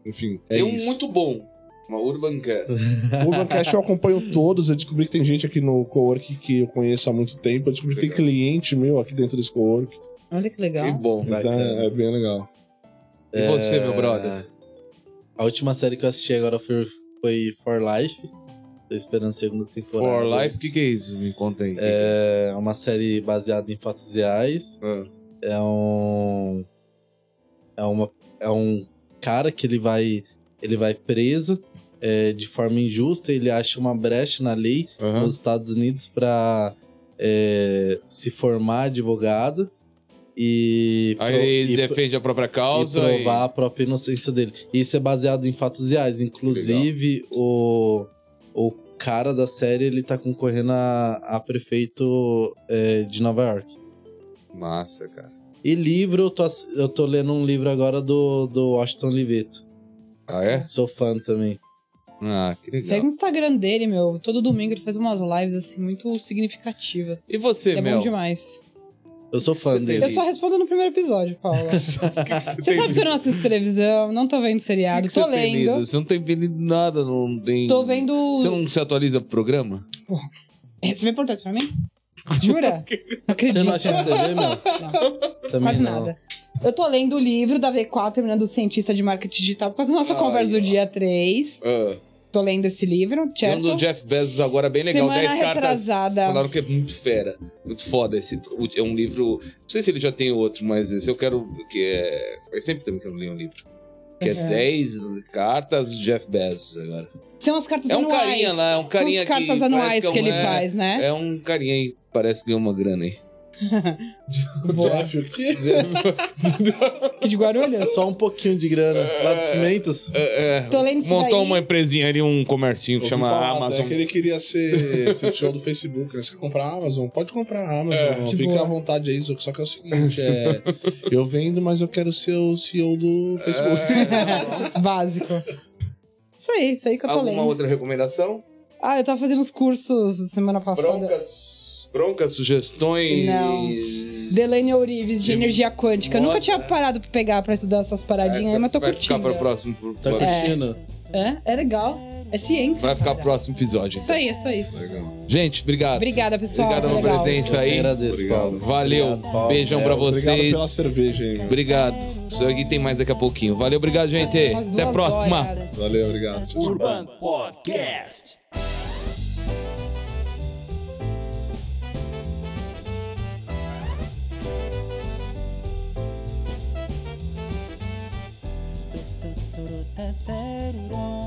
Enfim, é Tem um isso. muito bom. Uma Urban Cast. [laughs] O Urbancast eu acompanho todos. Eu descobri que tem gente aqui no cowork que eu conheço há muito tempo. Eu descobri que tem cliente meu aqui dentro desse cowork. Olha que Que legal. bom. Então Bacana. é bem legal. E você, meu brother? A última série que eu assisti agora foi, foi For Life. Tô esperando a segunda temporada. For Life, o que, que é isso? Me conta aí. É uma série baseada em fatos reais. Ah, É um. É, uma, é um cara que ele vai. Ele vai preso é, de forma injusta. Ele acha uma brecha na lei aham. nos Estados Unidos para se formar advogado e, Aí pro- ele e, defende a própria e causa. provar a própria inocência dele. Isso é baseado em fatos reais. Inclusive, o, o cara da série ele tá concorrendo a, a prefeito é, de Nova York. Massa, cara. E livro, eu tô, eu tô lendo um livro agora do, do Washington Oliveto. Ah, é? Sou fã também. Ah, que legal. Segue o Instagram dele, meu. Todo domingo ele faz umas lives, assim, muito significativas. E você, Ele é bom demais. Eu sou fã Você dele. Eu só respondo no primeiro episódio, Paula. [laughs] O que que Você tem sabe que eu não assisto televisão, não tô vendo seriado, que que tô você tem lendo. lido? Você não tem lido nada, não tem... Tô vendo. Você não se atualiza pro programa? É, Você vai perguntar isso pra mim? [laughs] Jura? Não acredito. Você não assiste TV, meu? Também Quase não. nada. Eu tô lendo o livro da V4, terminando o cientista de marketing digital, por causa da nossa Ai, conversa do ó. dia 3. Ah, Tô lendo esse livro, tem um certo? do Jeff Bezos agora bem legal. Semana 10 cartas. retrasada. Falaram que é muito fera. Muito foda esse. É um livro. Não sei se ele já tem outro, mas esse eu quero. Que é. Faz sempre tempo que eu não leio um livro. Que é Uhum. 10 cartas do Jeff Bezos agora. São as cartas É um anuais. carinha lá, é um carinha São as que cartas parece anuais que que, é um- ele é- faz, né? É um carinha aí, parece que ganhou uma grana aí. [laughs] Jeff, o quê? [laughs] Aqui de Guarulhos? Só um pouquinho de grana. Lá dos Pimentos. É, é, Tô lendo isso montou daí. uma empresinha ali, um comercinho que Ouvi chama falar, Amazon. É que ele queria ser CEO do Facebook, né? Você quer comprar a Amazon? Pode comprar a Amazon. É. Fica boa. à vontade aí, só que é o seguinte, é... eu vendo, mas eu quero ser o CEO do Facebook. É, [laughs] Básico. Isso aí, isso aí que eu tô Alguma lendo. outra recomendação? Ah, eu tava fazendo os cursos semana passada. Broncas. Broncas, sugestões. Não. Delaney Ourives, de De energia quântica. Eu nunca moda. tinha parado pra pegar pra estudar essas paradinhas Essa aí, mas tô vai curtindo. ficar para o próximo. pro- Tá vai- curtindo? É, é legal. É ciência. Vai ficar cara. pro próximo episódio. Isso então. aí, é só isso. Legal. Gente, obrigado. Obrigada, pessoal. Obrigado pela legal. presença Eu aí. agradeço, Obrigado. Paulo. Valeu. Obrigado, Paulo. Beijão pra Obrigado vocês. pela cerveja aí, meu. Obrigado. Isso aqui tem mais daqui a pouquinho. Valeu, obrigado, gente. Até a próxima. horas. Valeu, obrigado. Tchau, tchau. Urban Podcast. Urban Podcast.